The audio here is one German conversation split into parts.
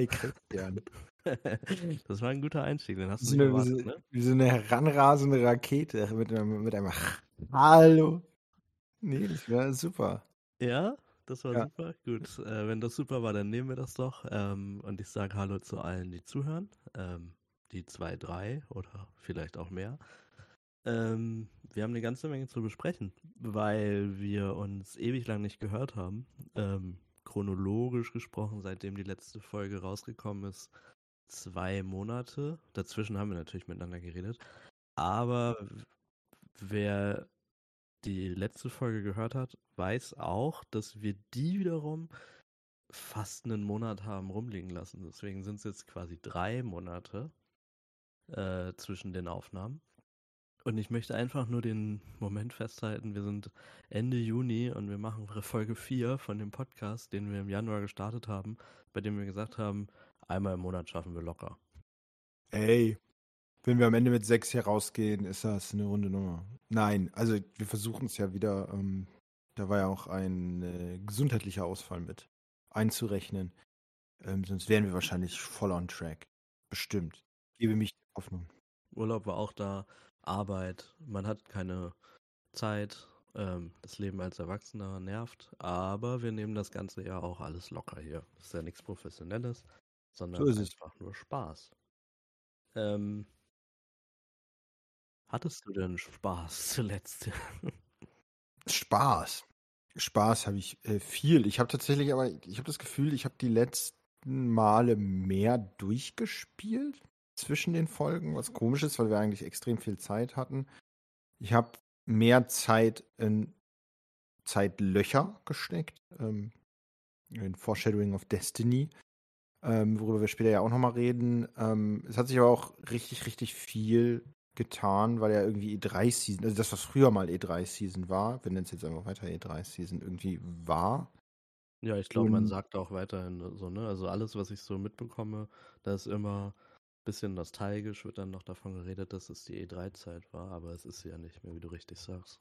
Hi Christian. Das war ein guter Einstieg, den hast du Wie nicht so, eine, wie, erwartet, so, ne? wie so eine heranrasende Rakete mit einem, mit einem Hallo. Nee, das war super. Ja, das war Ja. super. Gut, äh, wenn das super war, dann nehmen wir das doch. Ähm, und ich sage Hallo zu allen, die zuhören. Ähm, die zwei, drei oder vielleicht auch mehr. Ähm, wir haben eine ganze Menge zu besprechen, weil wir uns ewig lang nicht gehört haben. Ähm, chronologisch gesprochen, seitdem die letzte Folge rausgekommen ist, zwei Monate. Dazwischen haben wir natürlich miteinander geredet. Aber wer die letzte Folge gehört hat, weiß auch, dass wir die wiederum fast einen Monat haben rumliegen lassen. Deswegen sind es jetzt quasi drei Monate äh, zwischen den Aufnahmen. Und ich möchte einfach nur den Moment festhalten, wir sind Ende Juni und wir machen Folge 4 von dem Podcast, den wir im Januar gestartet haben, bei dem wir gesagt haben, einmal im Monat schaffen wir locker. Ey, wenn wir am Ende mit sechs hier rausgehen, ist das eine runde Nummer. Nein, also wir versuchen es ja wieder. Ähm, da war ja auch ein äh, gesundheitlicher Ausfall mit einzurechnen. Ähm, sonst wären wir wahrscheinlich voll on track. Bestimmt. Gebe mich die Hoffnung. Urlaub war auch da, Arbeit, man hat keine Zeit, ähm, das Leben als Erwachsener nervt, aber wir nehmen das Ganze ja auch alles locker hier. Das ist ja nichts Professionelles, sondern So einfach nur Spaß. Ähm, hattest du denn Spaß zuletzt? Spaß. Spaß habe ich äh, viel. Ich habe tatsächlich aber, ich habe das Gefühl, ich habe die letzten Male mehr durchgespielt zwischen den Folgen, was komisch ist, weil wir eigentlich extrem viel Zeit hatten. Ich habe mehr Zeit in Zeitlöcher gesteckt, ähm, in Foreshadowing of Destiny, ähm, worüber wir später ja auch nochmal reden. Ähm, es hat sich aber auch richtig, richtig viel getan, weil ja irgendwie E3-Season, also das, was früher mal E3-Season war, wir nennen es jetzt einfach weiter E3-Season, irgendwie war. Ja, ich glaube, man sagt auch weiterhin so, ne? Also alles, was ich so mitbekomme, da ist immer bisschen nostalgisch, wird dann noch davon geredet, dass es die E3-Zeit war, aber es ist sie ja nicht mehr, wie du richtig sagst.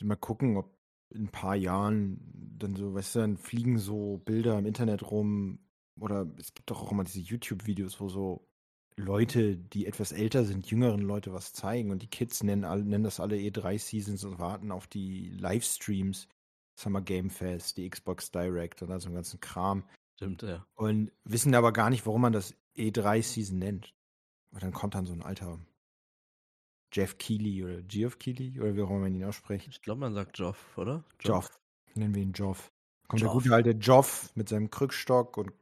Mal gucken, ob in ein paar Jahren dann so, weißt du, dann fliegen so Bilder im Internet rum oder es gibt doch auch immer diese YouTube-Videos, wo so Leute, die etwas älter sind, jüngeren Leute was zeigen und die Kids nennen, alle, nennen das alle E3-Seasons und warten auf die Livestreams, Summer Game Fest, die Xbox Direct und all so einen ganzen Kram Stimmt, ja. und wissen aber gar nicht, warum man das E3-Season nennt. Und dann kommt dann so ein alter Jeff Keighley oder Geoff Keighley oder wie auch immer man ihn ausspricht. Ich glaube, man sagt Joff, oder? Joff. Nennen wir ihn Joff. Kommt der Joff. gute alte Joff mit seinem Krückstock und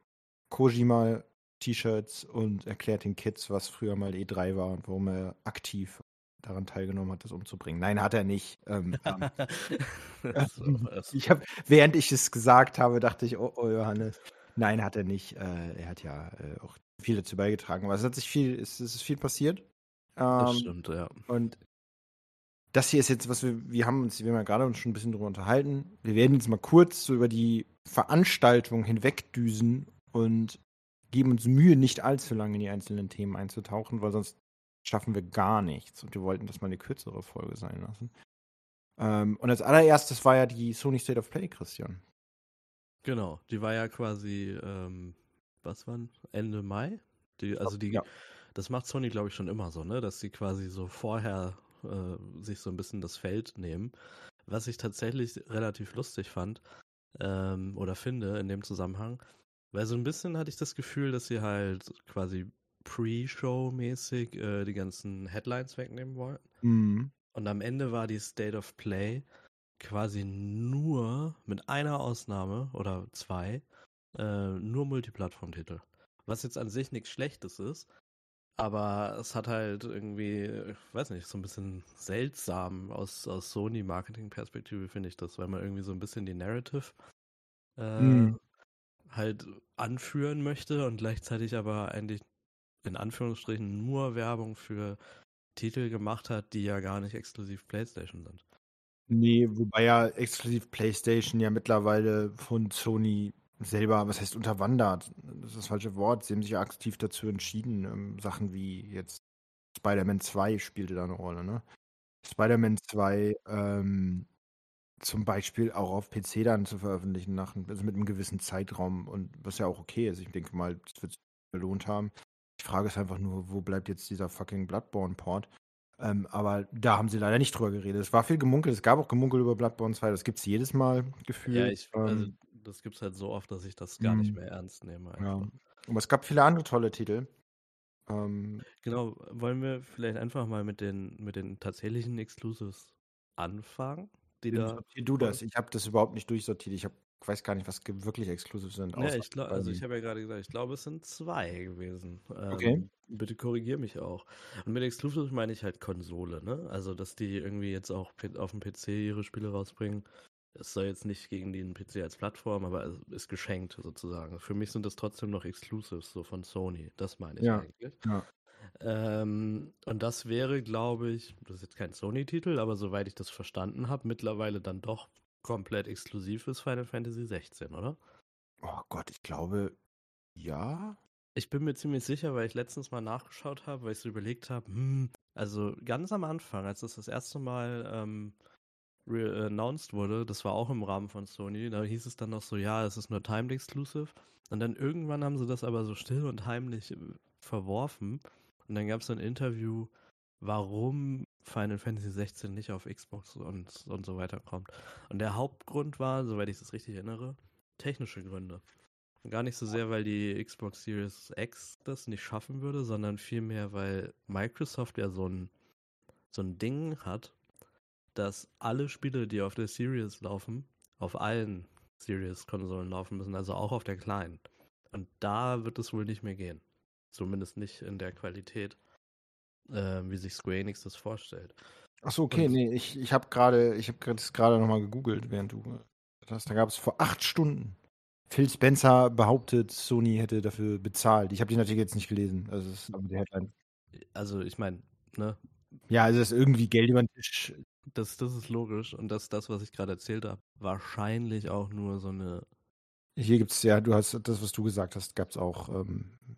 Kojima-T-Shirts und erklärt den Kids, was früher mal E3 war und warum er aktiv daran teilgenommen hat, das umzubringen. Nein, hat er nicht. Ähm, ähm, ich habe, während ich es gesagt habe, dachte ich, oh, oh Johannes. Nein, hat er nicht. Äh, er hat ja äh, auch viel dazu beigetragen. Aber es hat sich viel, es, es ist viel passiert. das Ähm, stimmt, ja. und das hier ist jetzt, was wir, wir haben uns, wir haben ja gerade uns schon ein bisschen drüber unterhalten. Wir werden jetzt mal kurz so über die Veranstaltung hinwegdüsen und geben uns Mühe, nicht allzu lange in die einzelnen Themen einzutauchen, weil sonst schaffen wir gar nichts. Und wir wollten das mal eine kürzere Folge sein lassen. Ähm, und als allererstes war ja die Sony State of Play, Christian. Genau, die war ja quasi, ähm, was war Ende Mai? Die, also die, Ja. das macht Sony, glaube ich, schon immer so, ne? Dass sie quasi so vorher äh, sich so ein bisschen das Feld nehmen. Was ich tatsächlich relativ lustig fand ähm, oder finde in dem Zusammenhang, weil so ein bisschen hatte ich das Gefühl, dass sie halt quasi Pre-Show-mäßig äh, die ganzen Headlines wegnehmen wollten. Mhm. Und am Ende war die State of Play quasi nur mit einer Ausnahme oder zwei äh, nur Multiplattform-Titel. Was jetzt an sich nichts Schlechtes ist, aber es hat halt irgendwie, ich weiß nicht, so ein bisschen seltsam aus, aus Sony-Marketing-Perspektive finde ich das, weil man irgendwie so ein bisschen die Narrative äh, Mhm. halt anführen möchte und gleichzeitig aber eigentlich in Anführungsstrichen nur Werbung für Titel gemacht hat, die ja gar nicht exklusiv PlayStation sind. Nee, wobei ja exklusiv PlayStation ja mittlerweile von Sony selber, was heißt unterwandert? Das ist das falsche Wort. Sie haben sich aktiv dazu entschieden. Ähm, Sachen wie jetzt Spider-Man 2 spielte da eine Rolle, ne? Spider-Man 2 ähm, zum Beispiel auch auf PC dann zu veröffentlichen, nach, also mit einem gewissen Zeitraum und was ja auch okay ist. Ich denke mal, das wird sich belohnt haben. Die Frage ist einfach nur, wo bleibt jetzt dieser fucking Bloodborne-Port? Ähm, aber da haben sie leider nicht drüber geredet. Es war viel gemunkelt, es gab auch Gemunkel über Bloodborne 2, das gibt es jedes Mal gefühlt. Ja, ich, ähm, also das gibt es halt so oft, dass ich das gar nicht Mhm. mehr ernst nehme. ja. Aber es gab viele andere tolle Titel. Ähm, Genau, wollen wir vielleicht einfach mal mit den, mit den tatsächlichen Exclusives anfangen, die da. sortier du das. Ich habe das überhaupt nicht durchsortiert. Ich weiß gar nicht, was wirklich exklusiv sind. Ja, ich glaube, also ich habe ja gerade gesagt, ich glaube, es sind zwei gewesen. Okay. Ähm, bitte korrigier mich auch. Und mit Exclusive meine ich halt Konsole, ne? Also, dass die irgendwie jetzt auch auf dem PC ihre Spiele rausbringen. Es soll jetzt nicht gegen den PC als Plattform, aber es ist geschenkt sozusagen. Für mich sind das trotzdem noch Exclusives, so von Sony. Das meine ich Ja, eigentlich. ja. Ähm, und das wäre, glaube ich, das ist jetzt kein Sony-Titel, aber soweit ich das verstanden habe, mittlerweile dann doch komplett exklusiv ist Final Fantasy 16, oder? Oh Gott, ich glaube, ja. Ich bin mir ziemlich sicher, weil ich letztens mal nachgeschaut habe, weil ich so überlegt habe, hm, also ganz am Anfang, als das das erste Mal ähm, re- announced wurde, das war auch im Rahmen von Sony, da hieß es dann noch so, ja, es ist nur timed exclusive. Und dann irgendwann haben sie das aber so still und heimlich äh, verworfen. Und dann gab es ein Interview, warum Final Fantasy 16 nicht auf Xbox und, und so weiter kommt. Und der Hauptgrund war, soweit ich das richtig erinnere, technische Gründe. Gar nicht so sehr, weil die Xbox Series X das nicht schaffen würde, sondern vielmehr, weil Microsoft ja so ein, so ein Ding hat, dass alle Spiele, die auf der Series laufen, auf allen Series-Konsolen laufen müssen, also auch auf der kleinen. Und da wird es wohl nicht mehr gehen. Zumindest nicht in der Qualität, äh, wie sich Square Enix das vorstellt. Ach so, okay, Und- nee, ich, ich habe gerade, ich habe das gerade nochmal gegoogelt, während du das, da gab es vor acht Stunden. Phil Spencer behauptet, Sony hätte dafür bezahlt. Ich habe den Artikel jetzt nicht gelesen. Also das ist aber die Headline. Also ich meine, ne, Ja, also das ist irgendwie Geld über den Tisch. das, das ist logisch und das, das, was ich gerade erzählt habe, wahrscheinlich auch nur so eine Hier gibt es ja, du hast das, was du gesagt hast, gab es auch ähm, äh,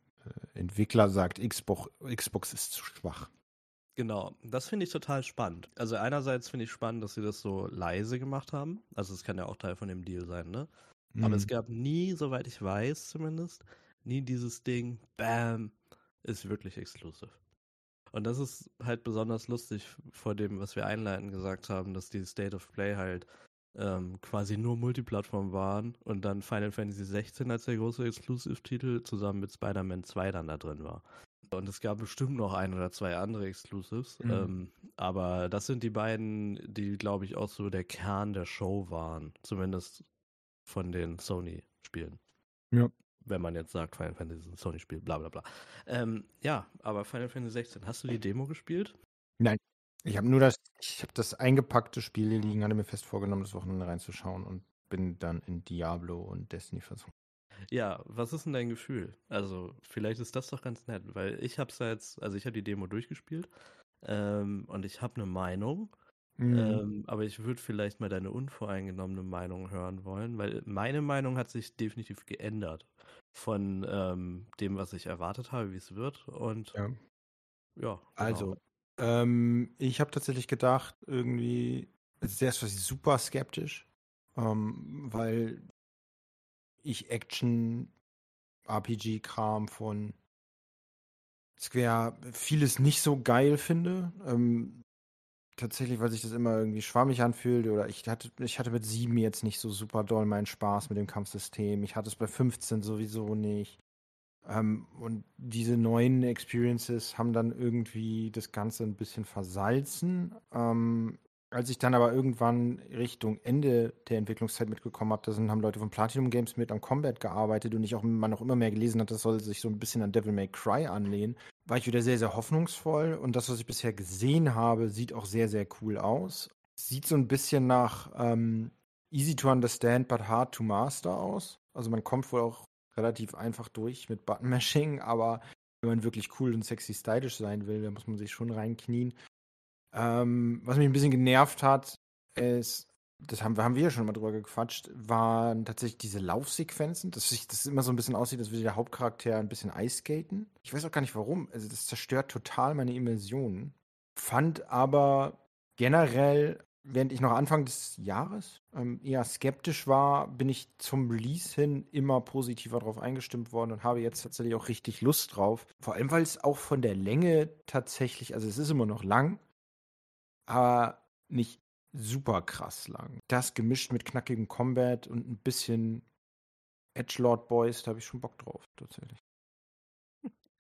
Entwickler sagt, Xbox, Xbox ist zu schwach. Genau, das finde ich total spannend. Also einerseits finde ich spannend, dass sie das so leise gemacht haben. Also es kann ja auch Teil von dem Deal sein, ne? Aber es Mhm. gab nie, soweit ich weiß zumindest, nie dieses Ding, bam, ist wirklich exclusive. Und das ist halt besonders lustig vor dem, was wir einleitend gesagt haben, dass die State of Play halt ähm, quasi nur Multiplattform waren und dann Final Fantasy 16 als der große Exclusive-Titel zusammen mit Spider-Man 2 dann da drin war. Und es gab bestimmt noch ein oder zwei andere Exclusives. Mhm. Ähm, aber das sind die beiden, die, glaube ich, auch so der Kern der Show waren. Zumindest von den Sony-Spielen. Ja. Wenn man jetzt sagt, Final Fantasy ist ein Sony-Spiel, bla bla bla. Ähm, ja, aber Final Fantasy 16, hast du die Demo gespielt? Ich habe nur das, ich habe das eingepackte Spiel hier liegen, hatte mir fest vorgenommen, das Wochenende reinzuschauen und bin dann in Diablo und Destiny versunken. Ja, was ist denn dein Gefühl? Also, vielleicht ist das doch ganz nett, weil ich hab's ja jetzt, also ich habe die Demo durchgespielt ähm, und ich habe eine Meinung, Mhm. ähm, aber ich würde vielleicht mal deine unvoreingenommene Meinung hören wollen, weil meine Meinung hat sich definitiv geändert von ähm, dem, was ich erwartet habe, wie es wird und Ja. ja, genau. Also, ähm, ich habe tatsächlich gedacht, irgendwie, also zuerst war ich super skeptisch, ähm, weil ich Action, RPG-Kram von Square vieles nicht so geil finde. Ähm, tatsächlich, weil sich das immer irgendwie schwammig anfühlt oder ich hatte, ich hatte mit 7 jetzt nicht so super doll meinen Spaß mit dem Kampfsystem. Ich hatte es bei 15 sowieso nicht. Ähm, und diese neuen Experiences haben dann irgendwie das Ganze ein bisschen versalzen. Ähm, als ich dann aber irgendwann Richtung Ende der Entwicklungszeit mitgekommen habe, da sind, haben Leute von Platinum Games mit am Combat gearbeitet und ich auch man auch immer mehr gelesen hat, das soll sich so ein bisschen an Devil May Cry anlehnen, war ich wieder sehr, sehr hoffnungsvoll und das, was ich bisher gesehen habe, sieht auch sehr, sehr cool aus. Sieht so ein bisschen nach ähm, easy to understand but hard to master aus. Also man kommt wohl auch relativ einfach durch mit Button-Mashing, aber wenn man wirklich cool und sexy stylisch sein will, dann muss man sich schon reinknien. Ähm, was mich ein bisschen genervt hat, ist, das haben, wir- haben wir ja schon mal drüber gequatscht, waren tatsächlich diese Laufsequenzen, dass sich das immer so ein bisschen aussieht, als würde der Hauptcharakter ein bisschen Eiskaten. Ich weiß auch gar nicht warum. Also das zerstört total meine Immersion. Fand aber generell während ich noch Anfang des Jahres ähm, eher skeptisch war, bin ich zum Release hin immer positiver drauf eingestimmt worden und habe jetzt tatsächlich auch richtig Lust drauf. Vor allem, weil es auch von der Länge tatsächlich, also es ist immer noch lang, aber nicht super krass lang. Das gemischt mit knackigem Combat und ein bisschen Edgelord Boys, da habe ich schon Bock drauf, tatsächlich.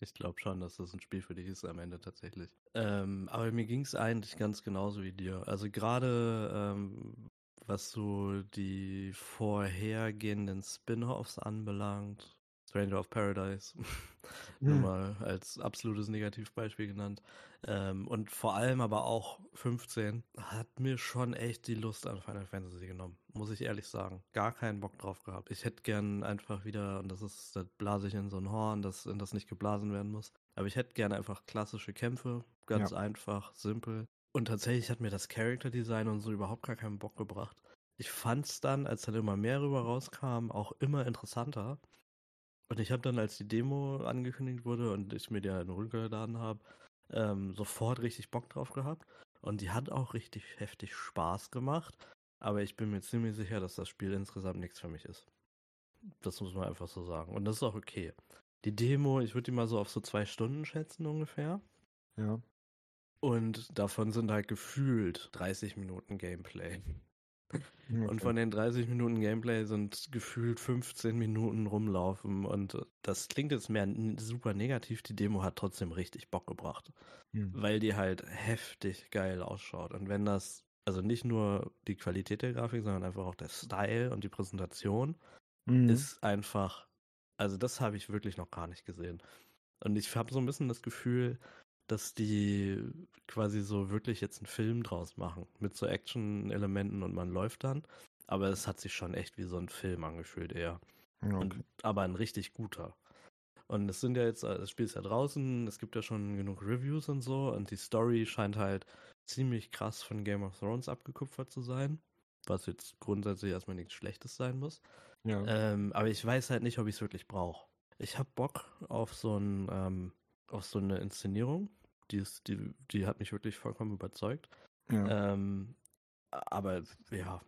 Ich glaube schon, dass das ein Spiel für dich ist am Ende tatsächlich. Ähm, aber mir ging es eigentlich ganz genauso wie dir. Also gerade ähm, was so die vorhergehenden Spin-offs anbelangt, Stranger of Paradise, nur Hm. mal als absolutes Negativbeispiel genannt. Ähm, und vor allem aber auch 15 hat mir schon echt die Lust an Final Fantasy genommen, muss ich ehrlich sagen. Gar keinen Bock drauf gehabt. Ich hätte gern einfach wieder, und das ist, das blase ich in so ein Horn, das, in das nicht geblasen werden muss. Aber ich hätte gern einfach klassische Kämpfe, ganz Ja. einfach, simpel. Und tatsächlich hat mir das Character Design und so überhaupt gar keinen Bock gebracht. Ich fand's dann, als dann immer mehr rüber rauskam, auch immer interessanter. Und ich habe dann, als die Demo angekündigt wurde und ich mir die halt runtergeladen habe, ähm, sofort richtig Bock drauf gehabt. Und die hat auch richtig heftig Spaß gemacht. Aber ich bin mir ziemlich sicher, dass das Spiel insgesamt nichts für mich ist. Das muss man einfach so sagen. Und das ist auch okay. Die Demo, ich würde die mal so auf so zwei Stunden schätzen ungefähr. Ja. Und davon sind halt gefühlt 30 Minuten Gameplay. Und Okay. von den 30 Minuten Gameplay sind gefühlt 15 Minuten rumlaufen. Und das klingt jetzt mehr super negativ. Die Demo hat trotzdem richtig Bock gebracht. Hm. Weil die halt heftig geil ausschaut. Und wenn das, also nicht nur die Qualität der Grafik, sondern einfach auch der Style und die Präsentation, Mhm. ist einfach, also das habe ich wirklich noch gar nicht gesehen. Und ich habe so ein bisschen das Gefühl, dass die quasi so wirklich jetzt einen Film draus machen. Mit so Action-Elementen und man läuft dann. Aber es hat sich schon echt wie so ein Film angefühlt eher. Ja, Und, okay. aber ein richtig guter. Und es sind ja jetzt, das Spiel ist ja draußen, es gibt ja schon genug Reviews und so. Und die Story scheint halt ziemlich krass von Game of Thrones abgekupfert zu sein. Was jetzt grundsätzlich erstmal nichts Schlechtes sein muss. Ja. Ähm, aber ich weiß halt nicht, ob ich es wirklich brauche. Ich habe Bock auf so ein, ähm, auf so eine Inszenierung. Die, ist, die, die hat mich wirklich vollkommen überzeugt. ja. Ähm, aber ja.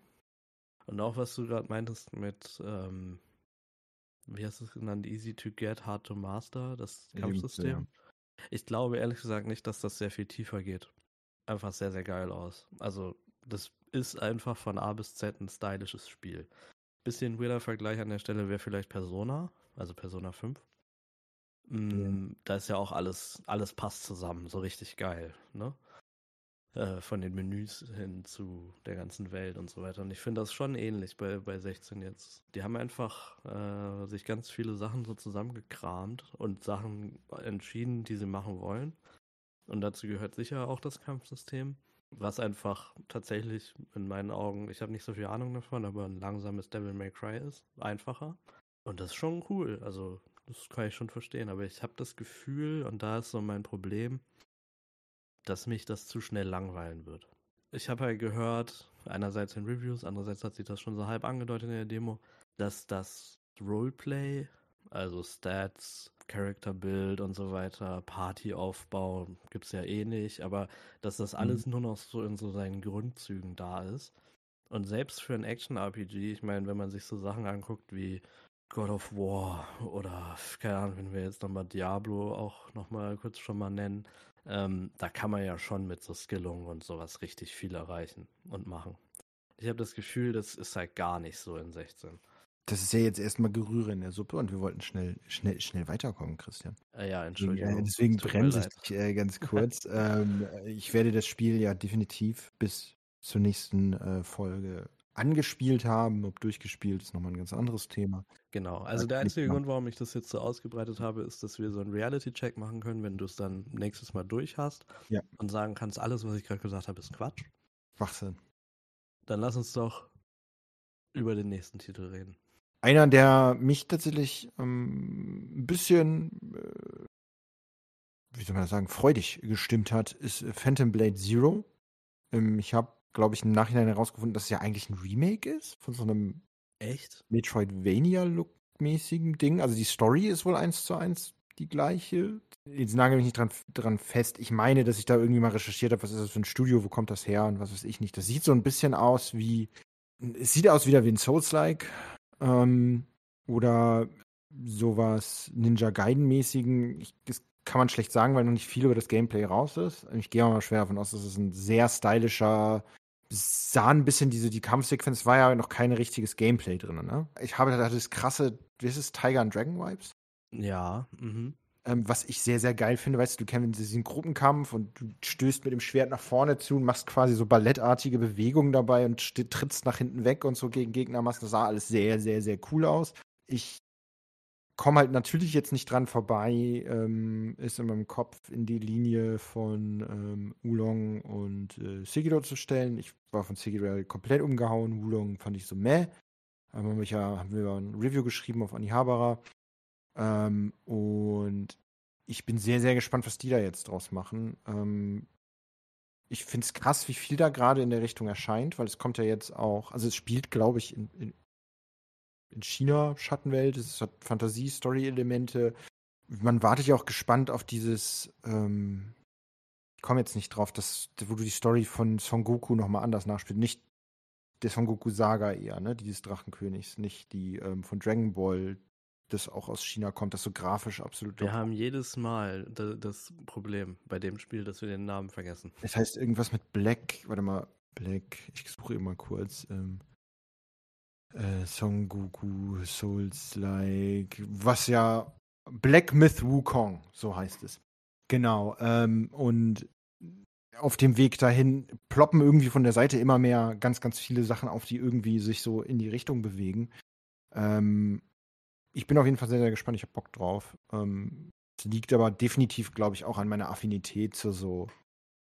Und auch was du gerade meintest mit, ähm, wie hast du es genannt, easy to get, hard to master, das Kampfsystem. Ich glaube ehrlich gesagt nicht, dass das sehr viel tiefer geht. Einfach sehr, sehr geil aus. Also, das ist einfach von A bis Z ein stylisches Spiel. Bisschen weirder Vergleich an der Stelle wäre vielleicht Persona, also Persona 5. Mm, Da ist ja auch alles, alles passt zusammen, so richtig geil, ne? Äh, von den Menüs hin zu der ganzen Welt und so weiter. Und ich finde das schon ähnlich bei, bei 16 jetzt. Die haben einfach äh, sich ganz viele Sachen so zusammengekramt und Sachen entschieden, die sie machen wollen. Und dazu gehört sicher auch das Kampfsystem, was einfach tatsächlich in meinen Augen, ich habe nicht so viel Ahnung davon, aber ein langsames Devil May Cry ist. Einfacher. Und das ist schon cool. Also, das kann ich schon verstehen. Aber ich habe das Gefühl, und da ist so mein Problem, dass mich das zu schnell langweilen wird. Ich habe halt gehört, einerseits in Reviews, andererseits hat sich das schon so halb angedeutet in der Demo, dass das Roleplay, also Stats, Character Build und so weiter, Partyaufbau gibt's ja eh nicht, aber dass das alles nur noch so in so seinen Grundzügen da ist. Und selbst für ein Action-RPG, ich meine, wenn man sich so Sachen anguckt wie God of War oder, keine Ahnung, wenn wir jetzt nochmal Diablo auch nochmal kurz schon mal nennen, ähm, da kann man ja schon mit so Skillungen und sowas richtig viel erreichen und machen. Ich habe das Gefühl, das ist halt gar nicht so in 16. Das ist ja jetzt erstmal Gerühre in der Suppe und wir wollten schnell, schnell, schnell weiterkommen, Christian. Äh, ja, Entschuldigung. äh, deswegen bremse ich dich äh, ganz kurz. ähm, ich werde das Spiel ja definitiv bis zur nächsten äh, Folge angespielt haben. Ob durchgespielt, ist nochmal ein ganz anderes Thema. Genau, also der einzige. Grund, warum ich das jetzt so ausgebreitet habe, ist, dass wir so einen Reality-Check machen können, wenn du es dann nächstes Mal durch hast Ja. und sagen kannst, alles, was ich gerade gesagt habe, ist Quatsch. Schwachsinn. Dann lass uns doch über den nächsten Titel reden. Einer, der mich tatsächlich ähm, ein bisschen, äh, wie soll man das sagen, freudig gestimmt hat, ist Phantom Blade Zero. Ähm, ich habe, glaube ich, im Nachhinein herausgefunden, dass es ja eigentlich ein Remake ist von so einem Echt? Metroidvania-Look-mäßigen Ding. Also die Story ist wohl eins zu eins die gleiche. jetzt nagel mich nicht dran, dran fest. Ich meine, dass ich da irgendwie mal recherchiert habe, was ist das für ein Studio, wo kommt das her und was weiß ich nicht. Das sieht so ein bisschen aus wie, es sieht aus wieder wie ein Souls-like ähm, oder sowas Ninja Gaiden-mäßigen. Das kann man schlecht sagen, weil noch nicht viel über das Gameplay raus ist. Ich gehe mal schwer davon aus, dass es ein sehr stylischer, sah ein bisschen diese, die Kampfsequenz war ja noch kein richtiges Gameplay drin, ne? Ich habe da das krasse, wie ist es, Tiger and Dragon Vibes? Ja, mhm. Ähm, was ich sehr, sehr geil finde, weißt du, du kennst diesen Gruppenkampf und du stößt mit dem Schwert nach vorne zu und machst quasi so ballettartige Bewegungen dabei und trittst nach hinten weg und so gegen Gegner machst. Das sah alles sehr, sehr, sehr cool aus. Ich komme halt natürlich jetzt nicht dran vorbei, ähm, ist in meinem Kopf in die Linie von ähm, Ulong und äh, Sekiro zu stellen. Ich war von Sekiro komplett umgehauen. Ulong fand ich so meh. Haben wir, haben wir ein Review geschrieben auf Anihabara. Ähm, und ich bin sehr, sehr gespannt, was die da jetzt draus machen. Ähm, ich finde es krass, wie viel da gerade in der Richtung erscheint, weil es kommt ja jetzt auch, also es spielt, glaube ich, in, in, in China, Schattenwelt, es hat Fantasie-Story-Elemente. Man wartet ja auch gespannt auf dieses, ähm, ich komme jetzt nicht drauf, das, wo du die Story von Son Goku nochmal anders nachspielst. Nicht der Son Goku Saga eher, ne, dieses Drachenkönigs, nicht die ähm, von Dragon Ball, das auch aus China kommt, das so grafisch absolut. Wir haben jedes Mal das Problem bei dem Spiel, dass wir den Namen vergessen. Es heißt irgendwas mit Black, warte mal, Black, ich suche immer kurz. Ähm, äh, Son Goku, Souls-like, was ja Black Myth Wukong, so heißt es. Genau. Ähm, und auf dem Weg dahin ploppen irgendwie von der Seite immer mehr ganz, ganz viele Sachen auf, die irgendwie sich so in die Richtung bewegen. Ähm, ich bin auf jeden Fall sehr, sehr gespannt. Ich habe Bock drauf. Ähm, es liegt aber definitiv, glaube ich, auch an meiner Affinität zu so,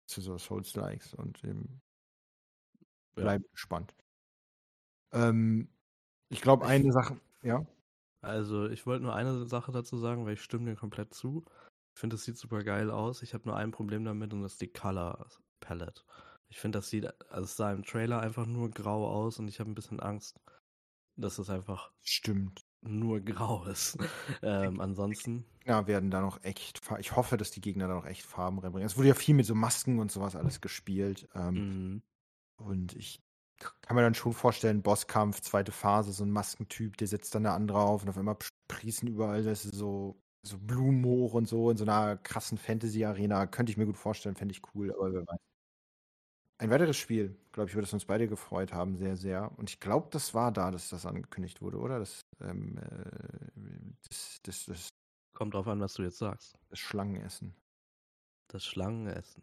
zu so Souls-Likes und eben bleib ja. gespannt. Ähm, ich glaube, eine Sache, ja. Also, ich wollte nur eine Sache dazu sagen, weil ich stimme dir komplett zu. Ich finde, das sieht super geil aus. Ich habe nur ein Problem damit und das ist die Color Palette. Ich finde, das sieht, also es sah im Trailer einfach nur grau aus und ich habe ein bisschen Angst, dass es einfach Stimmt nur grau ist. ähm, ansonsten. Ja, werden da noch echt. Ich hoffe, dass die Gegner da noch echt Farben reinbringen. Es wurde ja viel mit so Masken und sowas alles gespielt. Ähm, mhm. Und ich kann mir dann schon vorstellen, Bosskampf, zweite Phase, so ein Maskentyp, der setzt dann da andere auf und auf einmal sprießen überall, das ist so, so Blumen hoch und so in so einer krassen Fantasy-Arena. Könnte ich mir gut vorstellen, fände ich cool, aber wer weiß. Ein weiteres Spiel, glaube ich, würde es uns beide gefreut haben, sehr, sehr. Und ich glaube, das war da, dass das angekündigt wurde, oder? Das, ähm, äh, das, das, das, Kommt drauf an, was du jetzt sagst. Das Schlangenessen. Das Schlangenessen.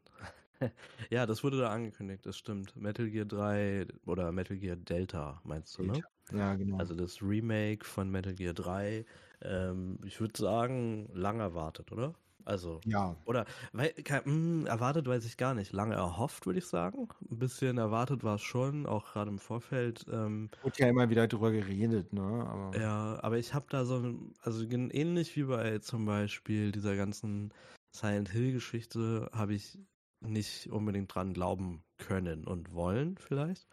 ja, das wurde da angekündigt, das stimmt. Metal Gear 3 oder Metal Gear Delta, meinst du, ne? Ja, genau. Also das Remake von Metal Gear 3. Ähm, ich würde sagen, lang erwartet, oder? Also, ja. Oder, weil, mh, hm, erwartet weiß ich gar nicht. Lange erhofft, würde ich sagen. Ein bisschen erwartet war es schon, auch gerade im Vorfeld. Ähm, Wurde ja immer wieder drüber geredet, ne? Aber ja, aber ich habe da so, also ähnlich wie bei zum Beispiel dieser ganzen Silent Hill-Geschichte, habe ich nicht unbedingt dran glauben können und wollen, vielleicht.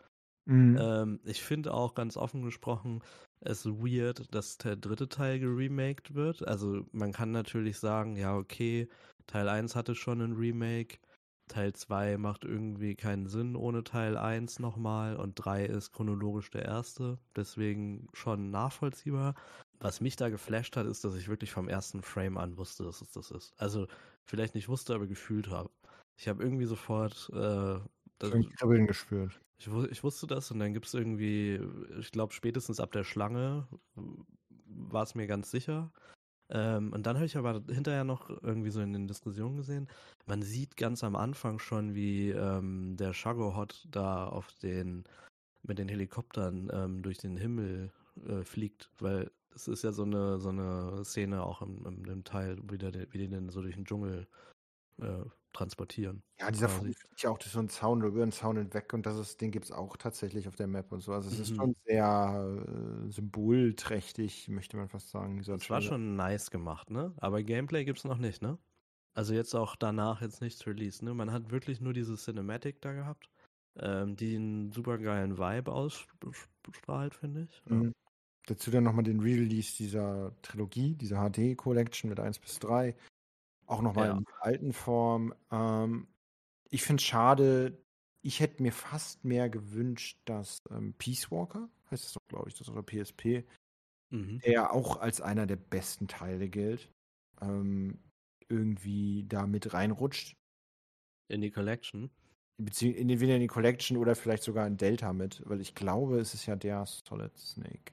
Mhm. Ähm, ich finde auch ganz offen gesprochen, es weird, dass der dritte Teil geremaked wird. Also man kann natürlich sagen, ja, okay, Teil 1 hatte schon ein Remake, Teil 2 macht irgendwie keinen Sinn ohne Teil 1 nochmal und 3 ist chronologisch der erste, deswegen schon nachvollziehbar. Was mich da geflasht hat, ist, dass ich wirklich vom ersten Frame an wusste, dass es das ist. Also vielleicht nicht wusste, aber gefühlt habe. Ich habe irgendwie sofort äh, das, Kribbeln gespürt. Ich, ich, wusste das und dann gibt es irgendwie, ich glaube, spätestens ab der Schlange war es mir ganz sicher. Ähm, und dann habe ich aber hinterher noch irgendwie so in den Diskussionen gesehen, man sieht ganz am Anfang schon, wie ähm, der Shagohot da auf den, mit den Helikoptern ähm, durch den Himmel äh, fliegt, weil es ist ja so eine, so eine Szene auch im, im, im Teil, wie, der, wie die denn so durch den Dschungel äh, transportieren. Ja, dieser Vogel fliegt ja auch durch so einen Zaun oder über einen Zaun hinweg und das ist, den gibt es auch tatsächlich auf der Map und so. Also es mhm. ist schon sehr äh, symbolträchtig, möchte man fast sagen. Das war schon nice gemacht, ne? Aber Gameplay gibt es noch nicht, ne? Also jetzt auch danach jetzt nichts released, ne? Man hat wirklich nur diese Cinematic da gehabt, ähm, die einen super geilen Vibe ausstrahlt, finde ich. Mhm. Ja. Dazu dann nochmal den Release dieser Trilogie, dieser HD-Collection mit 1 bis 3 Auch nochmal Ja. in der alten Form. Ähm, ich finde es schade, ich hätte mir fast mehr gewünscht, dass ähm, Peace Walker, heißt es doch, glaube ich, das oder PSP, Mhm. der auch als einer der besten Teile gilt, ähm, irgendwie da mit reinrutscht. In die Collection. Bezieh in, entweder in die Collection oder vielleicht sogar in Delta mit, weil ich glaube, es ist ja der Solid Snake.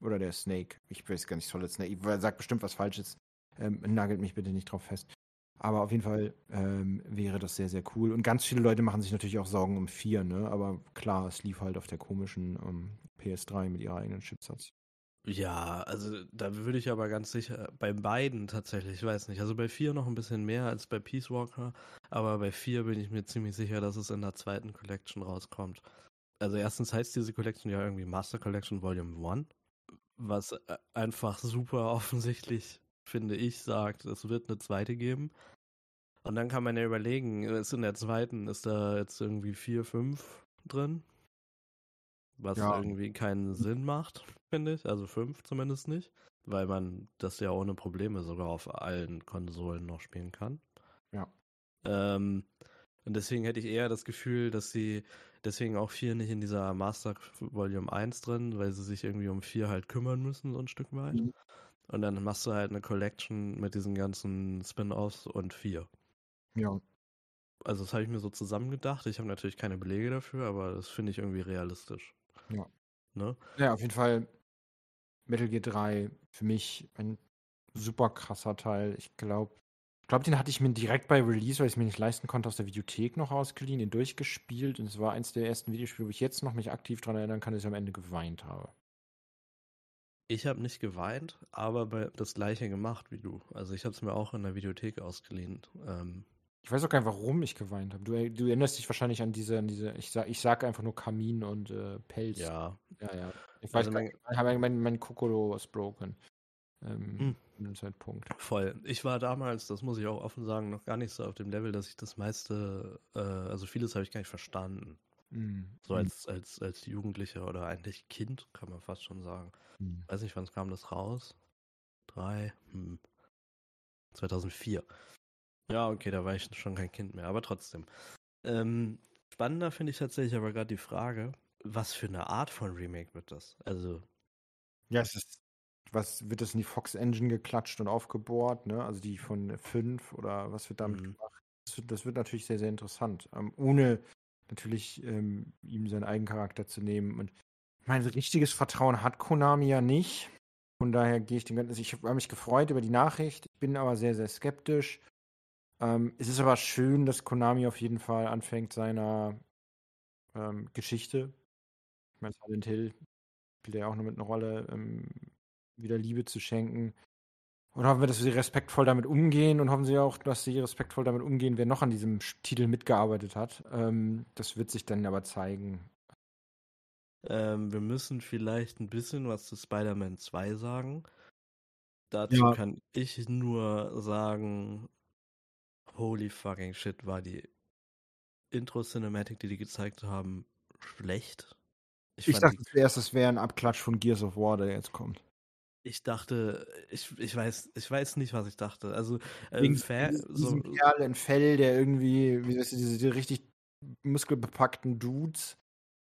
Oder der Snake. Ich weiß gar nicht, Solid Snake. Ich sag bestimmt was Falsches. Ähm, nagelt mich bitte nicht drauf fest. Aber auf jeden Fall ähm, wäre das sehr, sehr cool. Und ganz viele Leute machen sich natürlich auch Sorgen um 4, ne? Aber klar, es lief halt auf der komischen ähm, PS3 mit ihrer eigenen Chipsatz. Ja, also da würde ich aber ganz sicher, bei beiden tatsächlich, ich weiß nicht, also bei 4 noch ein bisschen mehr als bei Peace Walker, aber bei 4 bin ich mir ziemlich sicher, dass es in der zweiten Collection rauskommt. Also erstens heißt diese Collection ja irgendwie Master Collection Volume 1, was äh, einfach super offensichtlich, finde ich, sagt, es wird eine zweite geben. Und dann kann man ja überlegen, ist in der zweiten, ist da jetzt irgendwie 4, 5 drin? Was Ja. irgendwie keinen Sinn macht, finde ich. Also 5 zumindest nicht. Weil man das ja ohne Probleme sogar auf allen Konsolen noch spielen kann. Ja. Ähm, und deswegen hätte ich eher das Gefühl, dass sie deswegen auch 4 nicht in dieser Master Volume 1 drin, weil sie sich irgendwie um 4 halt kümmern müssen, so ein Stück weit. Mhm. Und dann machst du halt eine Collection mit diesen ganzen Spin-offs und 4. Ja. Also das habe ich mir so zusammengedacht. Ich habe natürlich keine Belege dafür, aber das finde ich irgendwie realistisch. Ja. Ne? Ja, auf jeden Fall Metal Gear 3 für mich ein super krasser Teil. Ich glaube, ich glaube, den hatte ich mir direkt bei Release, weil ich es mir nicht leisten konnte, aus der Videothek noch ausgeliehen, den durchgespielt. Und es war eins der ersten Videospiele, wo ich jetzt noch mich aktiv daran erinnern kann, dass ich am Ende geweint habe. Ich habe nicht geweint, aber das gleiche gemacht wie du. Also ich habe es mir auch in der Videothek ausgeliehen. Ähm, Ich weiß auch gar nicht, warum ich geweint habe. Du, du erinnerst dich wahrscheinlich an diese, an diese ich sag, ich sag einfach nur Kamin und äh, Pelz. ja, ja, ja. Ich weiß Also gar mein- nicht, mein, mein, Kokoro was broken. Ähm, Hm. dem Zeitpunkt. voll. Ich war damals, das muss ich auch offen sagen, noch gar nicht so auf dem Level, dass ich das meiste, äh, also vieles habe ich gar nicht verstanden. Mm, So als, als, als Jugendlicher oder eigentlich Kind, kann man fast schon sagen. mm. Weiß nicht, wann kam das raus? Drei, hm. 2004. Ja, okay, da war ich schon kein Kind mehr, aber trotzdem. Ähm, spannender finde ich tatsächlich aber gerade die Frage, was für eine Art von Remake wird das? Also, Ja, es ist, was wird das in die Fox Engine geklatscht und aufgebohrt, ne? Also die von 5 oder was wird damit Mhm. gemacht? Das wird, das wird natürlich sehr, sehr interessant. Ähm, ohne natürlich ähm, ihm seinen Eigencharakter zu nehmen. Und mein richtiges Vertrauen hat Konami ja nicht. Von daher gehe ich den ganzen. Also ich habe mich gefreut über die Nachricht, ich bin aber sehr, sehr skeptisch. Ähm, es ist aber schön, dass Konami auf jeden Fall anfängt, seiner ähm, Geschichte, ich meine, Silent Hill spielt ja auch noch mit einer Rolle, ähm, wieder Liebe zu schenken. Und hoffen wir, dass sie respektvoll damit umgehen und hoffen sie auch, dass sie respektvoll damit umgehen, wer noch an diesem Titel mitgearbeitet hat. Ähm, das wird sich dann aber zeigen. ähm, wir müssen vielleicht ein bisschen was zu Spider-Man 2 sagen. Dazu Ja. kann ich nur sagen, holy fucking shit, war die Intro-Cinematic, die die gezeigt haben, schlecht. Ich, fand dachte zuerst, es wäre ein Abklatsch von Gears of War, der jetzt kommt. Ich dachte, ich, ich weiß, ich weiß nicht, was ich dachte. Also äh, Wegen Fan, so, Kerl in Fell, der irgendwie, wie weißt du, diese, diese richtig muskelbepackten Dudes.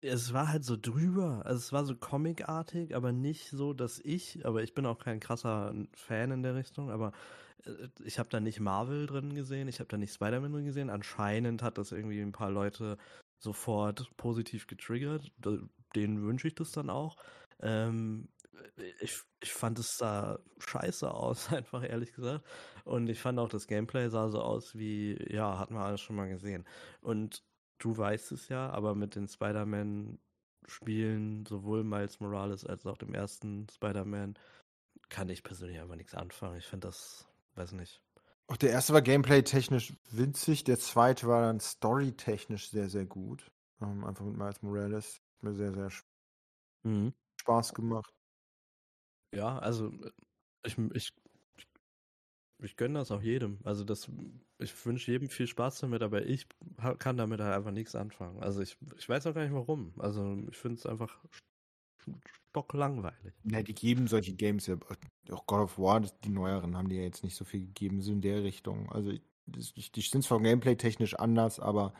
es war halt so drüber. Also es war so comicartig, aber nicht so, dass ich, aber ich bin auch kein krasser Fan in der Richtung, aber äh, ich habe da nicht Marvel drin gesehen, ich habe da nicht Spider-Man drin gesehen. Anscheinend hat das irgendwie ein paar Leute sofort positiv getriggert. Denen wünsche ich das dann auch. Ähm, ich, ich fand es sah scheiße aus, einfach ehrlich gesagt. Und ich fand auch, das Gameplay sah so aus wie, ja, hatten wir alles schon mal gesehen. Und du weißt es ja, aber mit den Spider-Man-Spielen, sowohl Miles Morales als auch dem ersten Spider-Man, kann ich persönlich einfach nichts anfangen. Ich finde das, weiß nicht. Auch der erste war gameplay-technisch winzig, der zweite war dann story-technisch sehr, sehr gut. Ähm, einfach mit Miles Morales. Hat mir sehr, sehr sch- Spaß gemacht. Ja, also ich, ich, ich gönne das auch jedem. Also das, ich wünsche jedem viel Spaß damit, aber ich kann damit halt einfach nichts anfangen. Also ich, ich weiß auch gar nicht warum. Also ich finde es einfach stocklangweilig. Ne, die geben solche Games ja. Auch God of War, die neueren, haben die ja jetzt nicht so viel gegeben, so in der Richtung. Also, die sind zwar gameplay-technisch anders, aber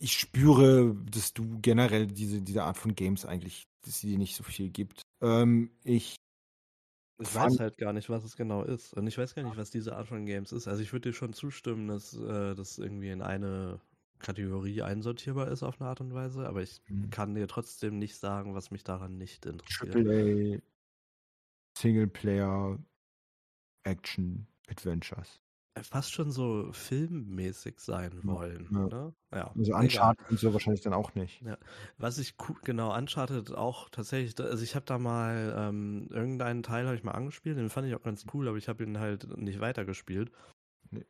ich spüre, dass du generell diese, diese Art von Games eigentlich, dass sie dir nicht so viel gibt. Ähm, ich ich weiß halt gar nicht, was es genau ist. Und ich weiß gar nicht, was diese Art von Games ist. Also ich würde dir schon zustimmen, dass äh, das irgendwie in eine Kategorie einsortierbar ist auf eine Art und Weise, aber ich mhm. kann dir trotzdem nicht sagen, was mich daran nicht interessiert. AAA Singleplayer Action Adventures. Fast schon so filmmäßig sein wollen. Ja. Ne? ja. Also Uncharted und so wahrscheinlich dann auch nicht. Ja. Was ich genau Uncharted auch tatsächlich, also ich habe da mal ähm, irgendeinen Teil habe ich mal angespielt, den fand ich auch ganz cool, aber ich habe ihn halt nicht weitergespielt. Nee.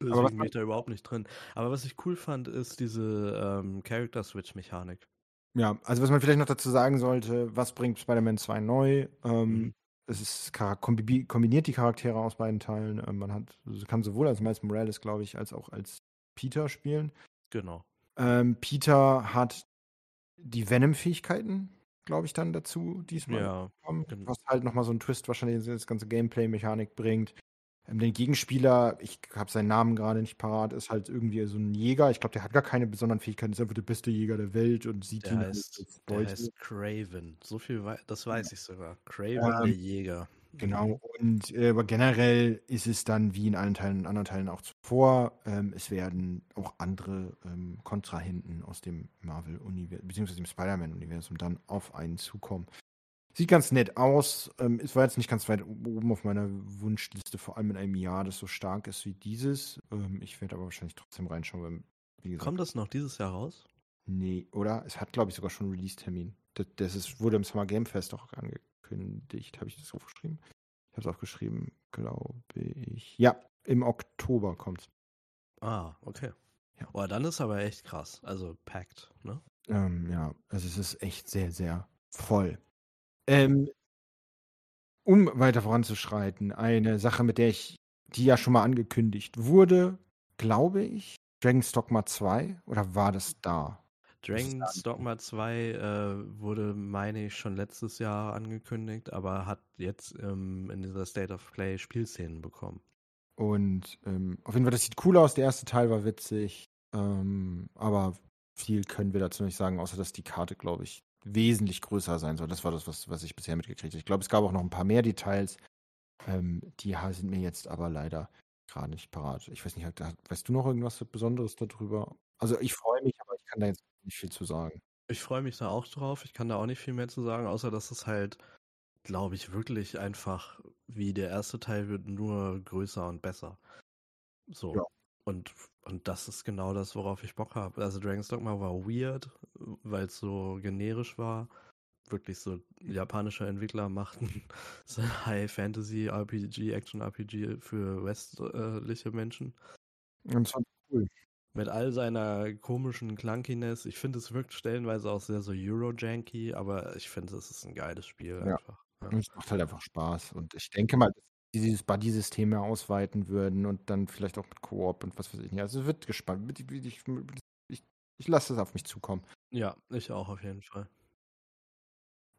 Deswegen bin ich da überhaupt nicht drin. Aber was ich cool fand, ist diese ähm, Character Switch Mechanik. Ja, also was man vielleicht noch dazu sagen sollte, was bringt Spider-Man 2 neu? Ähm, mhm es ist kombiniert die Charaktere aus beiden Teilen. Ähm, man hat, also kann sowohl als Miles Morales, glaube ich, als auch als Peter spielen. Genau. Ähm, Peter hat die Venom-Fähigkeiten, glaube ich, dann dazu diesmal. Ja, bekommen, genau. Was halt nochmal so einen Twist wahrscheinlich in das ganze Gameplay-Mechanik bringt. Ähm, den Gegenspieler, ich habe seinen Namen gerade nicht parat, ist halt irgendwie so ein Jäger. Ich glaube, der hat gar keine besonderen Fähigkeiten, ist einfach der beste Jäger der Welt und sieht der ihn heißt, als Beute. Der heißt Craven. So viel, das weiß ja. ich sogar. Craven, ähm, der Jäger. Genau, und äh, aber generell ist es dann wie in allen Teilen, anderen Teilen auch zuvor. Ähm, es werden auch andere ähm, Kontrahenten aus dem Marvel-Universum, beziehungsweise dem Spider-Man-Universum dann auf einen zukommen. Sieht ganz nett aus. Ähm, es war jetzt nicht ganz weit oben auf meiner Wunschliste, vor allem in einem Jahr, das so stark ist wie dieses. Ähm, ich werde aber wahrscheinlich trotzdem reinschauen, weil, wie gesagt. Kommt das noch dieses Jahr raus? Nee, oder? Es hat, glaube ich, sogar schon einen Release-Termin. Das, das ist, wurde im Summer Game Fest auch angekündigt. Habe ich das aufgeschrieben? Ich habe es aufgeschrieben, glaube ich. Ja, im Oktober kommt's. Ah, okay. Ja. Boah, dann ist aber echt krass. Also packed, ne? Ähm, ja, also es ist echt sehr, sehr voll. Ähm, um weiter voranzuschreiten, eine Sache, mit der ich, die ja schon mal angekündigt wurde, glaube ich, Dragon's Dogma 2 oder war das da? Dragon's Dogma 2 äh, wurde, meine ich, schon letztes Jahr angekündigt, aber hat jetzt ähm, in dieser State of Play Spielszenen bekommen. Und ähm, auf jeden Fall, das sieht cool aus. Der erste Teil war witzig, ähm, aber viel können wir dazu nicht sagen, außer dass die Karte, glaube ich, wesentlich größer sein soll. Das war das, was, was ich bisher mitgekriegt habe. Ich glaube, es gab auch noch ein paar mehr Details. Ähm, die sind mir jetzt aber leider gerade nicht parat. Ich weiß nicht, weißt du noch irgendwas Besonderes darüber? Also ich freue mich, aber ich kann da jetzt nicht viel zu sagen. Ich freue mich da auch drauf. Ich kann da auch nicht viel mehr zu sagen, außer dass es halt, glaube ich, wirklich einfach wie der erste Teil wird, nur größer und besser. So. Ja. Und, und das ist genau das, worauf ich Bock habe. Also Dragon's Dogma war weird, weil es so generisch war. Wirklich so japanische Entwickler machten so High Fantasy RPG, Action RPG für westliche Menschen. Und das war cool. Mit all seiner komischen Clunkiness. Ich finde, es wirkt stellenweise auch sehr so Euro-Janky, aber ich finde, es ist ein geiles Spiel ja. einfach. Ja. Es macht halt einfach Spaß. Und ich denke mal, dieses Buddy-System mehr ausweiten würden und dann vielleicht auch mit Koop und was weiß ich nicht. Also es wird gespannt. Ich, ich, ich, ich lasse es auf mich zukommen. Ja, ich auch auf jeden Fall.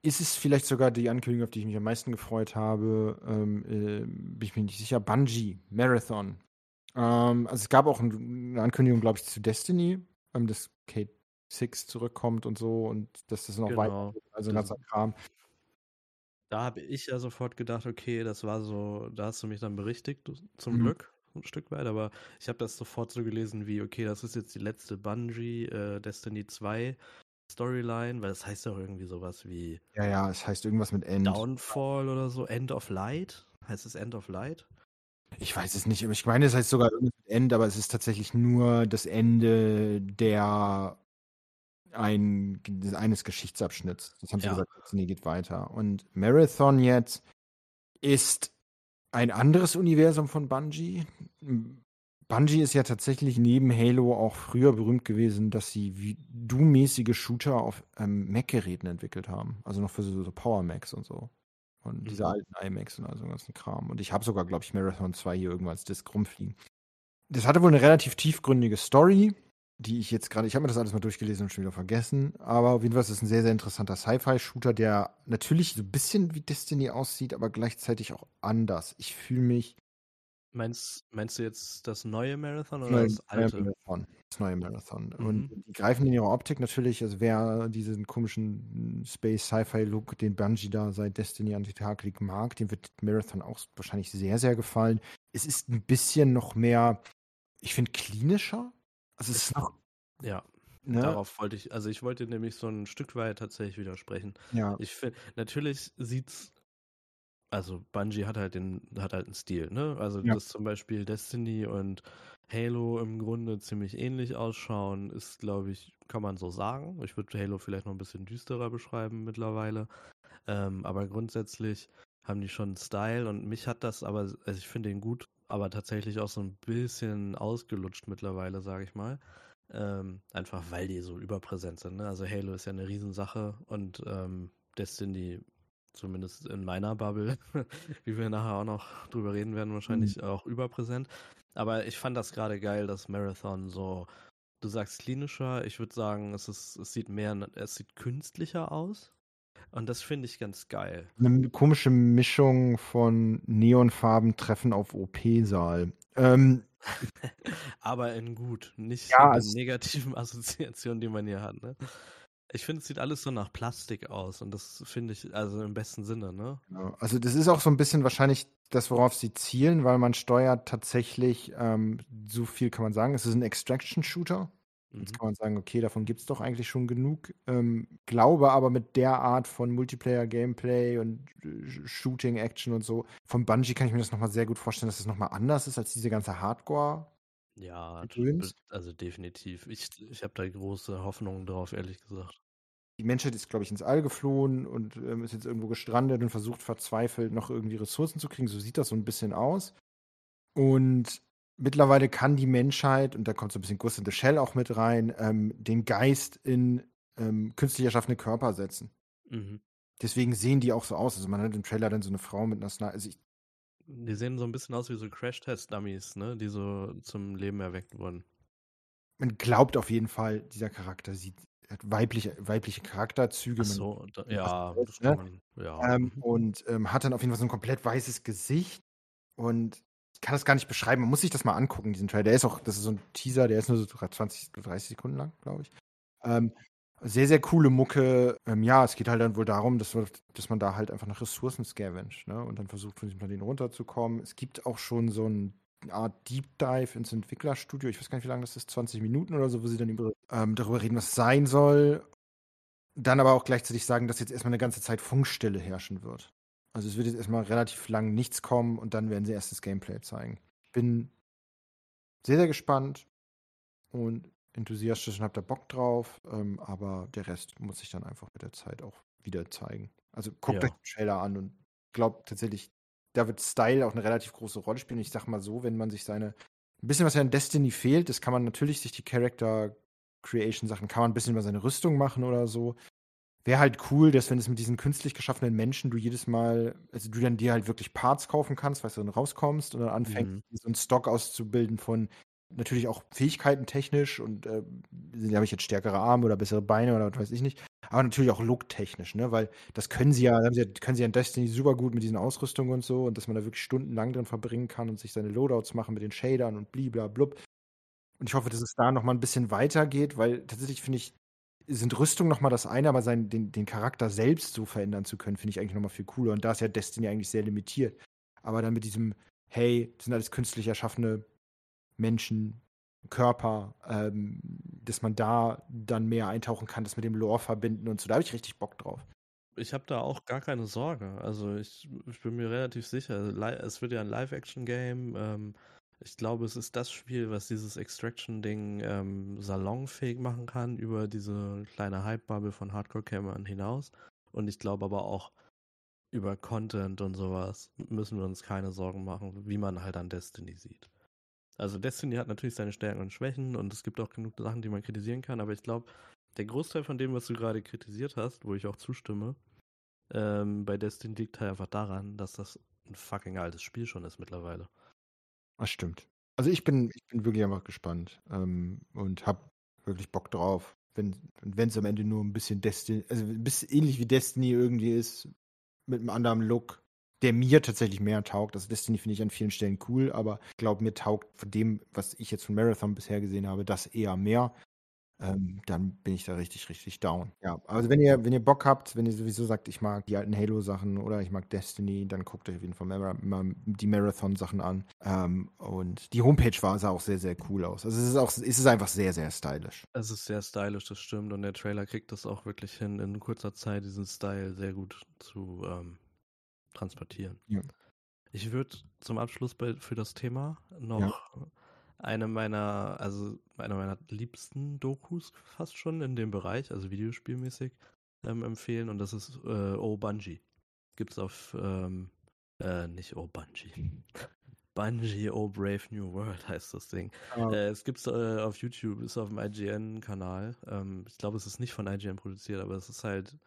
Ist es vielleicht sogar die Ankündigung, auf die ich mich am meisten gefreut habe? Ähm, äh, bin ich mir nicht sicher. Bungie, Marathon. Ähm, also es gab auch eine Ankündigung, glaube ich, zu Destiny, ähm, dass Kate 6 zurückkommt und so und dass das noch genau. weiter, also ein ganzer Kram. Da habe ich ja sofort gedacht, okay, das war so, da hast du mich dann berichtigt, zum mhm. Glück, ein Stück weit, aber ich habe das sofort so gelesen wie, okay, das ist jetzt die letzte Bungie äh, Destiny 2 Storyline, weil das heißt ja irgendwie sowas wie. Ja, ja, es heißt irgendwas mit End. Downfall oder so, End of Light. Heißt es End of Light? Ich weiß es nicht, ich meine, es heißt sogar irgendwas mit End, aber es ist tatsächlich nur das Ende der ein, eines Geschichtsabschnitts. Das haben sie ja. gesagt, nee, geht weiter. Und Marathon jetzt ist ein anderes Universum von Bungie. Bungie ist ja tatsächlich neben Halo auch früher berühmt gewesen, dass sie wie Doom-mäßige Shooter auf ähm, Mac-Geräten entwickelt haben. Also noch für so, so Power Macs und so. Und mhm. diese alten iMacs und all so ganzen Kram. Und ich habe sogar, glaube ich, Marathon 2 hier irgendwann als Disk rumfliegen. Das hatte wohl eine relativ tiefgründige Story die ich jetzt gerade, ich habe mir das alles mal durchgelesen und schon wieder vergessen, aber auf jeden Fall ist es ein sehr, sehr interessanter Sci-Fi-Shooter, der natürlich so ein bisschen wie Destiny aussieht, aber gleichzeitig auch anders. Ich fühle mich. Meinst, meinst du jetzt das neue Marathon oder Neue, das neue alte? Marathon. Das neue Marathon. Mhm. Und die greifen in ihrer Optik natürlich, also wer diesen komischen Space-Sci-Fi-Look, den Bungie da seit Destiny an die Tag legt, mag, dem wird Marathon auch wahrscheinlich sehr, sehr gefallen. Es ist ein bisschen noch mehr, ich finde, klinischer. Also es ist noch, Ja, ne? darauf wollte ich, also ich wollte nämlich so ein Stück weit tatsächlich widersprechen. Ja, Ich finde, natürlich sieht's, also Bungie hat halt den, hat halt einen Stil, ne? Also Ja. dass zum Beispiel Destiny und Halo im Grunde ziemlich ähnlich ausschauen, ist, glaube ich, kann man so sagen. Ich würde Halo vielleicht noch ein bisschen düsterer beschreiben mittlerweile. Ähm, aber grundsätzlich haben die schon einen Style und mich hat das aber, also ich finde ihn gut, aber tatsächlich auch so ein bisschen ausgelutscht mittlerweile, sage ich mal. Ähm, einfach weil die so überpräsent sind. Ne? Also Halo ist ja eine Riesensache und ähm, Destiny, zumindest in meiner Bubble, wie wir nachher auch noch drüber reden werden, wahrscheinlich auch überpräsent. Aber ich fand das gerade geil, dass Marathon so, du sagst klinischer, ich würde sagen, es ist, es sieht mehr, es sieht künstlicher aus. Und das finde ich ganz geil. eine komische Mischung von Neonfarben treffen auf OP-Saal. Ähm, Aber in gut, nicht Ja, in negativen Assoziationen, die man hier hat. Ne? Ich finde, es sieht alles so nach Plastik aus und das finde ich, also im besten Sinne, ne? Ja, also das ist auch so ein bisschen wahrscheinlich das, worauf sie zielen, weil man steuert tatsächlich, ähm, so viel kann man sagen, es ist ein Extraction-Shooter. Mhm. Jetzt kann man sagen, okay, davon gibt es doch eigentlich schon genug. Ähm, glaube aber mit der Art von Multiplayer-Gameplay und äh, Shooting, Action und so, von Bungie kann ich mir das nochmal sehr gut vorstellen, dass es nochmal anders ist als diese ganze Hardcore. Ja, also definitiv. Ich, ich habe da große Hoffnungen drauf, ehrlich gesagt. Die Menschheit ist, glaube ich, ins All geflohen und ähm, ist jetzt irgendwo gestrandet und versucht verzweifelt noch irgendwie Ressourcen zu kriegen. So sieht das so ein bisschen aus. Und mittlerweile kann die Menschheit, und da kommt so ein bisschen Ghost in the Shell auch mit rein, ähm, den Geist in ähm, künstlich erschaffene Körper setzen. Mhm. Deswegen sehen die auch so aus. Also man hat im Trailer dann so eine Frau mit einer Sniper. Also ich, Die sehen so ein bisschen aus wie so Crash-Test-Dummies, ne? Die so zum Leben erweckt wurden. man glaubt auf jeden Fall, dieser Charakter sieht, hat weibliche, weibliche Charakterzüge. Ach so, da, ja, das ne? man, ja. Ähm, mhm. und ähm, hat dann auf jeden Fall so ein komplett weißes Gesicht. Und kann das gar nicht beschreiben. Man muss sich das mal angucken, diesen Trailer. Der ist auch, das ist so ein Teaser, der ist nur so 20, 30 Sekunden lang, glaube ich. Ähm, sehr, sehr coole Mucke. Ähm, ja, es geht halt dann wohl darum, dass, dass man da halt einfach nach Ressourcen scavenged, ne? Und dann versucht, von diesem Planeten runterzukommen. Es gibt auch schon so ein eine Art Deep Dive ins Entwicklerstudio. Ich weiß gar nicht, wie lange das ist, 20 Minuten oder so, wo sie dann über, ähm, darüber reden, was sein soll. Dann aber auch gleichzeitig sagen, dass jetzt erstmal eine ganze Zeit Funkstille herrschen wird. Also es wird jetzt erstmal relativ lang nichts kommen und dann werden sie erst das Gameplay zeigen. Ich bin sehr, sehr gespannt und enthusiastisch und hab da Bock drauf, ähm, aber der Rest muss sich dann einfach mit der Zeit auch wieder zeigen. Also guckt Ja. euch den Trailer an und glaubt tatsächlich, da wird Style auch eine relativ große Rolle spielen. Ich sag mal so, wenn man sich seine ein bisschen was ja in Destiny fehlt, das kann man natürlich sich die Character Creation Sachen, kann man ein bisschen über seine Rüstung machen oder so. Wäre halt cool, dass wenn es mit diesen künstlich geschaffenen Menschen du jedes Mal, also du dann dir halt wirklich Parts kaufen kannst, weißt du, dann rauskommst und dann anfängst, Mhm. so einen Stock auszubilden von natürlich auch Fähigkeiten technisch und äh, habe ich jetzt stärkere Arme oder bessere Beine oder was weiß ich nicht, aber natürlich auch look-technisch, ne? Weil das können sie ja, können sie ja in Destiny super gut mit diesen Ausrüstungen und so und dass man da wirklich stundenlang drin verbringen kann und sich seine Loadouts machen mit den Shadern und bliblablub. Und ich hoffe, dass es da noch mal ein bisschen weitergeht, weil tatsächlich finde ich, sind Rüstungen noch mal das eine, aber sein, den, den Charakter selbst so verändern zu können, finde ich eigentlich noch mal viel cooler. Und da ist ja Destiny eigentlich sehr limitiert. Aber dann mit diesem, hey, das sind alles künstlich erschaffene Menschen, Körper, ähm, dass man da dann mehr eintauchen kann, das mit dem Lore verbinden und so. Da habe ich richtig Bock drauf. Ich habe da auch gar keine Sorge. Also ich, ich bin mir relativ sicher. Es wird ja ein Live-Action-Game. Ähm, ich glaube, es ist das Spiel, was dieses Extraction-Ding ähm, salonfähig machen kann über diese kleine Hype-Bubble von Hardcore-Gamern hinaus. Und ich glaube aber auch über Content und sowas müssen wir uns keine Sorgen machen, wie man halt an Destiny sieht. Also Destiny hat natürlich seine Stärken und Schwächen und es gibt auch genug Sachen, die man kritisieren kann, aber ich glaube, der Großteil von dem, was du gerade kritisiert hast, wo ich auch zustimme, ähm, bei Destiny liegt halt einfach daran, dass das ein fucking altes Spiel schon ist mittlerweile. Das stimmt. Also ich bin, ich bin wirklich einfach gespannt ähm, und habe wirklich Bock drauf. Wenn es am Ende nur ein bisschen Destiny, also ein bisschen ähnlich wie Destiny irgendwie ist, mit einem anderen Look, der mir tatsächlich mehr taugt. Also Destiny finde ich an vielen Stellen cool, aber ich glaube, mir taugt von dem, was ich jetzt von Marathon bisher gesehen habe, das eher mehr ähm, dann bin ich da richtig, richtig down. Ja, also wenn ihr, wenn ihr Bock habt, wenn ihr sowieso sagt, ich mag die alten Halo-Sachen oder ich mag Destiny, dann guckt euch auf jeden Fall Mar die Marathon-Sachen an. Ähm, und die Homepage war, sah auch sehr, sehr cool aus. Also es ist auch, es ist einfach sehr, sehr stylisch. Es ist sehr stylisch, das stimmt. Und der Trailer kriegt das auch wirklich hin, in kurzer Zeit diesen Style sehr gut zu ähm, transportieren. Ja. Ich würde zum Abschluss bei, für das Thema noch ja eine meiner, also eine meiner liebsten Dokus fast schon in dem Bereich, also videospielmäßig, ähm, empfehlen und das ist äh, Oh Bungie. Gibt's auf, ähm, äh, nicht Oh Bungie. Bungie, Oh Brave New World heißt das Ding. Oh. Äh, es gibt's äh, auf YouTube, ist auf dem IGN-Kanal. Ähm, ich glaube, es ist nicht von IGN produziert, aber es ist halt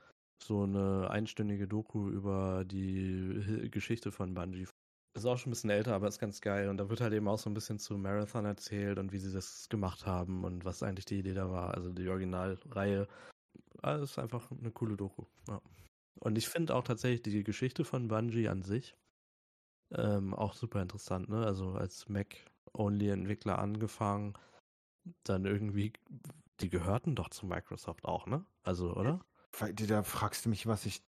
so eine einstündige Doku über die Geschichte von Bungie ist auch schon ein bisschen älter, aber ist ganz geil. Und da wird halt eben auch so ein bisschen zu Marathon erzählt und wie sie das gemacht haben und was eigentlich die Idee da war. Also die Originalreihe. Das ist einfach eine coole Doku. Ja. Und ich finde auch tatsächlich die Geschichte von Bungie an sich ähm, auch super interessant. Ne? Also als Mac-Only-Entwickler angefangen, dann irgendwie, die gehörten doch zu Microsoft auch, ne? Also, oder? Da fragst du mich, was ich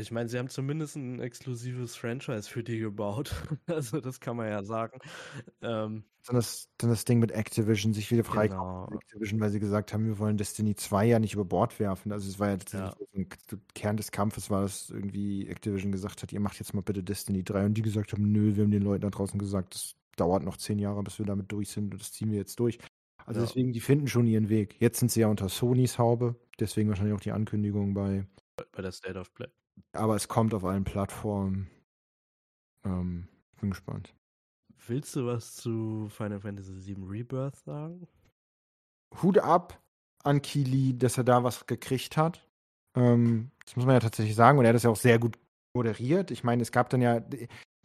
ich meine, sie haben zumindest ein exklusives Franchise für die gebaut. also das kann man ja sagen. Ähm, dann, das, dann das Ding mit Activision, sich wieder freikaufen genau. Activision, weil sie gesagt haben, wir wollen Destiny 2 ja nicht über Bord werfen. Also es war ja ja. ein Kern des Kampfes war, dass irgendwie Activision gesagt hat, ihr macht jetzt mal bitte Destiny 3 und die gesagt haben, nö, wir haben den Leuten da draußen gesagt, das dauert noch zehn Jahre, bis wir damit durch sind und das ziehen wir jetzt durch. Also ja. deswegen, die finden schon ihren Weg. Jetzt sind sie ja unter Sonys Haube, deswegen wahrscheinlich auch die Ankündigung bei bei der State of Play. Aber es kommt auf allen Plattformen. Ähm, bin gespannt. Willst du was zu Final Fantasy VII Rebirth sagen? Hut ab an Kili, dass er da was gekriegt hat. Ähm, das muss man ja tatsächlich sagen. Und er hat das ja auch sehr gut moderiert. Ich meine, es gab dann ja.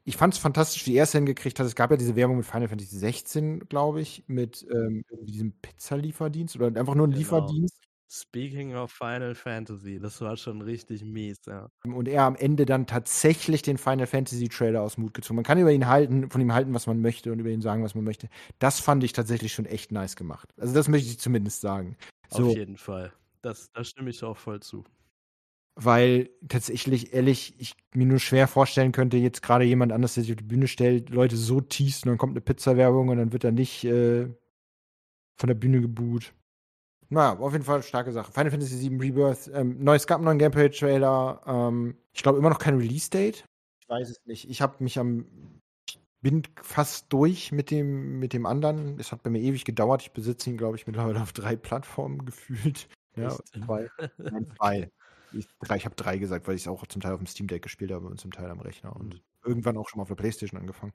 Ich fand es fantastisch, wie er es hingekriegt hat. Es gab ja diese Werbung mit Final Fantasy 16, glaube ich, mit ähm, diesem Pizzalieferdienst oder einfach nur ein genau. Lieferdienst. Speaking of Final Fantasy, das war schon richtig mies, ja. Und er am Ende dann tatsächlich den Final Fantasy Trailer aus Mut gezogen. Man kann über ihn halten, von ihm halten, was man möchte und über ihn sagen, was man möchte. Das fand ich tatsächlich schon echt nice gemacht. Also das möchte ich zumindest sagen. So. Auf jeden Fall. Das, da stimme ich auch voll zu. Weil tatsächlich, ehrlich, ich mir nur schwer vorstellen könnte, jetzt gerade jemand anders, der sich auf die Bühne stellt, Leute so teast und dann kommt eine Pizza-Werbung und dann wird er nicht äh, von der Bühne geboot. Naja, auf jeden Fall starke Sache. Final Fantasy VII Rebirth, ähm, neues gab einen neuen Gameplay-Trailer. Ähm, ich glaube immer noch kein Release-Date. Ich weiß es nicht. Ich habe mich am bin fast durch mit dem, mit dem anderen. Es hat bei mir ewig gedauert. Ich besitze ihn, glaube ich, mittlerweile auf drei Plattformen gefühlt. Ja, zwei. Nein, zwei. Ich, ich habe drei gesagt, weil ich es auch zum Teil auf dem Steam Deck gespielt habe und zum Teil am Rechner und mhm. irgendwann auch schon mal auf der Playstation angefangen.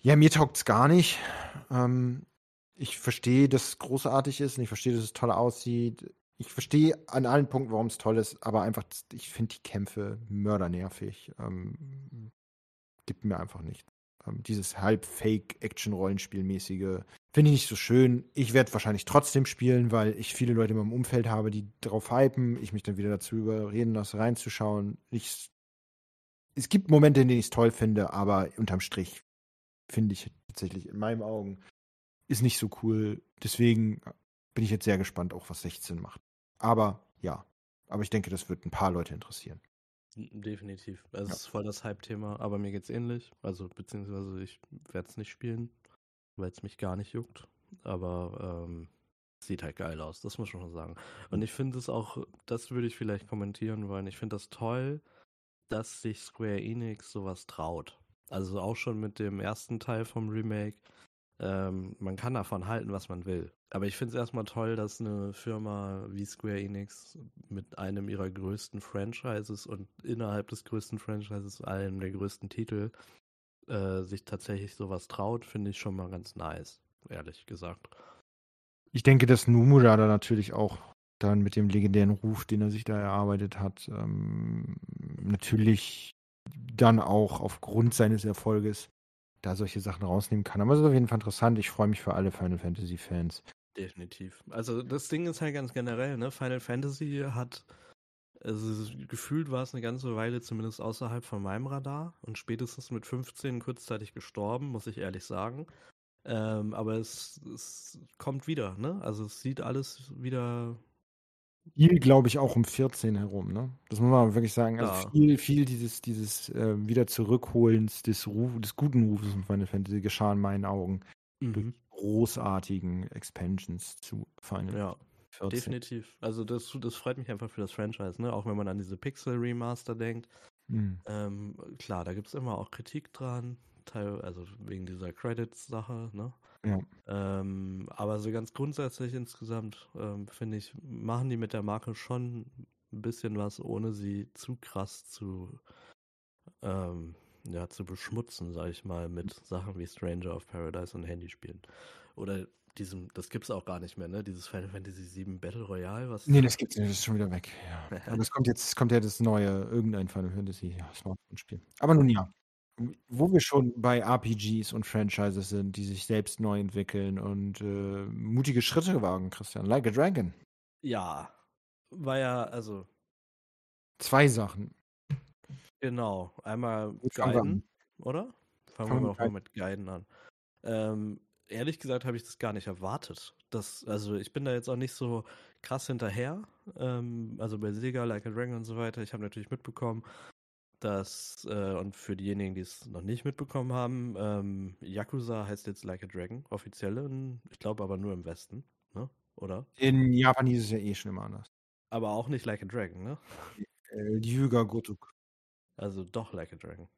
Ja, mir taugt es gar nicht. Ähm, ich verstehe, dass es großartig ist und ich verstehe, dass es toll aussieht. Ich verstehe an allen Punkten, warum es toll ist, aber einfach, ich finde die Kämpfe mördernervig. Ähm, gibt mir einfach nicht. Ähm, dieses halb Fake-Action-Rollenspielmäßige finde ich nicht so schön. Ich werde wahrscheinlich trotzdem spielen, weil ich viele Leute in meinem Umfeld habe, die drauf hypen. Ich mich dann wieder dazu überreden lasse, reinzuschauen. Ich, es gibt Momente, in denen ich es toll finde, aber unterm Strich finde ich tatsächlich in meinen Augen ist nicht so cool. Deswegen bin ich jetzt sehr gespannt, auch was 16 macht. Aber ja, aber ich denke, das wird ein paar Leute interessieren. Definitiv. Es ja. ist voll das Hype-Thema, aber mir geht's ähnlich. Also, beziehungsweise ich werde es nicht spielen, weil es mich gar nicht juckt. Aber ähm, sieht halt geil aus, das muss man schon sagen. Und ich finde es auch, das würde ich vielleicht kommentieren wollen. Ich finde das toll, dass sich Square Enix sowas traut. Also auch schon mit dem ersten Teil vom Remake ähm, man kann davon halten, was man will. Aber ich finde es erstmal toll, dass eine Firma wie Square Enix mit einem ihrer größten Franchises und innerhalb des größten Franchises, einem der größten Titel, äh, sich tatsächlich sowas traut, finde ich schon mal ganz nice, ehrlich gesagt. Ich denke, dass Numura da natürlich auch dann mit dem legendären Ruf, den er sich da erarbeitet hat, ähm, natürlich dann auch aufgrund seines Erfolges da solche Sachen rausnehmen kann. Aber es ist auf jeden Fall interessant. Ich freue mich für alle Final Fantasy Fans. Definitiv. Also das Ding ist halt ganz generell, ne? Final Fantasy hat, also gefühlt war es eine ganze Weile zumindest außerhalb von meinem Radar und spätestens mit 15 kurzzeitig gestorben, muss ich ehrlich sagen. Ähm, aber es, es kommt wieder, ne? Also es sieht alles wieder viel, glaube ich, auch um 14 herum, ne? Das muss man wirklich sagen. Also Ja. viel, viel dieses, dieses äh, wieder Zurückholens des, Ruf, des guten Rufes von Final Fantasy geschah in meinen Augen durch Mhm. großartigen Expansions zu Final Ja, 14. definitiv. Also das, das freut mich einfach für das Franchise, ne? Auch wenn man an diese Pixel Remaster denkt. Mhm. Ähm, klar, da gibt es immer auch Kritik dran, also wegen dieser Credits-Sache, ne? Ja. Ähm, aber so ganz grundsätzlich insgesamt, ähm, finde ich, machen die mit der Marke schon ein bisschen was, ohne sie zu krass zu, ähm, ja, zu beschmutzen, sag ich mal, mit Sachen wie Stranger of Paradise und Handyspielen. Oder diesem, das gibt's auch gar nicht mehr, ne? Dieses Final Fantasy VII Battle Royale, was Nee, das gibt's nicht, das ist schon wieder weg. Ja. Aber es kommt jetzt, es kommt ja das neue, irgendein Final Fantasy ja, Smartphone-Spiel. Aber nun ja. Wo wir schon bei RPGs und Franchises sind, die sich selbst neu entwickeln und äh, mutige Schritte wagen, Christian. Like a Dragon. Ja, war ja, also, Zwei Sachen. genau, einmal? Gaiden, oder? Fangen Fangen wir doch mal mit Gaiden an. Ähm, ehrlich gesagt habe ich das gar nicht erwartet. Das, also ich bin da jetzt auch nicht so krass hinterher. Ähm, also bei Sega, Like a Dragon und so weiter. Ich habe natürlich mitbekommen, dass, äh, und für diejenigen, die es noch nicht mitbekommen haben, ähm, Yakuza heißt jetzt Like a Dragon, offiziell, in, ich glaube aber nur im Westen, ne? Oder? In Japan hieß es ja eh schon immer anders. Aber auch nicht Like a Dragon, ne? Äh, Ryuga Gotuk. Also doch Like a Dragon.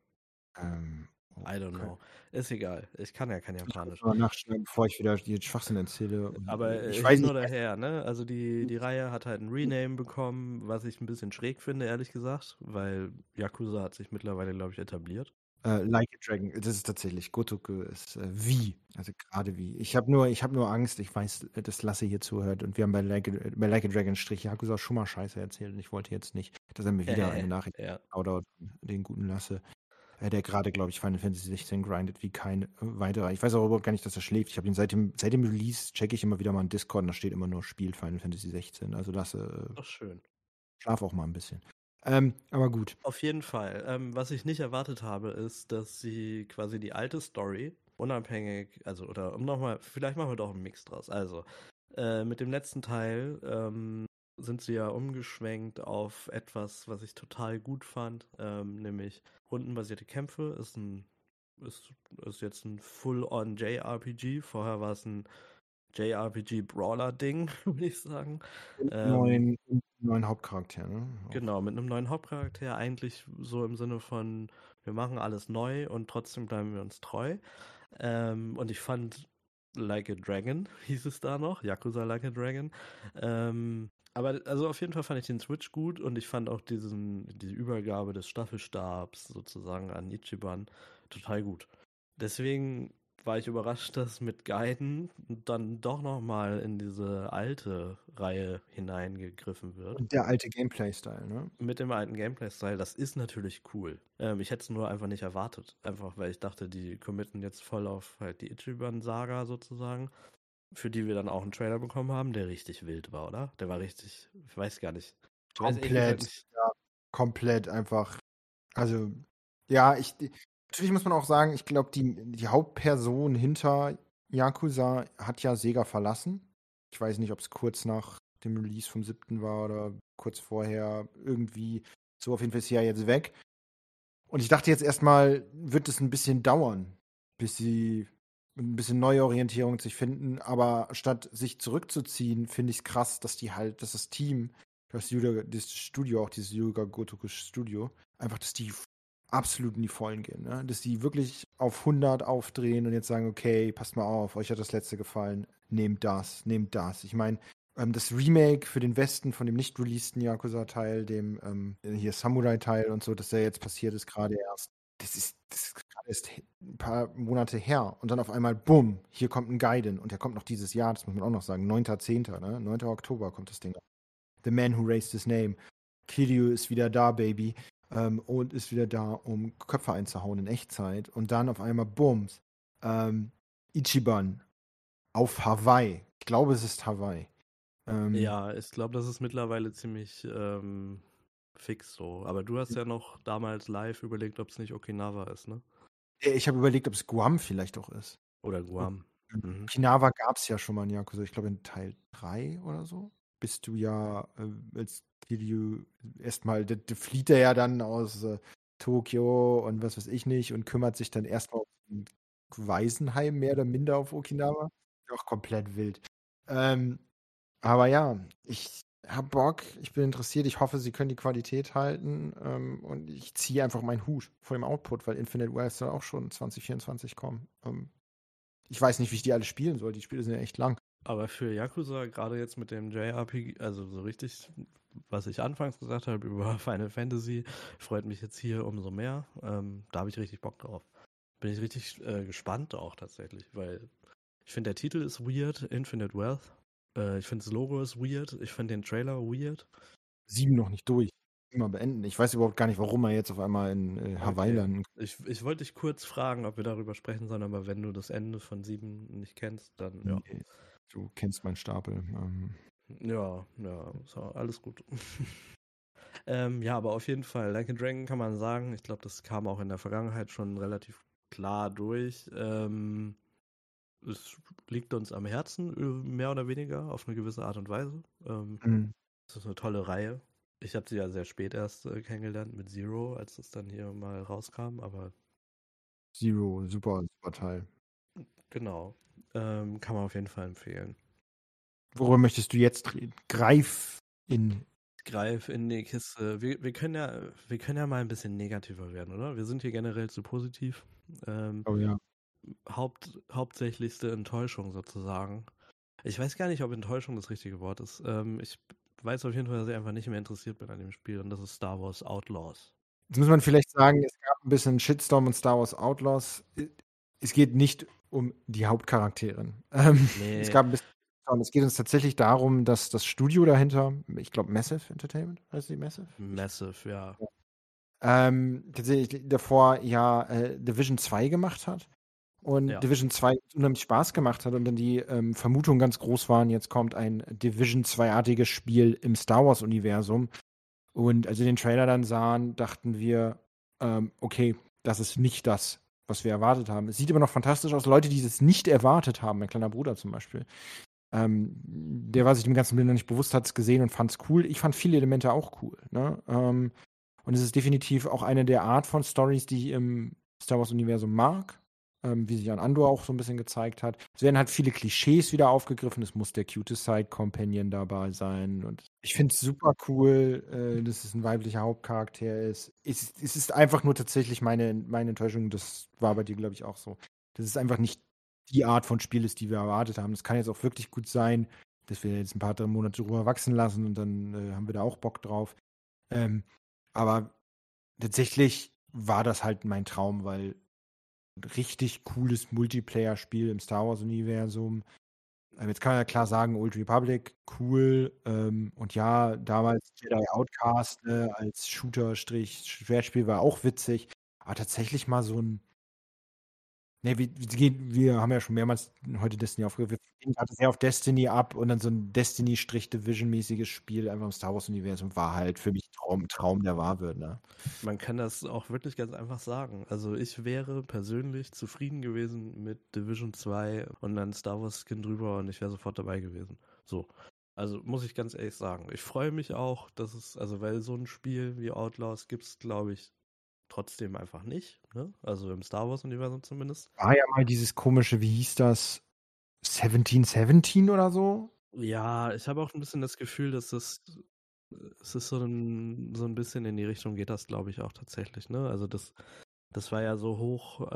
Ähm, I don't know. Ist egal. Ich kann ja kein Japanisch. Mal nachschneiden, bevor ich wieder die Schwachsinn erzähle. Aber ich äh, weiß hin nicht, oder her, ne? Also die, die Reihe hat halt ein Rename bekommen, was ich ein bisschen schräg finde, ehrlich gesagt, weil Yakuza hat sich mittlerweile, glaube ich, etabliert. äh, Like a Dragon, das ist tatsächlich, Gotoku ist äh, wie, also gerade wie. Ich habe nur, ich habe nur Angst, ich weiß, dass Lasse hier zuhört und wir haben bei Like a, bei like a Dragon Strich Yakuza schon mal Scheiße erzählt und ich wollte jetzt nicht, dass er mir wieder eine Nachricht Ja. oder den guten Lasse, äh, der gerade, glaube ich, Final Fantasy 16 grindet wie kein äh, weiterer. Ich weiß auch überhaupt gar nicht, dass er schläft. Ich habe ihn seit dem, seit dem Release, checke ich immer wieder mal in Discord und da steht immer nur, spielt Final Fantasy 16. Also Lasse, äh, Doch schön. schlaf auch mal ein bisschen. Ähm, aber gut. Auf jeden Fall. Ähm, was ich nicht erwartet habe, ist, dass sie quasi die alte Story unabhängig, also oder um nochmal, vielleicht machen wir doch einen Mix draus. Also, äh, mit dem letzten Teil ähm, sind sie ja umgeschwenkt auf etwas, was ich total gut fand, ähm, nämlich rundenbasierte Kämpfe. Ist ein ist, ist jetzt ein Full-on JRPG. Vorher war es ein JRPG-Brawler-Ding, würde ich sagen. Und Ähm, neuen, neuen Hauptcharakter, ne? Genau, mit einem neuen Hauptcharakter, eigentlich so im Sinne von, wir machen alles neu und trotzdem bleiben wir uns treu. Ähm, und ich fand Like a Dragon, hieß es da noch, Yakuza Like a Dragon. Ähm, aber also auf jeden Fall fand ich den Switch gut und ich fand auch diesen, diese Übergabe des Staffelstabs sozusagen an Ichiban total gut. Deswegen war ich überrascht, dass mit Gaiden dann doch nochmal in diese alte Reihe hineingegriffen wird Und der alte Gameplay-Style, ne? mit dem alten Gameplay-Style, das ist natürlich cool. Ähm, ich hätte es nur einfach nicht erwartet. Einfach, weil ich dachte, die committen jetzt voll auf halt die Ichiban-Saga sozusagen, für die wir dann auch einen Trailer bekommen haben, der richtig wild war, oder? Der war richtig, ich weiß gar nicht. Ich Komplett, nicht. ja, komplett einfach. Also, ja, ich, natürlich muss man auch sagen, ich glaube, die, die Hauptperson hinter Yakuza hat ja Sega verlassen. Ich weiß nicht, ob es kurz nach dem Release vom 7. war oder kurz vorher irgendwie. So, auf jeden Fall ist sie ja jetzt weg. Und ich dachte jetzt erstmal, wird es ein bisschen dauern, bis sie ein bisschen Neuorientierung sich finden. Aber statt sich zurückzuziehen, finde ich es krass, dass die halt, dass das Team, das, Yuga, das Studio, auch dieses Yuga Gotoku Studio, einfach, dass die absolut in die Vollen gehen. Ne? Dass die wirklich auf 100 aufdrehen und jetzt sagen, okay, passt mal auf, euch hat das letzte gefallen, nehmt das, nehmt das. Ich meine, ähm, das Remake für den Westen von dem nicht releaseden Yakuza-Teil, dem ähm, hier Samurai-Teil und so, dass der jetzt passiert ist, gerade erst. Das ist, das ist erst ein paar Monate her. Und dann auf einmal, bumm, hier kommt ein Gaiden. Und der kommt noch dieses Jahr, das muss man auch noch sagen, 9.10., ne? 9. Oktober kommt das Ding. The Man Who Raised His Name. Kiryu ist wieder da, Baby. Ähm, und ist wieder da, um Köpfe einzuhauen in Echtzeit. Und dann auf einmal, bums, ähm, Ichiban auf Hawaii Ich glaube, es ist Hawaii. Ähm, ja, ich glaube, das ist mittlerweile ziemlich ähm, fix so. Aber du hast ja noch damals live überlegt, ob es nicht Okinawa ist, ne? Ich habe überlegt, ob es Guam vielleicht auch ist. Oder Guam. Mhm. Okinawa gab es ja schon mal in Yakuza. Ich glaube, in Teil 3 oder so bist du ja äh, als Kiryu erstmal, da, da flieht er ja dann aus äh, Tokio und was weiß ich nicht und kümmert sich dann erstmal um ein Waisenheim mehr oder minder auf Okinawa. Auch komplett wild. Ähm, aber ja, ich habe Bock, ich bin interessiert, ich hoffe, sie können die Qualität halten ähm, und ich ziehe einfach meinen Hut vor dem Output, weil Infinite Wells soll auch schon 2024 kommen. Ähm, ich weiß nicht, wie ich die alle spielen soll, die Spiele sind ja echt lang. Aber für Yakuza, gerade jetzt mit dem JRPG, also so richtig, was ich anfangs gesagt habe über Final Fantasy, freut mich jetzt hier umso mehr. Ähm, da habe ich richtig Bock drauf. Bin ich richtig äh, gespannt auch tatsächlich, weil ich finde, der Titel ist weird, Infinite Wealth. Äh, ich finde das Logo ist weird. Ich finde den Trailer weird. Sieben noch nicht durch. Immer beenden. Ich weiß überhaupt gar nicht, warum er jetzt auf einmal in äh, Hawaii okay. landen Ich, ich wollte dich kurz fragen, ob wir darüber sprechen sollen, aber wenn du das Ende von sieben nicht kennst, dann ja. Nee, du kennst meinen Stapel. Ähm. Ja, ja, so, alles gut. ähm, ja, aber auf jeden Fall, Like a Dragon kann man sagen, ich glaube, das kam auch in der Vergangenheit schon relativ klar durch. Ähm, es liegt uns am Herzen, äh, mehr oder weniger, auf eine gewisse Art und Weise. Ähm, mhm. Das ist eine tolle Reihe. Ich habe sie ja sehr spät erst äh, kennengelernt mit Zero, als es dann hier mal rauskam, aber. Zero, super, super Teil. Genau. Ähm, kann man auf jeden Fall empfehlen. Worüber möchtest du jetzt reden? Greif in. Greif in die Kiste. Wir, wir, können ja, wir können ja mal ein bisschen negativer werden, oder? Wir sind hier generell zu positiv. Ähm, oh ja. Haupt, hauptsächlichste Enttäuschung sozusagen. Ich weiß gar nicht, ob Enttäuschung das richtige Wort ist. Ähm, ich weiß auf jeden Fall, dass ich einfach nicht mehr interessiert bin an dem Spiel und das ist Star Wars Outlaws. Jetzt muss man vielleicht sagen, es gab ein bisschen Shitstorm und Star Wars Outlaws. Es geht nicht um die Hauptcharakterin. Ähm, nee. Es gab ein bisschen es geht uns tatsächlich darum, dass das Studio dahinter, ich glaube Massive Entertainment, heißt die Massive? Massive, ja. Ähm, tatsächlich davor ja äh, Division 2 gemacht hat und ja. Division 2 unheimlich Spaß gemacht hat und dann die ähm, Vermutungen ganz groß waren, jetzt kommt ein Division 2-artiges Spiel im Star Wars-Universum. Und als wir den Trailer dann sahen, dachten wir, ähm, okay, das ist nicht das, was wir erwartet haben. Es sieht immer noch fantastisch aus. Leute, die es nicht erwartet haben, mein kleiner Bruder zum Beispiel, ähm, der war sich dem ganzen Bild noch nicht bewusst, hat es gesehen und fand es cool. Ich fand viele Elemente auch cool. Ne? Ähm, und es ist definitiv auch eine der Art von Stories, die ich im Star Wars-Universum mag ähm, wie sich an Andor auch so ein bisschen gezeigt hat. Es werden halt viele Klischees wieder aufgegriffen. Es muss der cutest Side Companion dabei sein. Und ich finde es super cool, äh, dass es ein weiblicher Hauptcharakter ist. Es, es, ist einfach nur tatsächlich meine, meine Enttäuschung. Das war bei dir, glaube ich, auch so. Das ist einfach nicht die Art von Spiel ist, die wir erwartet haben. Das kann jetzt auch wirklich gut sein, dass wir jetzt ein paar Monate drüber wachsen lassen und dann äh, haben wir da auch Bock drauf. Ähm, aber tatsächlich war das halt mein Traum, weil richtig cooles Multiplayer-Spiel im Star Wars-Universum. Ähm, jetzt kann man ja klar sagen, Old Republic, cool. Ähm, und ja, damals Jedi Outcast äh, als Shooter-Schwertspiel war auch witzig. Aber tatsächlich mal so ein Ne, wir, wir haben ja schon mehrmals heute Destiny aufgegriffen. Wir gehen sehr auf Destiny ab und dann so ein Destiny-Division-mäßiges Spiel einfach im Star Wars-Universum war halt für mich Traum, Traum, der wahr wird. Ne? Man kann das auch wirklich ganz einfach sagen. Also ich wäre persönlich zufrieden gewesen mit Division 2 und dann Star Wars-Skin drüber und ich wäre sofort dabei gewesen. So. Also muss ich ganz ehrlich sagen. Ich freue mich auch, dass es, also weil so ein Spiel wie Outlaws gibt es, glaube ich, trotzdem einfach nicht. Ne? Also im Star Wars-Universum zumindest. War ja mal dieses komische, wie hieß das? 1717 oder so? Ja, ich habe auch ein bisschen das Gefühl, dass das es ist so ein, so ein bisschen in die Richtung geht das, glaube ich, auch tatsächlich. Ne? Also das, das war ja so hoch, äh,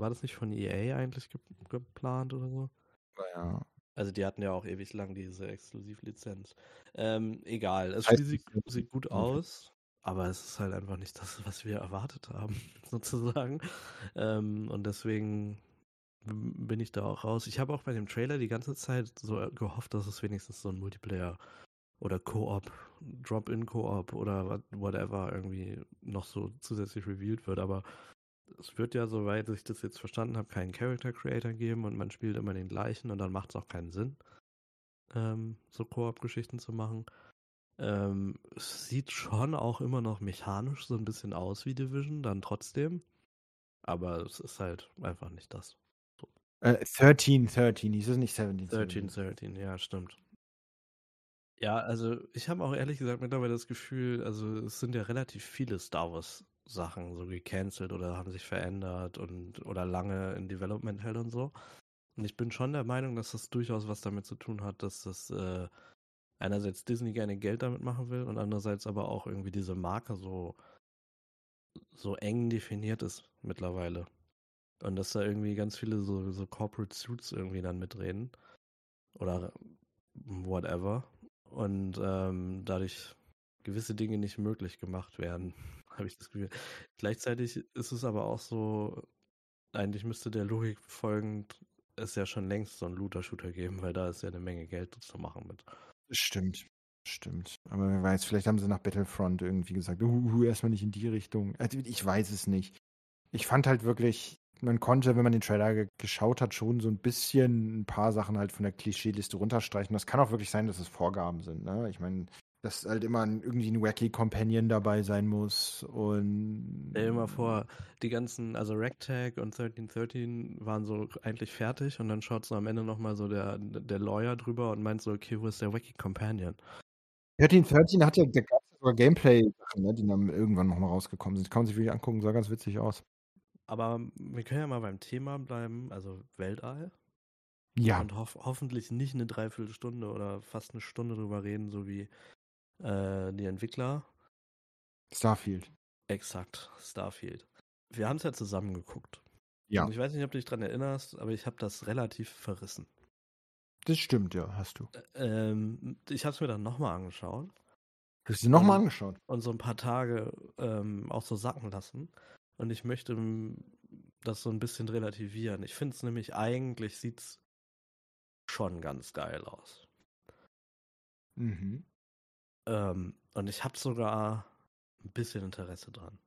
war das nicht von EA eigentlich ge geplant oder so? Ja. Also die hatten ja auch ewig lang diese Exklusivlizenz. Ähm, egal, es sieht, sieht gut aus. Aber es ist halt einfach nicht das, was wir erwartet haben, sozusagen. Ähm, und deswegen bin ich da auch raus. Ich habe auch bei dem Trailer die ganze Zeit so gehofft, dass es wenigstens so ein Multiplayer oder Koop, Drop-in-Koop oder whatever irgendwie noch so zusätzlich revealed wird. Aber es wird ja, soweit ich das jetzt verstanden habe, keinen Character Creator geben und man spielt immer den gleichen und dann macht es auch keinen Sinn. ähm, so Koop-Geschichten zu machen. Ähm, es sieht schon auch immer noch mechanisch so ein bisschen aus wie Division, dann trotzdem. Aber es ist halt einfach nicht das. Äh, 13, 13, hieß es nicht 17? 13, 13, ja, stimmt. Ja, also ich habe auch ehrlich gesagt mittlerweile das Gefühl, also es sind ja relativ viele Star Wars Sachen so gecancelt oder haben sich verändert und oder lange in Development hält und so. Und ich bin schon der Meinung, dass das durchaus was damit zu tun hat, dass das äh, einerseits Disney gerne Geld damit machen will und andererseits aber auch irgendwie diese Marke so so eng definiert ist mittlerweile. Und dass da irgendwie ganz viele so, so Corporate Suits irgendwie dann mitreden. Oder whatever. Und ähm, dadurch gewisse Dinge nicht möglich gemacht werden, habe ich das Gefühl. Gleichzeitig ist es aber auch so, eigentlich müsste der Logik folgend es ja schon längst so einen Looter-Shooter geben, weil da ist ja eine Menge Geld zu machen mit. Stimmt. Stimmt. Aber wer weiß, vielleicht haben sie nach Battlefront irgendwie gesagt, uh, erstmal nicht in die Richtung. Also ich weiß es nicht. Ich fand halt wirklich, man konnte, wenn man den Trailer ge geschaut hat, schon so ein bisschen ein paar Sachen halt von der Klischeeliste runterstreichen. Das kann auch wirklich sein, dass es Vorgaben sind. Ne? Ich meine, dass halt immer ein, irgendwie ein wacky Companion dabei sein muss und. Stell dir mal vor, die ganzen, also Ragtag und 1313 waren so eigentlich fertig und dann schaut so am Ende nochmal so der, der Lawyer drüber und meint so, okay, wo ist der wacky Companion? 1313 hat ja, da gab es sogar Gameplay-Sachen, ne, die dann irgendwann nochmal rausgekommen sind. Kann man sich wirklich angucken, sah ganz witzig aus. Aber wir können ja mal beim Thema bleiben, also Weltall. Ja. Und hof hoffentlich nicht eine Dreiviertelstunde oder fast eine Stunde drüber reden, so wie äh, die Entwickler. Starfield. Exakt, Starfield. Wir haben es ja zusammen geguckt. Ja. Und ich weiß nicht, ob du dich dran erinnerst, aber ich habe das relativ verrissen. Das stimmt, ja, hast du. Ähm, ich habe es mir dann nochmal angeschaut. Du hast sie nochmal angeschaut? Und so ein paar Tage ähm, auch so sacken lassen. Und ich möchte das so ein bisschen relativieren. Ich finde es nämlich eigentlich sieht's schon ganz geil aus. Mhm. Ähm, und ich habe sogar ein bisschen Interesse dran.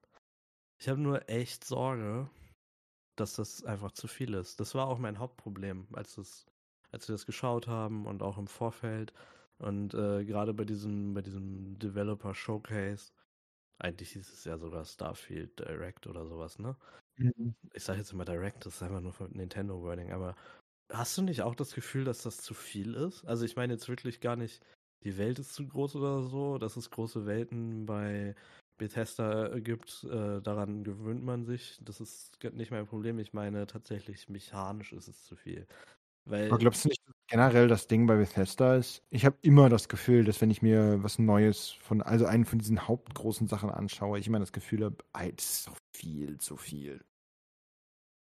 Ich habe nur echt Sorge, dass das einfach zu viel ist. Das war auch mein Hauptproblem, als, das, als wir das geschaut haben und auch im Vorfeld. Und äh, gerade bei diesem, bei diesem Developer Showcase, eigentlich hieß es ja sogar Starfield Direct oder sowas, ne? Mhm. Ich sage jetzt immer Direct, das ist einfach nur von Nintendo Wording, aber hast du nicht auch das Gefühl, dass das zu viel ist? Also ich meine jetzt wirklich gar nicht, die Welt ist zu groß oder so, dass es große Welten bei Bethesda gibt, äh, daran gewöhnt man sich. Das ist nicht mein Problem. Ich meine, tatsächlich mechanisch ist es zu viel. Weil, Aber glaubst du nicht, dass generell das Ding bei Bethesda ist? Ich habe immer das Gefühl, dass wenn ich mir was Neues von, also einen von diesen hauptgroßen Sachen anschaue, ich immer das Gefühl habe, es ist doch viel zu viel.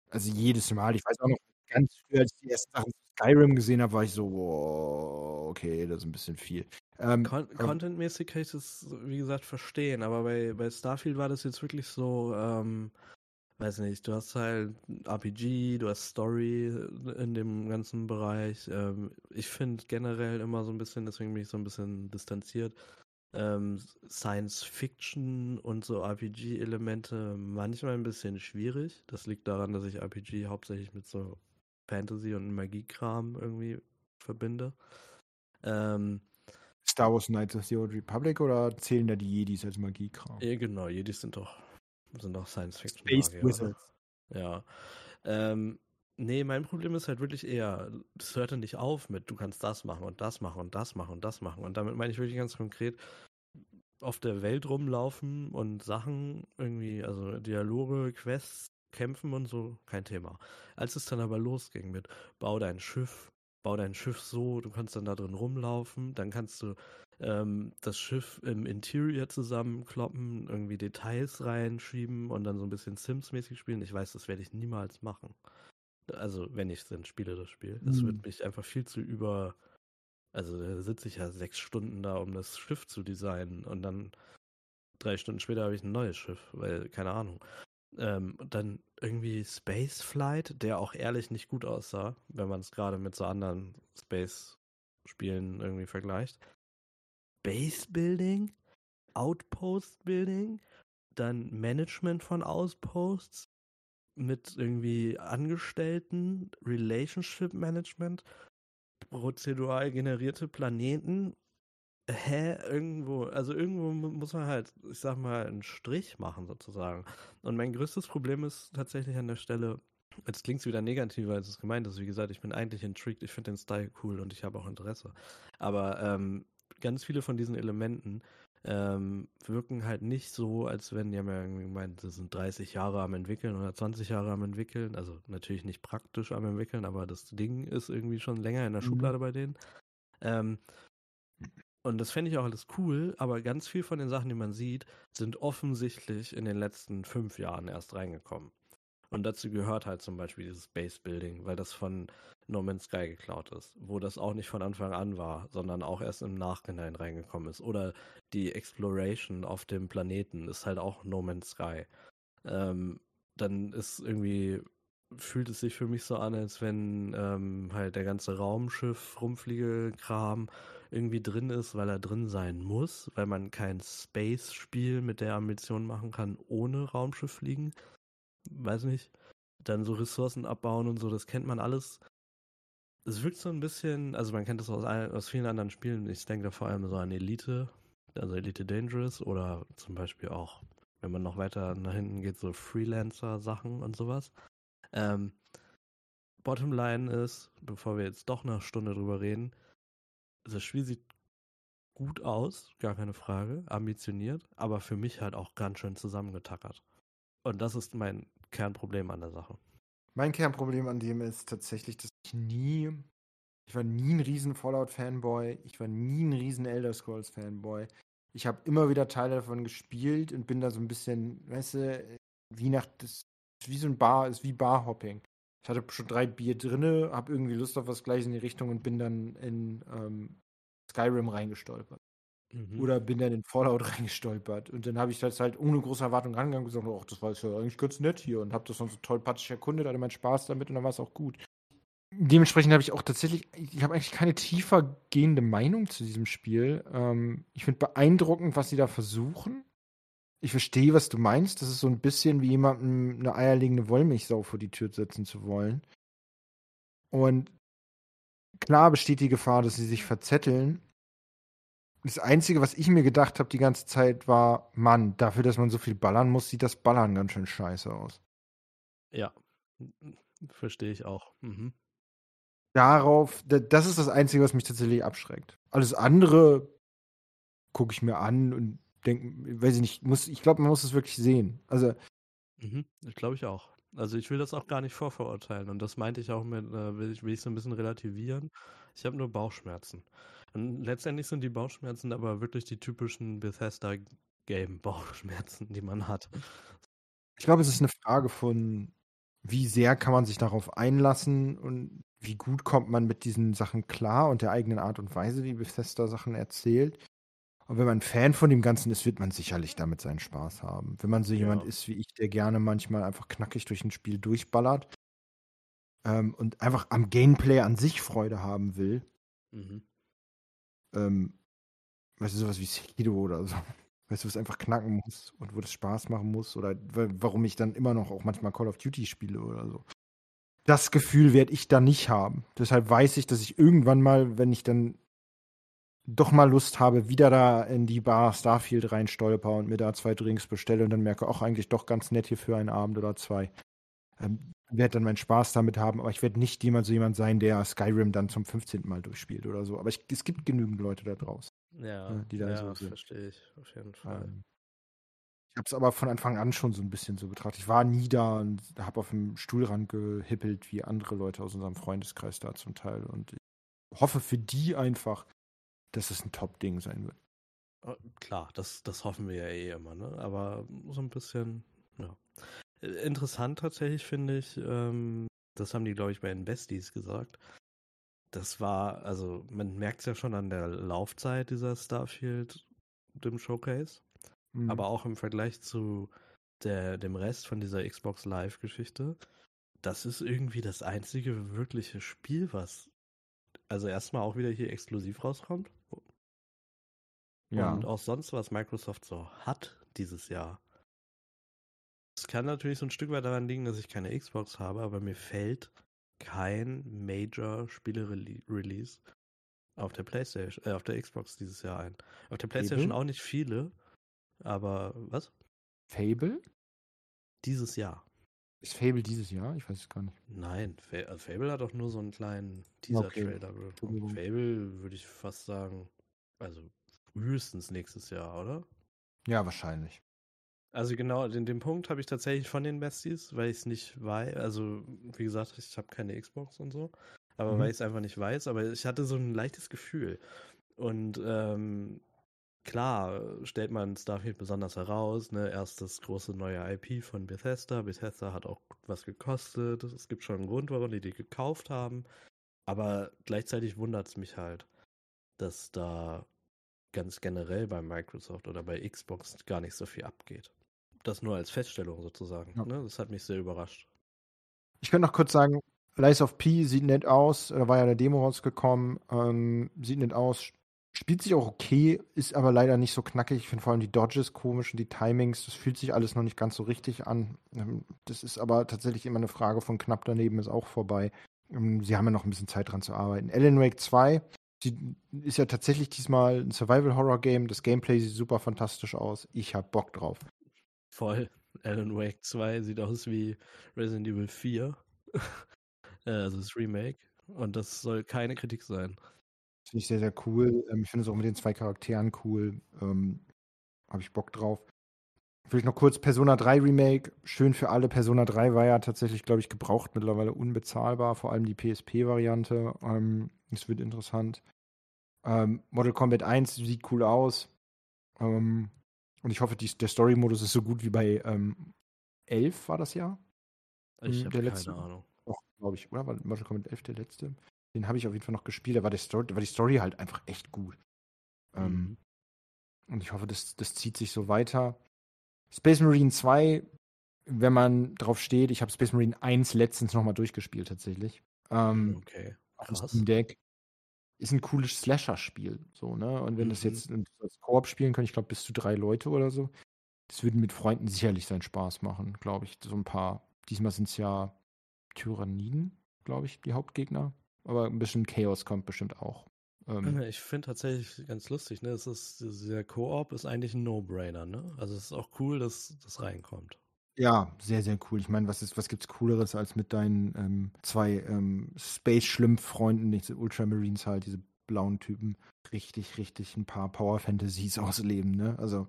Also jedes Mal, ich weiß auch noch ganz früh, als ich die ersten Sachen Skyrim gesehen habe, war ich so, wow, okay, das ist ein bisschen viel. Ähm, Con Content-mäßig kann ich das, wie gesagt, verstehen, aber bei, bei Starfield war das jetzt wirklich so, ähm, weiß nicht, du hast halt RPG, du hast Story in dem ganzen Bereich. Ähm, ich finde generell immer so ein bisschen, deswegen bin ich so ein bisschen distanziert, ähm, Science Fiction und so RPG-Elemente manchmal ein bisschen schwierig. Das liegt daran, dass ich RPG hauptsächlich mit so Fantasy und Magiekram irgendwie verbinde. Ähm, Star Wars Knights of the Old Republic oder zählen da die Jedis als Magiekram? Ja, genau, Jedis sind doch, sind doch Science Fiction. Space Wizards. Ja. Ähm, nee, mein Problem ist halt wirklich eher, das hört dann nicht auf mit, du kannst das machen und das machen und das machen und das machen. Und damit meine ich wirklich ganz konkret, auf der Welt rumlaufen und Sachen irgendwie, also Dialoge, Quests, kämpfen und so, kein Thema. Als es dann aber losging mit, bau dein Schiff, bau dein Schiff so, du kannst dann da drin rumlaufen, dann kannst du ähm, das Schiff im Interior zusammenkloppen, irgendwie Details reinschieben und dann so ein bisschen Sims-mäßig spielen. Ich weiß, das werde ich niemals machen. Also, wenn ich es dann spiele, das Spiel. Das mhm. wird mich einfach viel zu über. Also, da sitze ich ja sechs Stunden da, um das Schiff zu designen und dann drei Stunden später habe ich ein neues Schiff, weil, keine Ahnung. Ähm, dann irgendwie Spaceflight, der auch ehrlich nicht gut aussah, wenn man es gerade mit so anderen Space-Spielen irgendwie vergleicht. Base Building, Outpost Building, dann Management von Outposts mit irgendwie Angestellten, Relationship Management. prozedural generierte Planeten. Hä? Irgendwo, also irgendwo muss man halt, ich sag mal, einen Strich machen sozusagen. Und mein größtes Problem ist tatsächlich an der Stelle, jetzt klingt es wieder negativer, als es gemeint ist. Wie gesagt, ich bin eigentlich intrigued, ich finde den Style cool und ich habe auch Interesse. Aber ähm, ganz viele von diesen Elementen ähm, wirken halt nicht so, als wenn die haben ja irgendwie gemeint, sie sind 30 Jahre am entwickeln oder 20 Jahre am entwickeln. Also natürlich nicht praktisch am entwickeln, aber das Ding ist irgendwie schon länger in der mhm. Schublade bei denen. Ähm, und das fände ich auch alles cool, aber ganz viel von den Sachen, die man sieht, sind offensichtlich in den letzten fünf Jahren erst reingekommen. Und dazu gehört halt zum Beispiel dieses Base Building, weil das von No Man's Sky geklaut ist, wo das auch nicht von Anfang an war, sondern auch erst im Nachhinein reingekommen ist. Oder die Exploration auf dem Planeten ist halt auch No Man's Sky. Ähm, dann ist irgendwie, fühlt es sich für mich so an, als wenn ähm, halt der ganze Raumschiff, Rumfliegekram irgendwie drin ist, weil er drin sein muss, weil man kein Space-Spiel mit der Ambition machen kann, ohne Raumschiff fliegen weiß nicht, dann so Ressourcen abbauen und so, das kennt man alles. Es wirkt so ein bisschen, also man kennt das aus, aus vielen anderen Spielen, ich denke da vor allem so an Elite, also Elite Dangerous oder zum Beispiel auch, wenn man noch weiter nach hinten geht, so Freelancer-Sachen und sowas. Ähm, Bottom Line ist, bevor wir jetzt doch eine Stunde drüber reden, das Spiel sieht gut aus, gar keine Frage, ambitioniert, aber für mich halt auch ganz schön zusammengetackert. Und das ist mein Kernproblem an der Sache. Mein Kernproblem an dem ist tatsächlich, dass ich nie, ich war nie ein riesen Fallout-Fanboy, ich war nie ein riesen Elder Scrolls-Fanboy. Ich habe immer wieder Teile davon gespielt und bin da so ein bisschen, weißt du, wie nach, das wie so ein Bar, ist wie Barhopping. Ich hatte schon drei Bier drinne, habe irgendwie Lust auf was gleich in die Richtung und bin dann in ähm, Skyrim reingestolpert. Mhm. Oder bin dann in Fallout reingestolpert. Und dann habe ich das halt ohne große Erwartung rangegangen und gesagt, ach, das war ja eigentlich ganz nett hier und habe das dann so toll patschig erkundet, hatte meinen Spaß damit und dann war es auch gut. Dementsprechend habe ich auch tatsächlich, ich habe eigentlich keine tiefer gehende Meinung zu diesem Spiel. Ähm, ich finde beeindruckend, was sie da versuchen. Ich verstehe, was du meinst. Das ist so ein bisschen wie jemandem eine eierlegende Wollmilchsau vor die Tür setzen zu wollen. Und klar besteht die Gefahr, dass sie sich verzetteln. Das Einzige, was ich mir gedacht habe die ganze Zeit, war, Mann, dafür, dass man so viel ballern muss, sieht das Ballern ganz schön scheiße aus. Ja, verstehe ich auch. Mhm. Darauf, das ist das Einzige, was mich tatsächlich abschreckt. Alles andere gucke ich mir an und denke, weiß ich nicht, muss, ich glaube, man muss es wirklich sehen. Also. Mhm, ich glaube ich auch. Also ich will das auch gar nicht vorverurteilen und das meinte ich auch mit, äh, will, ich, will ich so ein bisschen relativieren. Ich habe nur Bauchschmerzen. Und letztendlich sind die Bauchschmerzen aber wirklich die typischen Bethesda-Game-Bauchschmerzen, die man hat. Ich glaube, es ist eine Frage von, wie sehr kann man sich darauf einlassen und wie gut kommt man mit diesen Sachen klar und der eigenen Art und Weise, wie Bethesda Sachen erzählt. Und wenn man Fan von dem Ganzen ist, wird man sicherlich damit seinen Spaß haben. Wenn man so ja. jemand ist wie ich, der gerne manchmal einfach knackig durch ein Spiel durchballert ähm, und einfach am Gameplay an sich Freude haben will, mhm ähm, weißt du, sowas wie Sido oder so. Weißt du, was einfach knacken muss und wo das Spaß machen muss oder warum ich dann immer noch auch manchmal Call of Duty spiele oder so. Das Gefühl werde ich da nicht haben. Deshalb weiß ich, dass ich irgendwann mal, wenn ich dann doch mal Lust habe, wieder da in die Bar Starfield reinstolper und mir da zwei Drinks bestelle und dann merke, auch eigentlich doch ganz nett hier für einen Abend oder zwei. Ähm, werde dann meinen Spaß damit haben, aber ich werde nicht jemand so jemand sein, der Skyrim dann zum 15. Mal durchspielt oder so. Aber ich, es gibt genügend Leute da draußen. Ja, ne, die da ja, so sind. verstehe ich, auf jeden Fall. Ähm, ich habe es aber von Anfang an schon so ein bisschen so betrachtet. Ich war nie da und habe auf dem Stuhlrand gehippelt, wie andere Leute aus unserem Freundeskreis da zum Teil. Und ich hoffe für die einfach, dass es ein Top-Ding sein wird. Oh, klar, das, das hoffen wir ja eh immer, ne? Aber so ein bisschen, ja. Interessant tatsächlich finde ich, ähm, das haben die, glaube ich, bei den Besties gesagt. Das war, also man merkt es ja schon an der Laufzeit dieser Starfield, dem Showcase, mhm. aber auch im Vergleich zu der, dem Rest von dieser Xbox Live-Geschichte. Das ist irgendwie das einzige wirkliche Spiel, was also erstmal auch wieder hier exklusiv rauskommt. Ja. Und auch sonst, was Microsoft so hat dieses Jahr. Es kann natürlich so ein Stück weit daran liegen, dass ich keine Xbox habe, aber mir fällt kein Major-Spiele-Release auf der PlayStation, äh, auf der Xbox dieses Jahr ein. Auf der PlayStation Fable? auch nicht viele, aber was? Fable? Dieses Jahr. Ist Fable dieses Jahr? Ich weiß es gar nicht. Nein, äh, Fable hat doch nur so einen kleinen Okay. Teaser-Trailer. Entschuldigung. Fable würde ich fast sagen, also frühestens nächstes Jahr, oder? Ja, wahrscheinlich. Also genau, den, den Punkt habe ich tatsächlich von den Besties, weil ich es nicht weiß. Also, wie gesagt, ich habe keine Xbox und so. Aber Mhm. weil ich es einfach nicht weiß. Aber ich hatte so ein leichtes Gefühl. Und ähm, klar stellt man Starfield besonders heraus. Ne? Erst das große neue IP von Bethesda. Bethesda hat auch was gekostet. Es gibt schon einen Grund, warum die die gekauft haben. Aber gleichzeitig wundert es mich halt, dass da ganz generell bei Microsoft oder bei Xbox gar nicht so viel abgeht. Das nur als Feststellung sozusagen. Ja. Ne? Das hat mich sehr überrascht. Ich könnte noch kurz sagen, Lies of P sieht nett aus. Da war ja eine Demo rausgekommen. Ähm, sieht nett aus. Spielt sich auch okay, ist aber leider nicht so knackig. Ich finde vor allem die Dodges komisch und die Timings. Das fühlt sich alles noch nicht ganz so richtig an. Ähm, Das ist aber tatsächlich immer eine Frage von knapp daneben ist auch vorbei. Ähm, Sie haben ja noch ein bisschen Zeit dran zu arbeiten. Alan Wake 2 sie ist ja tatsächlich diesmal ein Survival-Horror-Game. Das Gameplay sieht super fantastisch aus. Ich hab Bock drauf. Voll. Alan Wake 2 sieht aus wie Resident Evil 4. Äh, also das Remake. Und das soll keine Kritik sein. Finde ich sehr, sehr cool. Ähm, ich finde es auch mit den zwei Charakteren cool. Ähm, Habe ich Bock drauf. Vielleicht noch kurz Persona 3 Remake. Schön für alle. Persona 3 war ja tatsächlich, glaube ich, gebraucht, mittlerweile unbezahlbar. Vor allem die PSP-Variante. Ähm, das wird interessant. Ähm, Mortal Kombat 1 sieht cool aus. Ähm, und ich hoffe, die, der Story-Modus ist so gut wie bei ähm, 11 war das ja. Ich Hm, habe der keine letzte- Ahnung. Doch, glaube ich, oder? War Mortal Kombat 11 der letzte? Den habe ich auf jeden Fall noch gespielt. Da war, der Story, war die Story halt einfach echt gut. Ähm, Mhm. und ich hoffe, das, das zieht sich so weiter. Space Marine 2, wenn man drauf steht, ich habe Space Marine 1 letztens nochmal durchgespielt tatsächlich. Ähm, Okay. auf dem Krass. Deck. Ist ein cooles Slasher-Spiel. So, ne? Und wenn das Mhm. jetzt und als Koop spielen können, ich glaube bis zu drei Leute oder so, das würde mit Freunden sicherlich seinen Spaß machen, glaube ich. So ein paar. Diesmal sind es ja Tyranniden, glaube ich, die Hauptgegner. Aber ein bisschen Chaos kommt bestimmt auch. Ähm, Ich finde tatsächlich ganz lustig, ne? Es ist, dieser Koop ist eigentlich ein No-Brainer, ne? Also es ist auch cool, dass das reinkommt. Ja, sehr, sehr cool. Ich meine, was, ist, was gibt's Cooleres als mit deinen ähm, zwei ähm, Space-Schlimm-Freunden, diese Ultramarines halt, diese blauen Typen, richtig, richtig ein paar Power-Fantasies ausleben, ne? Also,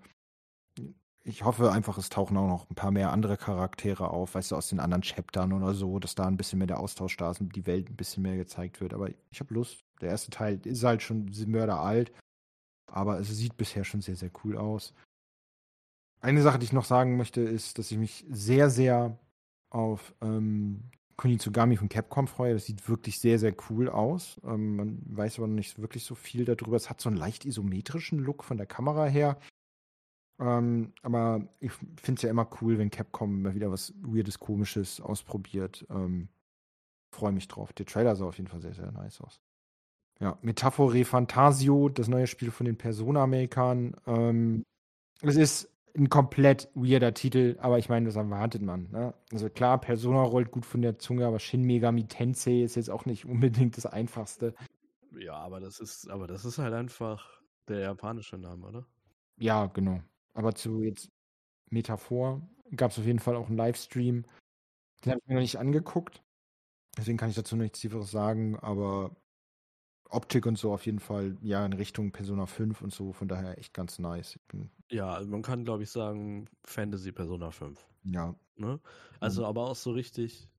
ich hoffe einfach, es tauchen auch noch ein paar mehr andere Charaktere auf, weißt du, aus den anderen Chaptern oder so, dass da ein bisschen mehr der Austausch da ist und die Welt ein bisschen mehr gezeigt wird. Aber ich habe Lust. Der erste Teil ist halt schon mörderalt, aber es sieht bisher schon sehr, sehr cool aus. Eine Sache, die ich noch sagen möchte, ist, dass ich mich sehr, sehr auf ähm, Kunitsugami von Capcom freue. Das sieht wirklich sehr, sehr cool aus. Ähm, man weiß aber noch nicht wirklich so viel darüber. Es hat so einen leicht isometrischen Look von der Kamera her. Ähm, aber ich finde es ja immer cool, wenn Capcom mal wieder was Weirdes, Komisches ausprobiert. Ähm, freue mich drauf. Der Trailer sah auf jeden Fall sehr, sehr nice aus. Ja, Metaphore Fantasio, das neue Spiel von den Persona-Makern. Ähm, es ist ein komplett weirder Titel, aber ich meine, das erwartet man. Ne? Also klar, Persona rollt gut von der Zunge, aber Shin Megami Tensei ist jetzt auch nicht unbedingt das einfachste. Ja, aber das ist, aber das ist halt einfach der japanische Name, oder? Ja, genau. Aber zu jetzt Metaphor gab es auf jeden Fall auch einen Livestream. Den habe ich mir noch nicht angeguckt. Deswegen kann ich dazu nichts Tieferes sagen, aber Optik und so auf jeden Fall, ja, in Richtung Persona 5 und so, von daher echt ganz nice. Ja, also man kann, glaube ich, sagen, Fantasy Persona 5. ja, Ne? Also aber auch so richtig,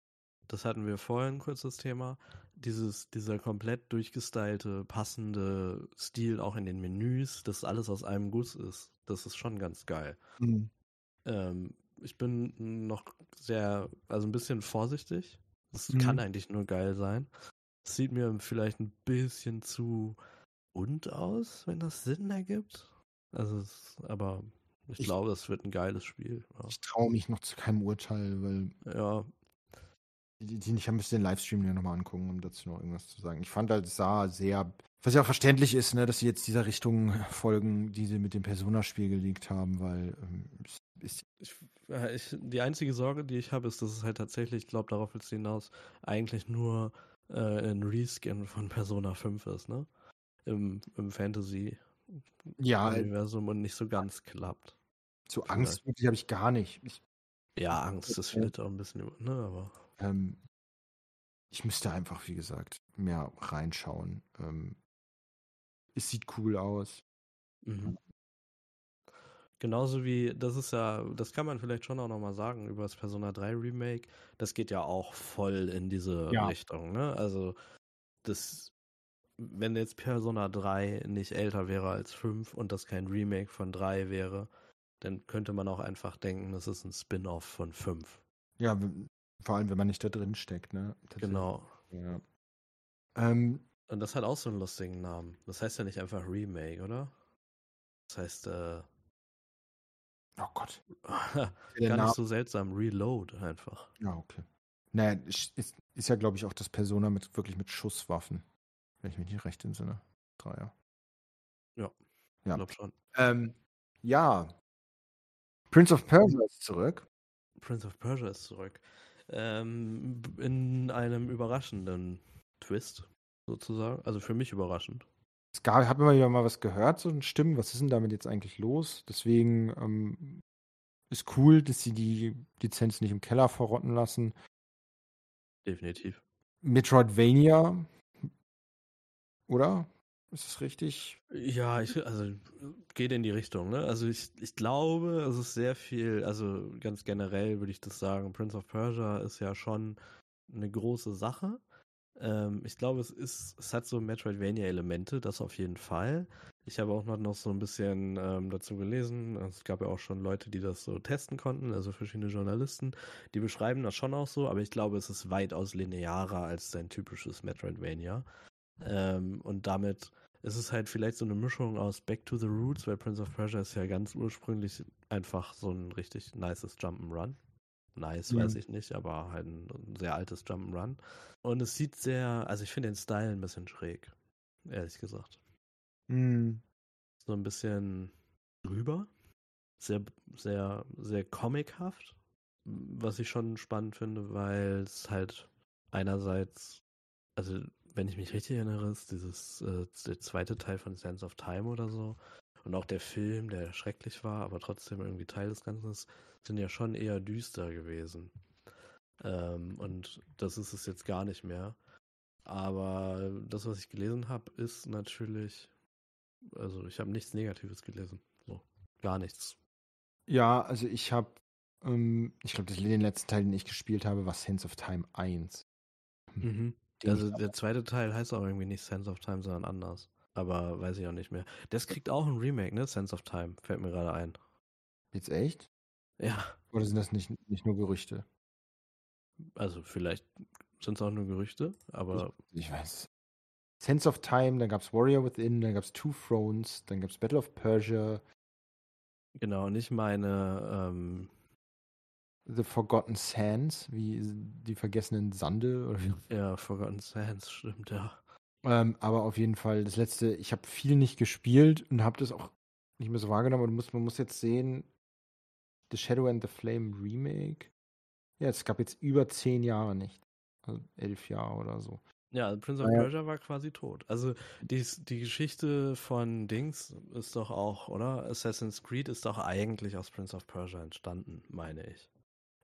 das hatten wir vorhin kurz das Thema, dieses, dieser komplett durchgestylte, passende Stil auch in den Menüs, dass alles aus einem Guss ist. Das ist schon ganz geil. Mhm. Ähm, ich bin noch sehr, also ein bisschen vorsichtig. Es Mhm. kann eigentlich nur geil sein. Sieht mir vielleicht ein bisschen zu bunt aus, wenn das Sinn ergibt. Also, aber ich, Ich- glaube, es wird ein geiles Spiel. ich traue mich noch zu keinem Urteil, weil Ja. ja. die, die ich müsste den Livestream mir nochmal angucken, um dazu noch irgendwas zu sagen. Ich fand halt, es sah sehr, was ja auch verständlich ist, ne, dass sie jetzt dieser Richtung folgen, die sie mit dem Persona-Spiel gelegt haben, weil ähm, ist ich, ich, die einzige Sorge, die ich habe, ist, dass es halt tatsächlich, ich glaube, darauf willst du hinaus, eigentlich nur äh, ein Reskin von Persona 5 ist, ne? Im, im Fantasy-Universum ja, und nicht so ganz klappt. So Angst wirklich habe ich gar nicht. Ich, ja, Angst ist vielleicht auch ein bisschen, ne, aber. Ähm, ich müsste einfach, wie gesagt, mehr reinschauen. Ähm, es sieht cool aus. Mhm. Genauso wie, das ist ja, das kann man vielleicht schon auch nochmal sagen über das Persona 3 Remake. Das geht ja auch voll in diese ja. Richtung, ne? Also, das, wenn jetzt Persona 3 nicht älter wäre als 5 und das kein Remake von 3 wäre, dann könnte man auch einfach denken, das ist ein Spin-off von 5. Ja, vor allem, wenn man nicht da drin steckt, ne? Genau. Ja. Ähm, und das hat auch so einen lustigen Namen. Das heißt ja nicht einfach Remake, oder? Das heißt, äh, Oh Gott. Gar nicht so seltsam. Reload einfach. Ja, okay. Naja, ist, ist ja, glaube ich, auch das Persona mit wirklich mit Schusswaffen. Wenn ich mich nicht recht entsinne. Dreier. Ja. Ja. Ich glaube schon. Ähm, ja. Prince of Persia ist zurück. Prince of Persia ist zurück. Ähm, in einem überraschenden Twist, sozusagen. Also für mich überraschend. Es gab, ich habe immer wieder mal was gehört, so ein Stimmen, was ist denn damit jetzt eigentlich los? Deswegen ähm, ist cool, dass sie die Lizenz nicht im Keller verrotten lassen. Definitiv. Metroidvania, oder? Ist das richtig? Ja, ich, also geht in die Richtung, ne? Also ich, ich glaube, es ist sehr viel, also ganz generell würde ich das sagen, Prince of Persia ist ja schon eine große Sache. Ähm, ich glaube, es ist, es hat so Metroidvania-Elemente, das auf jeden Fall. Ich habe auch noch so ein bisschen ähm, dazu gelesen. Es gab ja auch schon Leute, die das so testen konnten, also verschiedene Journalisten. Die beschreiben das schon auch so, aber ich glaube, es ist weitaus linearer als sein typisches Metroidvania. Ähm, und damit ist es halt vielleicht so eine Mischung aus Back to the Roots, weil Prince of Persia ist ja ganz ursprünglich einfach so ein richtig nices Jump'n'Run nice, mhm. weiß ich nicht, aber halt ein, ein sehr altes Jump'n'Run. Und es sieht sehr, also ich finde den Style ein bisschen schräg, ehrlich gesagt. Mhm. So ein bisschen drüber, sehr, sehr, sehr comichaft, was ich schon spannend finde, weil es halt einerseits, also wenn ich mich richtig erinnere, ist dieses äh, der zweite Teil von Sense of Time oder so und auch der Film, der schrecklich war, aber trotzdem irgendwie Teil des Ganzen ist, sind ja schon eher düster gewesen. Ähm, und das ist es jetzt gar nicht mehr. Aber das, was ich gelesen habe, ist natürlich, also ich habe nichts Negatives gelesen. So, gar nichts. Ja, also ich habe, ähm, ich glaube, den letzten Teil, den ich gespielt habe, war Sense of Time 1. Mhm. Also der zweite Teil heißt auch irgendwie nicht Sense of Time, sondern anders. Aber weiß ich auch nicht mehr. Das kriegt auch ein Remake, ne? Sense of Time, fällt mir gerade ein. Jetzt echt? Ja. Oder sind das nicht, nicht nur Gerüchte? Also vielleicht sind es auch nur Gerüchte, aber. Ich, ich weiß. Sense of Time, dann gab es Warrior Within, dann gab es Two Thrones, dann gab es Battle of Persia. Genau, und ich meine ähm, The Forgotten Sands, wie die vergessenen Sande. Oder wie? Ja, Forgotten Sands, stimmt, ja. Ähm, aber auf jeden Fall, das letzte, ich habe viel nicht gespielt und habe das auch nicht mehr so wahrgenommen. Aber muss, man muss jetzt sehen, The Shadow and the Flame Remake. Ja, es gab jetzt über zehn Jahre nicht. Also elf Jahre oder so. Ja, also Prince of naja. Persia war quasi tot. Also die, die Geschichte von Dings ist doch auch, oder? Assassin's Creed ist doch eigentlich aus Prince of Persia entstanden, meine ich.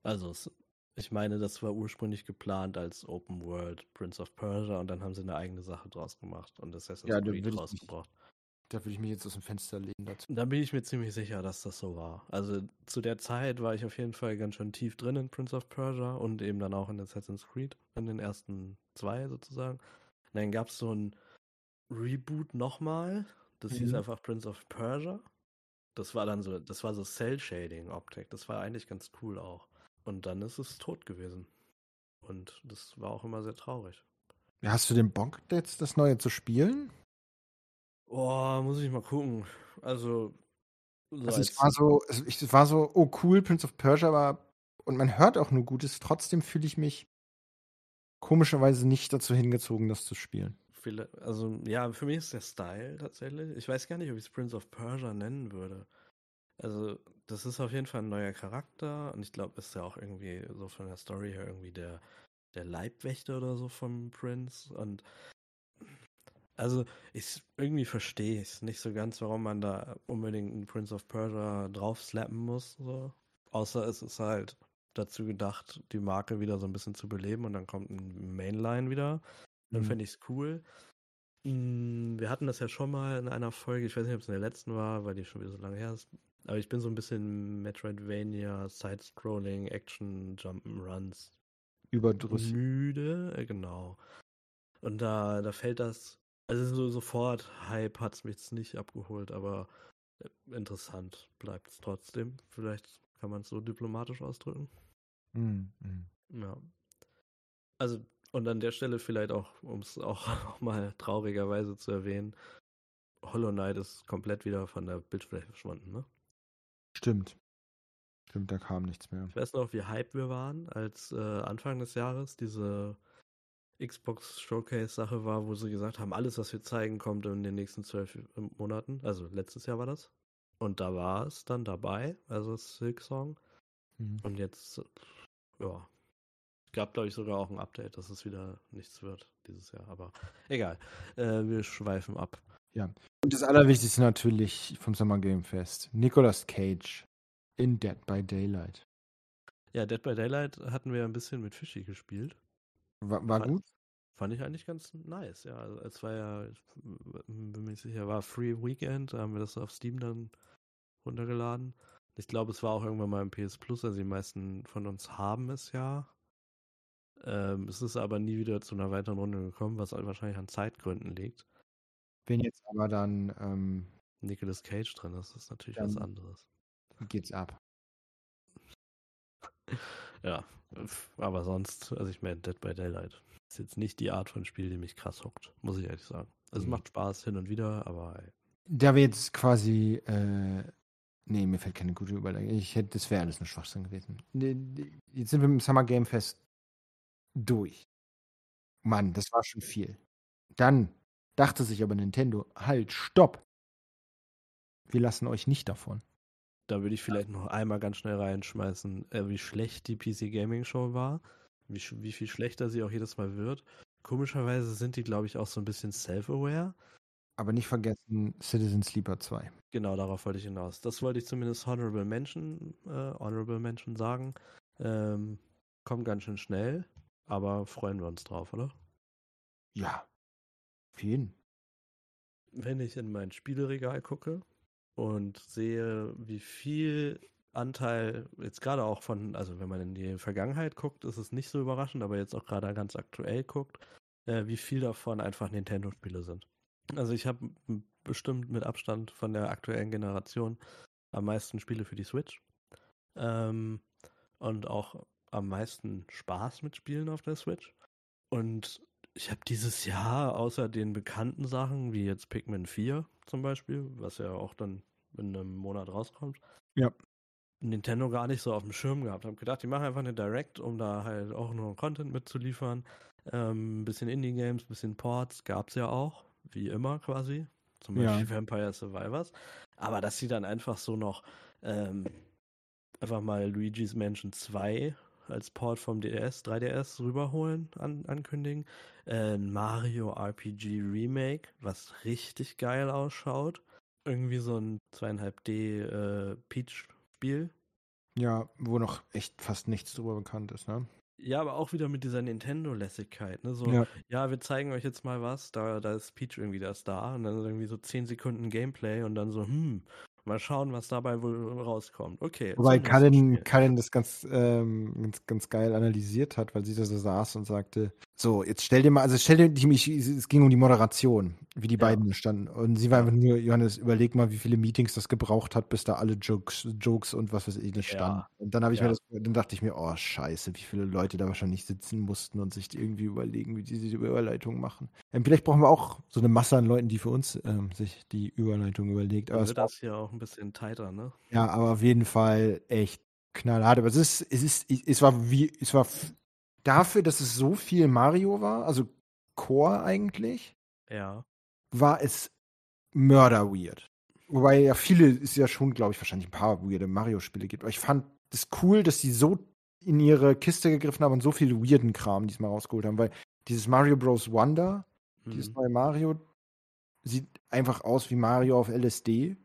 Also es, ich meine, das war ursprünglich geplant als Open World Prince of Persia und dann haben sie eine eigene Sache draus gemacht und Assassin's ja, Creed rausgebracht. Da würde ich mich jetzt aus dem Fenster legen dazu. Da bin ich mir ziemlich sicher, dass das so war. Also zu der Zeit war ich auf jeden Fall ganz schön tief drin in Prince of Persia und eben dann auch in Assassin's Creed, in den ersten zwei sozusagen. Und dann gab es so ein Reboot nochmal. Das mhm. hieß einfach Prince of Persia. Das war dann so, das war so Cell-Shading-Optik. Das war eigentlich ganz cool auch. Und dann ist es tot gewesen. Und das war auch immer sehr traurig. Hast du den Bock, jetzt das Neue zu spielen? Oh, muss ich mal gucken. Also. So also es war so, es war so, oh cool, Prince of Persia war, und man hört auch nur Gutes, trotzdem fühle ich mich komischerweise nicht dazu hingezogen, das zu spielen. Also, ja, für mich ist der Style tatsächlich. Ich weiß gar nicht, ob ich es Prince of Persia nennen würde. Also, das ist auf jeden Fall ein neuer Charakter und ich glaube, ist ja auch irgendwie so von der Story her irgendwie der, der Leibwächter oder so vom Prince und also ich irgendwie verstehe ich nicht so ganz, warum man da unbedingt einen Prince of Persia draufslappen muss. So. Außer es ist halt dazu gedacht, die Marke wieder so ein bisschen zu beleben und dann kommt ein Mainline wieder. Dann mhm. fände ich es cool. Hm, wir hatten das ja schon mal in einer Folge, ich weiß nicht, ob es in der letzten war, weil die schon wieder so lange her ist. Aber ich bin so ein bisschen Metroidvania, Side-Scrolling, Action, Jump'n'Runs. Überdrüssig. Müde, äh, genau. Und da, da fällt das, also so sofort Hype hat es mich jetzt nicht abgeholt, aber äh, interessant bleibt es trotzdem. Vielleicht kann man es so diplomatisch ausdrücken. Mm, mm. Ja. Also, und an der Stelle vielleicht auch, um es auch, auch mal traurigerweise zu erwähnen, Hollow Knight ist komplett wieder von der Bildfläche verschwunden, ne? Stimmt. Stimmt, da kam nichts mehr. Ich weiß noch, wie hype wir waren, als äh, Anfang des Jahres diese Xbox Showcase-Sache war, wo sie gesagt haben, alles, was wir zeigen, kommt in den nächsten zwölf Monaten. Also letztes Jahr war das. Und da war es dann dabei, also Silk Song. Mhm. Und jetzt, ja, gab, glaube ich, sogar auch ein Update, dass es wieder nichts wird dieses Jahr. Aber egal, äh, wir schweifen ab. Ja. Und das Allerwichtigste natürlich vom Summer Game Fest. Nicolas Cage in Dead by Daylight. Ja, Dead by Daylight hatten wir ein bisschen mit Fischi gespielt. War, war fand, gut? Fand ich eigentlich ganz nice, ja. Also, es war ja, ich bin mir sicher, war Free Weekend, da haben wir das auf Steam dann runtergeladen. Ich glaube, es war auch irgendwann mal im PS Plus, also die meisten von uns haben es ja. Ähm, es ist aber nie wieder zu einer weiteren Runde gekommen, was wahrscheinlich an Zeitgründen liegt. Wenn jetzt aber dann ähm, Nicolas Cage drin ist, ist natürlich was anderes. Geht's ab. ja, aber sonst, also ich meine, Dead by Daylight ist jetzt nicht die Art von Spiel, die mich krass hockt, muss ich ehrlich sagen. Also mhm. es macht Spaß hin und wieder, aber. Ey. Da wir jetzt quasi, äh, nee, mir fällt keine gute Überlegung. Ich hätte, das wäre alles ein Schwachsinn gewesen. Jetzt sind wir im Summer Game Fest durch. Mann, das war schon viel. Dann Dachte sich aber Nintendo, halt, stopp! Wir lassen euch nicht davon. Da würde ich vielleicht noch einmal ganz schnell reinschmeißen, äh, wie schlecht die PC Gaming Show war, wie, wie viel schlechter sie auch jedes Mal wird. Komischerweise sind die, glaube ich, auch so ein bisschen self-aware. Aber nicht vergessen Citizen Sleeper 2. Genau, darauf wollte ich hinaus. Das wollte ich zumindest Honorable Mention, äh, Honorable Mention sagen. Ähm, kommt ganz schön schnell, aber freuen wir uns drauf, oder? Ja, jeden. Wenn ich in mein Spieleregal gucke und sehe, wie viel Anteil jetzt gerade auch von, also wenn man in die Vergangenheit guckt, ist es nicht so überraschend, aber jetzt auch gerade ganz aktuell guckt, äh, wie viel davon einfach Nintendo-Spiele sind. Also ich habe bestimmt mit Abstand von der aktuellen Generation am meisten Spiele für die Switch ähm, und auch am meisten Spaß mit Spielen auf der Switch. Und ich habe dieses Jahr außer den bekannten Sachen, wie jetzt Pikmin 4 zum Beispiel, was ja auch dann in einem Monat rauskommt, ja. Nintendo gar nicht so auf dem Schirm gehabt. Hab gedacht, die machen einfach eine Direct, um da halt auch nur Content mitzuliefern. Ähm, ein bisschen Indie-Games, ein bisschen Ports gab es ja auch, wie immer quasi. Zum Beispiel ja. Vampire Survivors. Aber dass sie dann einfach so noch ähm, einfach mal Luigi's Mansion 2 als Port vom DS, 3DS rüberholen, an, ankündigen. Äh, Mario RPG Remake, was richtig geil ausschaut. Irgendwie so ein 2,5D äh, Peach-Spiel. Ja, wo noch echt fast nichts drüber bekannt ist, ne? Ja, aber auch wieder mit dieser Nintendo-Lässigkeit, ne? So, ja. ja. wir zeigen euch jetzt mal was, da, da ist Peach irgendwie das da und dann irgendwie so 10 Sekunden Gameplay und dann so, hm, Mal schauen, was dabei wohl rauskommt. Okay. Wobei Kallen, Kallen das ganz, ähm, ganz, ganz geil analysiert hat, weil sie da so saß und sagte, so, jetzt stell dir mal, also stell dir, mich, es ging um die Moderation, wie die ja. beiden standen. Und sie war einfach nur, Johannes, überleg mal, wie viele Meetings das gebraucht hat, bis da alle Jokes, Jokes und was weiß ich nicht standen. Ja. Und dann habe ich ja. mir das, dann dachte ich mir, oh scheiße, wie viele Leute da wahrscheinlich sitzen mussten und sich irgendwie überlegen, wie die diese Überleitung machen. Ähm, vielleicht brauchen wir auch so eine Masse an Leuten, die für uns ähm, sich die Überleitung überlegt. Aber wird das hier auch ein bisschen tighter, ne? Ja, aber auf jeden Fall echt knallhart. Aber es ist, es ist, es war wie, es war dafür, dass es so viel Mario war, also Core eigentlich, Ja. war es mörder weird. Wobei ja viele, ist ja schon, glaube ich, wahrscheinlich ein paar weirde Mario-Spiele gibt. Aber ich fand es cool, dass sie so in ihre Kiste gegriffen haben und so viel weirden Kram diesmal rausgeholt haben, weil dieses Mario Bros. Wonder, dieses Mhm. neue Mario, sieht einfach aus wie Mario auf LSD.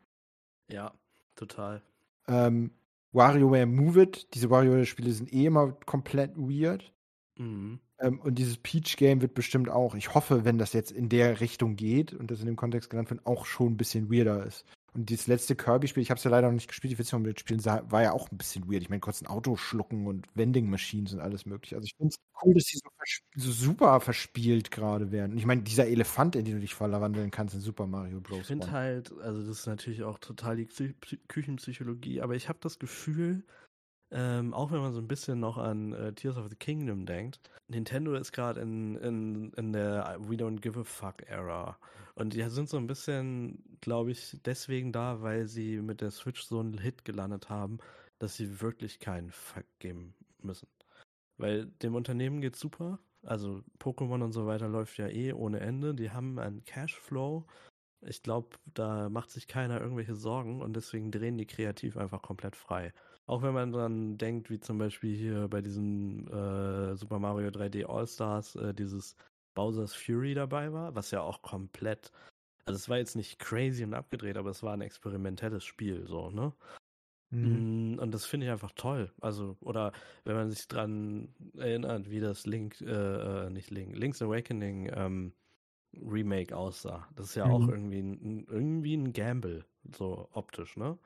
Ja, total. Ähm, WarioWare Move It, diese WarioWare-Spiele sind eh immer komplett weird. Mhm. Ähm, und dieses Peach-Game wird bestimmt auch, ich hoffe, wenn das jetzt in der Richtung geht und das in dem Kontext genannt wird, auch schon ein bisschen weirder ist. Und dieses letzte Kirby-Spiel, ich habe es ja leider noch nicht gespielt, ich will es noch mit spielen, war ja auch ein bisschen weird. Ich meine, kurz ein Auto schlucken und Vending Machines und alles mögliche. Also ich finde es cool, dass die so, so super verspielt gerade werden. Und ich meine, dieser Elefant, in den du dich verwandeln kannst in Super Mario Bros. Ich finde halt, also das ist natürlich auch total die Psy Psy Küchenpsychologie, aber ich habe das Gefühl, ähm, auch wenn man so ein bisschen noch an äh, Tears of the Kingdom denkt, Nintendo ist gerade in, in, in der We Don't Give a Fuck Era. Und die sind so ein bisschen, glaube ich, deswegen da, weil sie mit der Switch so einen Hit gelandet haben, dass sie wirklich keinen Fuck geben müssen. Weil dem Unternehmen geht's super. Also Pokémon und so weiter läuft ja eh ohne Ende. Die haben einen Cashflow. Ich glaube, da macht sich keiner irgendwelche Sorgen und deswegen drehen die kreativ einfach komplett frei. Auch wenn man dann denkt, wie zum Beispiel hier bei diesem äh, Super Mario 3D All-Stars, äh, dieses Bowser's Fury dabei war, was ja auch komplett, also es war jetzt nicht crazy und abgedreht, aber es war ein experimentelles Spiel, so, ne? Mhm. Mm, Und das finde ich einfach toll. Also, oder wenn man sich dran erinnert, wie das Link, äh, äh, nicht Link, Link's Awakening ähm, Remake aussah. Das ist ja auch Mhm. irgendwie ein, irgendwie ein Gamble, so optisch, ne?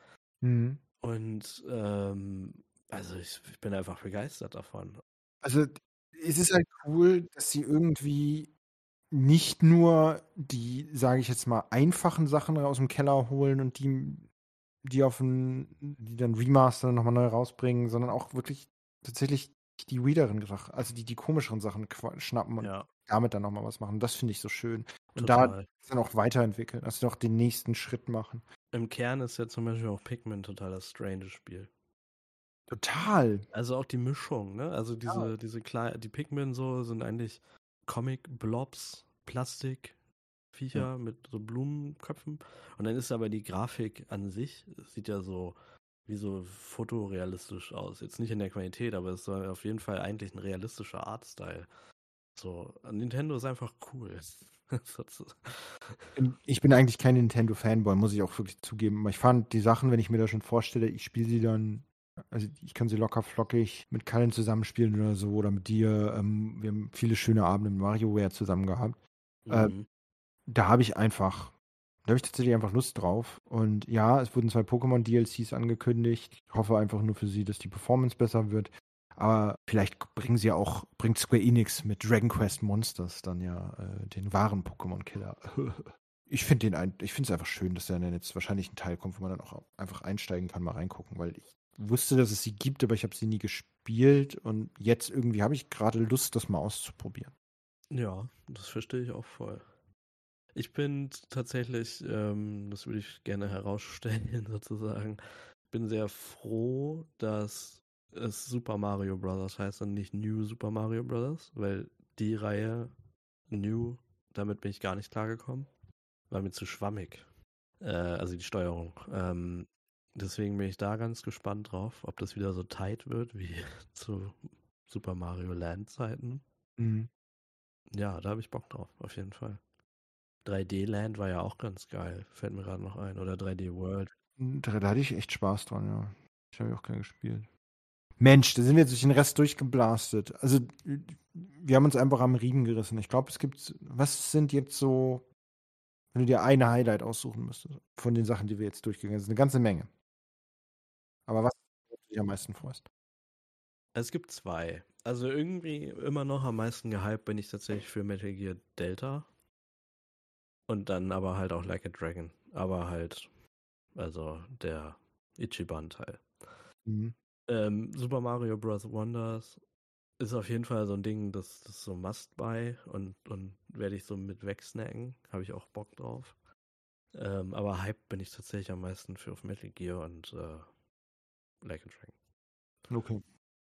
Mhm. Und ähm, also ich, ich bin einfach begeistert davon. Also, es ist halt cool, dass sie irgendwie nicht nur die, sage ich jetzt mal, einfachen Sachen aus dem Keller holen und die, die auf ein, die dann remastern nochmal neu rausbringen, sondern auch wirklich tatsächlich die weirderen Sachen, also die, die komischeren Sachen schnappen und Ja, damit dann nochmal was machen. Das finde ich so schön. Und da total. dann auch weiterentwickeln, also noch den nächsten Schritt machen. Im Kern ist ja zum Beispiel auch Pikmin total das strange Spiel. Total. Also auch die Mischung, ne? Also diese, diese kleinen, die Pikmin so sind eigentlich Comic-Blobs, Plastik-Viecher mit so Blumenköpfen. Und dann ist aber die Grafik an sich, sieht ja so wie so fotorealistisch aus. Jetzt nicht in der Qualität, aber es soll auf jeden Fall eigentlich ein realistischer Artstyle. So, Nintendo ist einfach cool. Sozusagen. Ich bin eigentlich kein Nintendo-Fanboy, muss ich auch wirklich zugeben. Aber ich fand die Sachen, wenn ich mir das schon vorstelle, ich spiele sie dann, also ich kann sie locker flockig mit Kallen zusammenspielen oder so oder mit dir. Ähm, wir haben viele schöne Abende mit MarioWare zusammen gehabt. Äh, Mhm. Da habe ich einfach, da habe ich tatsächlich einfach Lust drauf. Und ja, es wurden zwei Pokémon-DLCs angekündigt. Ich hoffe einfach nur für sie, dass die Performance besser wird. Aber vielleicht bringen sie auch, bringt Square Enix mit Dragon Quest Monsters dann ja äh, den wahren Pokémon-Killer. ich finde den ein, ich finde es einfach schön, dass da dann jetzt wahrscheinlich ein Teil kommt, wo man dann auch einfach einsteigen kann, mal reingucken, weil ich wusste, dass es sie gibt, aber ich habe sie nie gespielt und jetzt irgendwie habe ich gerade Lust, das mal auszuprobieren. Ja, das verstehe ich auch voll. Ich bin tatsächlich, ähm, das würde ich gerne herausstellen, sozusagen, bin sehr froh, dass es Super Mario Bros. heißt und nicht New Super Mario Bros., weil die Reihe New, damit bin ich gar nicht klargekommen. War mir zu schwammig. Äh, also die Steuerung. Ähm, deswegen bin ich da ganz gespannt drauf, ob das wieder so tight wird wie zu Super Mario Land Zeiten. Mhm. Ja, da habe ich Bock drauf, auf jeden Fall. 3D Land war ja auch ganz geil, fällt mir gerade noch ein. Oder 3D World. Da, da hatte ich echt Spaß dran, ja. Ich habe auch gerne gespielt. Mensch, da sind wir jetzt durch den Rest durchgeblastet. Also, wir haben uns einfach am Riemen gerissen. Ich glaube, es gibt, was sind jetzt so, wenn du dir eine Highlight aussuchen müsstest, von den Sachen, die wir jetzt durchgegangen sind, eine ganze Menge. Aber was du dich am meisten freust? Es gibt zwei. Also irgendwie immer noch am meisten gehypt bin ich tatsächlich für Metal Gear Delta. Und dann aber halt auch Like a Dragon. Aber halt, also der Ichiban-Teil. Mhm. Ähm, Super Mario Bros. Wonders ist auf jeden Fall so ein Ding, das, das ist so Must-Buy und, und werde ich so mit wegsnacken. Habe ich auch Bock drauf. Ähm, aber Hype bin ich tatsächlich am meisten für auf Metal Gear und äh, Like a Dragon. Okay.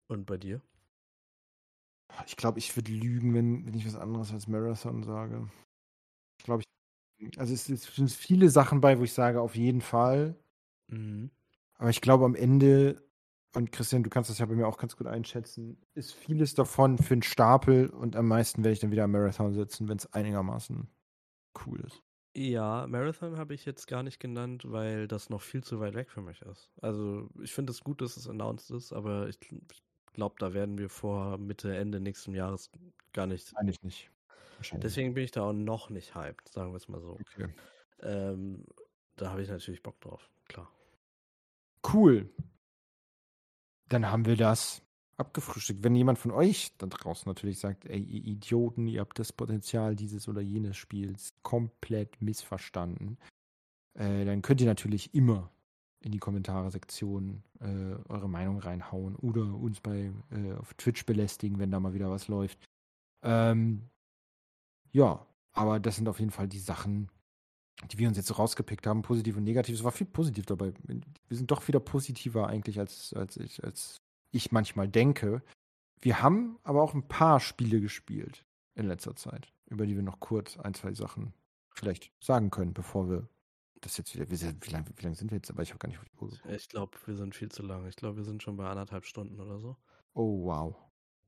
Und bei dir? Ich glaube, ich würde lügen, wenn, wenn ich was anderes als Marathon sage. Ich glaube, ich, also es, es sind viele Sachen bei, wo ich sage, auf jeden Fall. Mhm. Aber ich glaube, am Ende, und Christian, du kannst das ja bei mir auch ganz gut einschätzen, ist vieles davon für einen Stapel und am meisten werde ich dann wieder am Marathon sitzen, wenn es einigermaßen cool ist. Ja, Marathon habe ich jetzt gar nicht genannt, weil das noch viel zu weit weg für mich ist. Also ich finde es gut, dass es announced ist, aber ich, ich glaube, da werden wir vor Mitte, Ende nächsten Jahres gar nicht. Eigentlich nicht. Deswegen bin ich da auch noch nicht hyped, sagen wir es mal so. Okay. Ähm, da habe ich natürlich Bock drauf, klar. Cool. Dann haben wir das abgefrühstückt. Wenn jemand von euch da draußen natürlich sagt, ey, ihr Idioten, ihr habt das Potenzial dieses oder jenes Spiels komplett missverstanden, äh, dann könnt ihr natürlich immer in die Kommentare-Sektion äh, eure Meinung reinhauen oder uns bei äh, auf Twitch belästigen, wenn da mal wieder was läuft. Ähm, ja, aber das sind auf jeden Fall die Sachen, die wir uns jetzt so rausgepickt haben, positiv und negativ. Es war viel positiv dabei. Wir sind doch wieder positiver eigentlich, als, als, ich, als ich manchmal denke. Wir haben aber auch ein paar Spiele gespielt in letzter Zeit, über die wir noch kurz ein, zwei Sachen vielleicht sagen können, bevor wir das jetzt wieder. Wie, lange wie lang sind wir jetzt? Aber ich habe gar nicht auf die Uhr geguckt. Ich glaube, wir sind viel zu lang. Ich glaube, wir sind schon bei anderthalb Stunden oder so. Oh, wow.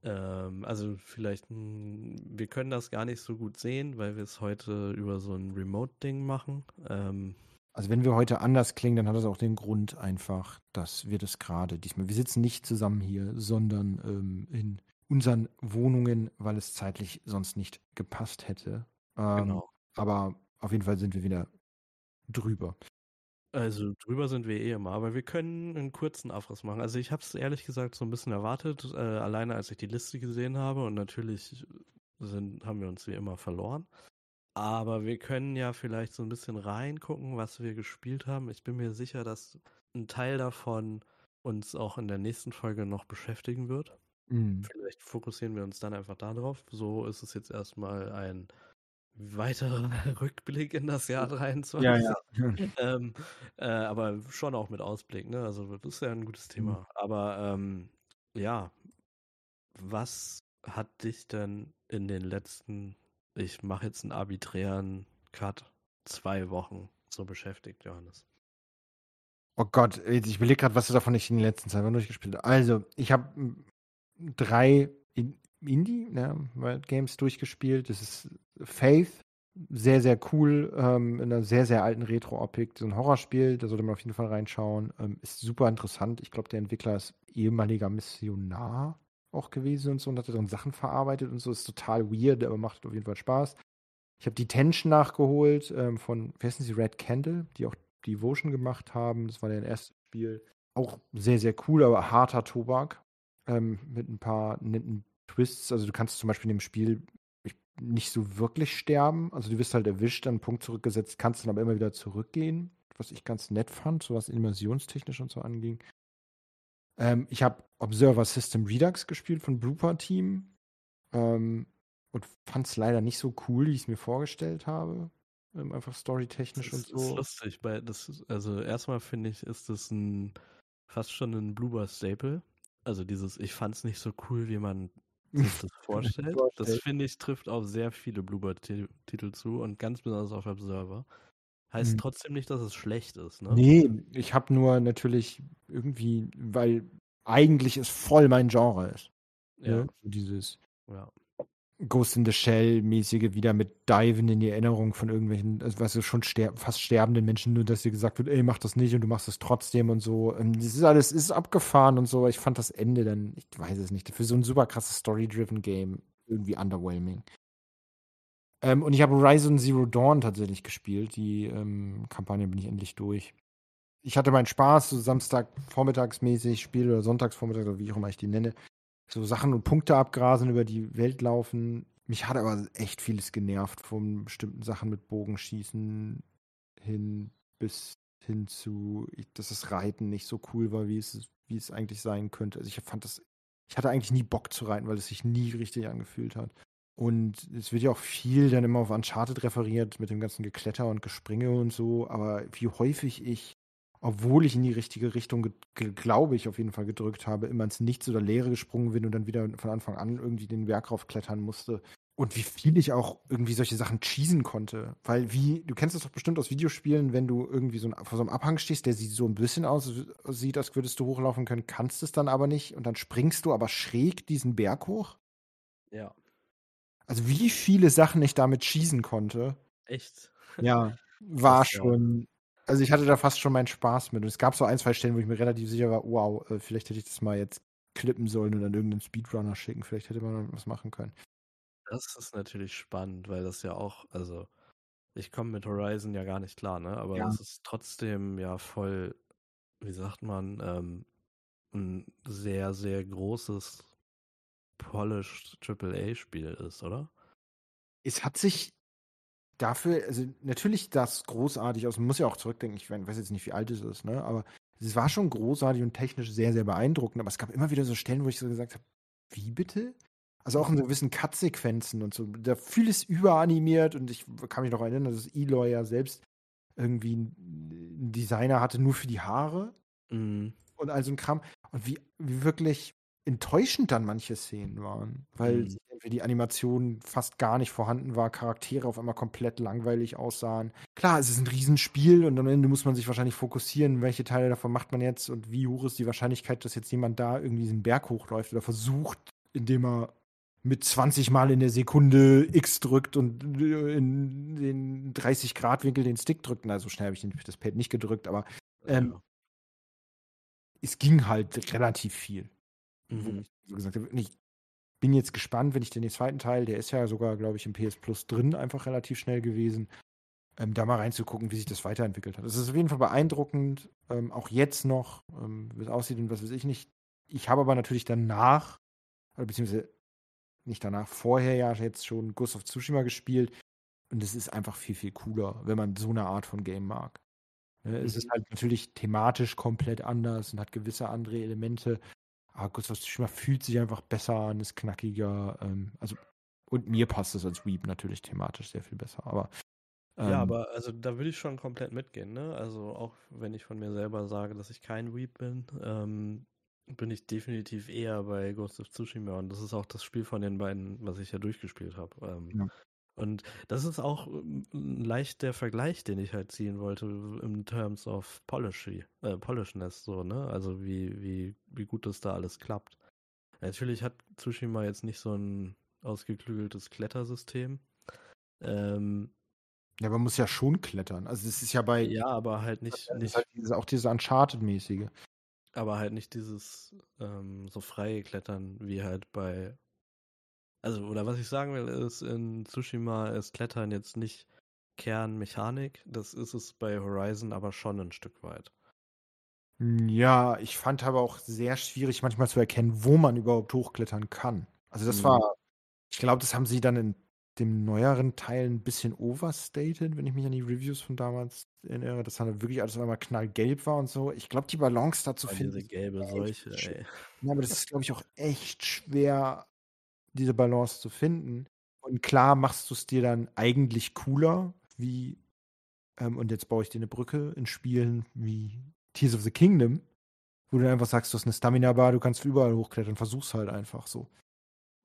Ähm, also vielleicht, wir können das gar nicht so gut sehen, weil wir es heute über so ein Remote-Ding machen. Ähm, also wenn wir heute anders klingen, dann hat das auch den Grund einfach, dass wir das gerade diesmal, wir sitzen nicht zusammen hier, sondern ähm, in unseren Wohnungen, weil es zeitlich sonst nicht gepasst hätte. Ähm, genau. Aber auf jeden Fall sind wir wieder drüber. Also drüber sind wir eh immer, aber wir können einen kurzen Abriss machen. Also ich habe es ehrlich gesagt so ein bisschen erwartet, äh, alleine als ich die Liste gesehen habe und natürlich sind, haben wir uns wie immer verloren. Aber wir können ja vielleicht so ein bisschen reingucken, was wir gespielt haben. Ich bin mir sicher, dass ein Teil davon uns auch in der nächsten Folge noch beschäftigen wird. Mhm. Vielleicht fokussieren wir uns dann einfach darauf. So ist es jetzt erstmal ein weiterer Rückblick in das Jahr 23. Ja, ja. ähm, äh, aber schon auch mit Ausblick, ne? Also das ist ja ein gutes Thema. Mhm. Aber ähm, ja, was hat dich denn in den letzten, ich mache jetzt einen arbiträren Cut, zwei Wochen so beschäftigt, Johannes? Oh Gott, ich überlege gerade, was du davon nicht in den letzten zwei Wochen durchgespielt hast. Also, ich habe drei Indie-Games ne, durchgespielt. Das ist Faith, sehr, sehr cool, ähm, in einer sehr, sehr alten Retro-Optik. So ein Horrorspiel, da sollte man auf jeden Fall reinschauen. Ähm, ist super interessant. Ich glaube, der Entwickler ist ehemaliger Missionar auch gewesen und so und hat dann Sachen verarbeitet und so. Ist total weird, aber macht auf jeden Fall Spaß. Ich habe die Tension nachgeholt ähm, von, wie heißen sie, Red Candle, die auch Devotion gemacht haben. Das war der erste Spiel. Auch sehr, sehr cool, aber harter Tobak. Ähm, mit ein paar netten Twists. Also du kannst zum Beispiel in dem Spiel nicht so wirklich sterben. Also du wirst halt erwischt, dann einen Punkt zurückgesetzt, kannst dann aber immer wieder zurückgehen, was ich ganz nett fand, so was immersionstechnisch und so anging. Ähm, ich habe Observer System Redux gespielt von Blooper Team ähm, und fand es leider nicht so cool, wie ich es mir vorgestellt habe. Ähm, einfach storytechnisch und so. Das ist lustig, weil das also erstmal finde ich, ist das ein fast schon ein Blooper Staple. Also dieses, ich fand es nicht so cool, wie man sich das vorstellt. das finde ich trifft auf sehr viele Bluebird-Titel zu und ganz besonders auf Observer. Heißt hm. trotzdem nicht, dass es schlecht ist, ne? Nee, ich habe nur natürlich irgendwie, weil eigentlich es voll mein Genre ist. Ja. Ne? Dieses. Ja. Ghost in the Shell-mäßige wieder mit Diven in die Erinnerung von irgendwelchen, also weißt du, schon ster fast sterbenden Menschen, nur dass dir gesagt wird, ey, mach das nicht und du machst es trotzdem und so. Ähm, das ist alles, ist abgefahren und so. Ich fand das Ende dann, ich weiß es nicht, für so ein super krasses Story-driven Game irgendwie underwhelming. Ähm, und ich habe Horizon Zero Dawn tatsächlich gespielt. Die ähm, Kampagne bin ich endlich durch. Ich hatte meinen Spaß, so Samstag vormittagsmäßig Spiel oder Sonntagsvormittag oder wie auch immer ich die nenne so Sachen und Punkte abgrasen, über die Welt laufen. Mich hat aber echt vieles genervt, von bestimmten Sachen mit Bogenschießen hin bis hin zu, dass das Reiten nicht so cool war, wie es, wie es eigentlich sein könnte. Also ich fand das, ich hatte eigentlich nie Bock zu reiten, weil es sich nie richtig angefühlt hat. Und es wird ja auch viel dann immer auf Uncharted referiert mit dem ganzen Gekletter und Gespringe und so, aber wie häufig ich obwohl ich in die richtige Richtung, glaube ich, auf jeden Fall gedrückt habe, immer ins Nichts oder Leere gesprungen bin und dann wieder von Anfang an irgendwie den Berg raufklettern musste. Und wie viel ich auch irgendwie solche Sachen cheesen konnte. Weil wie, du kennst das doch bestimmt aus Videospielen, wenn du irgendwie so ein, vor so einem Abhang stehst, der sieht so ein bisschen aus, sieht, als würdest du hochlaufen können, kannst es dann aber nicht und dann springst du aber schräg diesen Berg hoch. Ja. Also wie viele Sachen ich damit cheesen konnte. Echt? Ja, war schon. Also ich hatte da fast schon meinen Spaß mit. Und es gab so ein, zwei Stellen, wo ich mir relativ sicher war, wow, äh, vielleicht hätte ich das mal jetzt klippen sollen und an irgendeinen Speedrunner schicken. Vielleicht hätte man was machen können. Das ist natürlich spannend, weil das ja auch, also ich komme mit Horizon ja gar nicht klar, ne? Aber Ja. das ist trotzdem ja voll, wie sagt man, ähm, ein sehr, sehr großes polished AAA-Spiel ist, oder? Es hat sich dafür, also natürlich das großartig aus, man muss ja auch zurückdenken, ich weiß jetzt nicht, wie alt es ist, ne? Aber es war schon großartig und technisch sehr, sehr beeindruckend, aber es gab immer wieder so Stellen, wo ich so gesagt habe, wie bitte? Also auch in gewissen Cut-Sequenzen und so. Da vieles überanimiert und ich kann mich noch erinnern, dass Eloy ja selbst irgendwie einen Designer hatte nur für die Haare Mhm. und all so ein Kram. Und wie, wie wirklich enttäuschend dann manche Szenen waren, weil Mhm. die Animation fast gar nicht vorhanden war, Charaktere auf einmal komplett langweilig aussahen. Klar, es ist ein Riesenspiel und am Ende muss man sich wahrscheinlich fokussieren, welche Teile davon macht man jetzt und wie hoch ist die Wahrscheinlichkeit, dass jetzt jemand da irgendwie diesen Berg hochläuft oder versucht, indem er mit 20 Mal in der Sekunde X drückt und äh, in den 30-Grad-Winkel den Stick drückt. Na, so schnell habe ich das Pad nicht gedrückt, aber ähm, Ja. es ging halt relativ viel. Wo Mhm. ich so gesagt habe, ich bin jetzt gespannt, wenn ich den zweiten Teil, der ist ja sogar, glaube ich, im PS Plus drin, einfach relativ schnell gewesen, ähm, da mal reinzugucken, wie sich das weiterentwickelt hat. Es ist auf jeden Fall beeindruckend, ähm, auch jetzt noch, ähm, wie es aussieht und was weiß ich nicht. Ich habe aber natürlich danach, oder beziehungsweise nicht danach, vorher ja jetzt schon Ghost of Tsushima gespielt und es ist einfach viel, viel cooler, wenn man so eine Art von Game mag. Ne, Es ist Mhm. halt natürlich thematisch komplett anders und hat gewisse andere Elemente. Ghost of Tsushima fühlt sich einfach besser an, ist knackiger. Ähm, also, und mir passt es als Weep natürlich thematisch sehr viel besser. Aber ähm, Ja, aber also da würde ich schon komplett mitgehen, ne? Also auch wenn ich von mir selber sage, dass ich kein Weep bin, ähm, bin ich definitiv eher bei Ghost of Tsushima und das ist auch das Spiel von den beiden, was ich ja durchgespielt habe. Ähm, Ja. Und das ist auch ähm, leicht der Vergleich, den ich halt ziehen wollte in terms of Polishy, äh, Polishness, so, ne? Also wie, wie, wie gut das da alles klappt. Natürlich hat Tsushima jetzt nicht so ein ausgeklügeltes Klettersystem. Ähm, ja, man muss ja schon klettern. Also, es ist ja bei. ja, aber halt nicht, das ist nicht halt diese, auch diese Uncharted-mäßige. Aber halt nicht dieses ähm, so freie Klettern wie halt bei. Also, oder was ich sagen will, ist, in Tsushima ist Klettern jetzt nicht Kernmechanik. Das ist es bei Horizon aber schon ein Stück weit. Ja, ich fand aber auch sehr schwierig, manchmal zu erkennen, wo man überhaupt hochklettern kann. Also, das Mhm. war. Ich glaube, das haben sie dann in dem neueren Teil ein bisschen overstated, wenn ich mich an die Reviews von damals erinnere, dass dann wirklich alles auf einmal knallgelb war und so. Ich glaube, die Balance da zu Weil finden. diese gelbe Seuche, ey. Ja, aber das ist, glaube ich, auch echt schwer, diese Balance zu finden. Und klar machst du es dir dann eigentlich cooler, wie, ähm, und jetzt baue ich dir eine Brücke in Spielen wie Tears of the Kingdom, wo du einfach sagst, du hast eine Stamina-Bar, du kannst überall hochklettern, versuch's halt einfach so.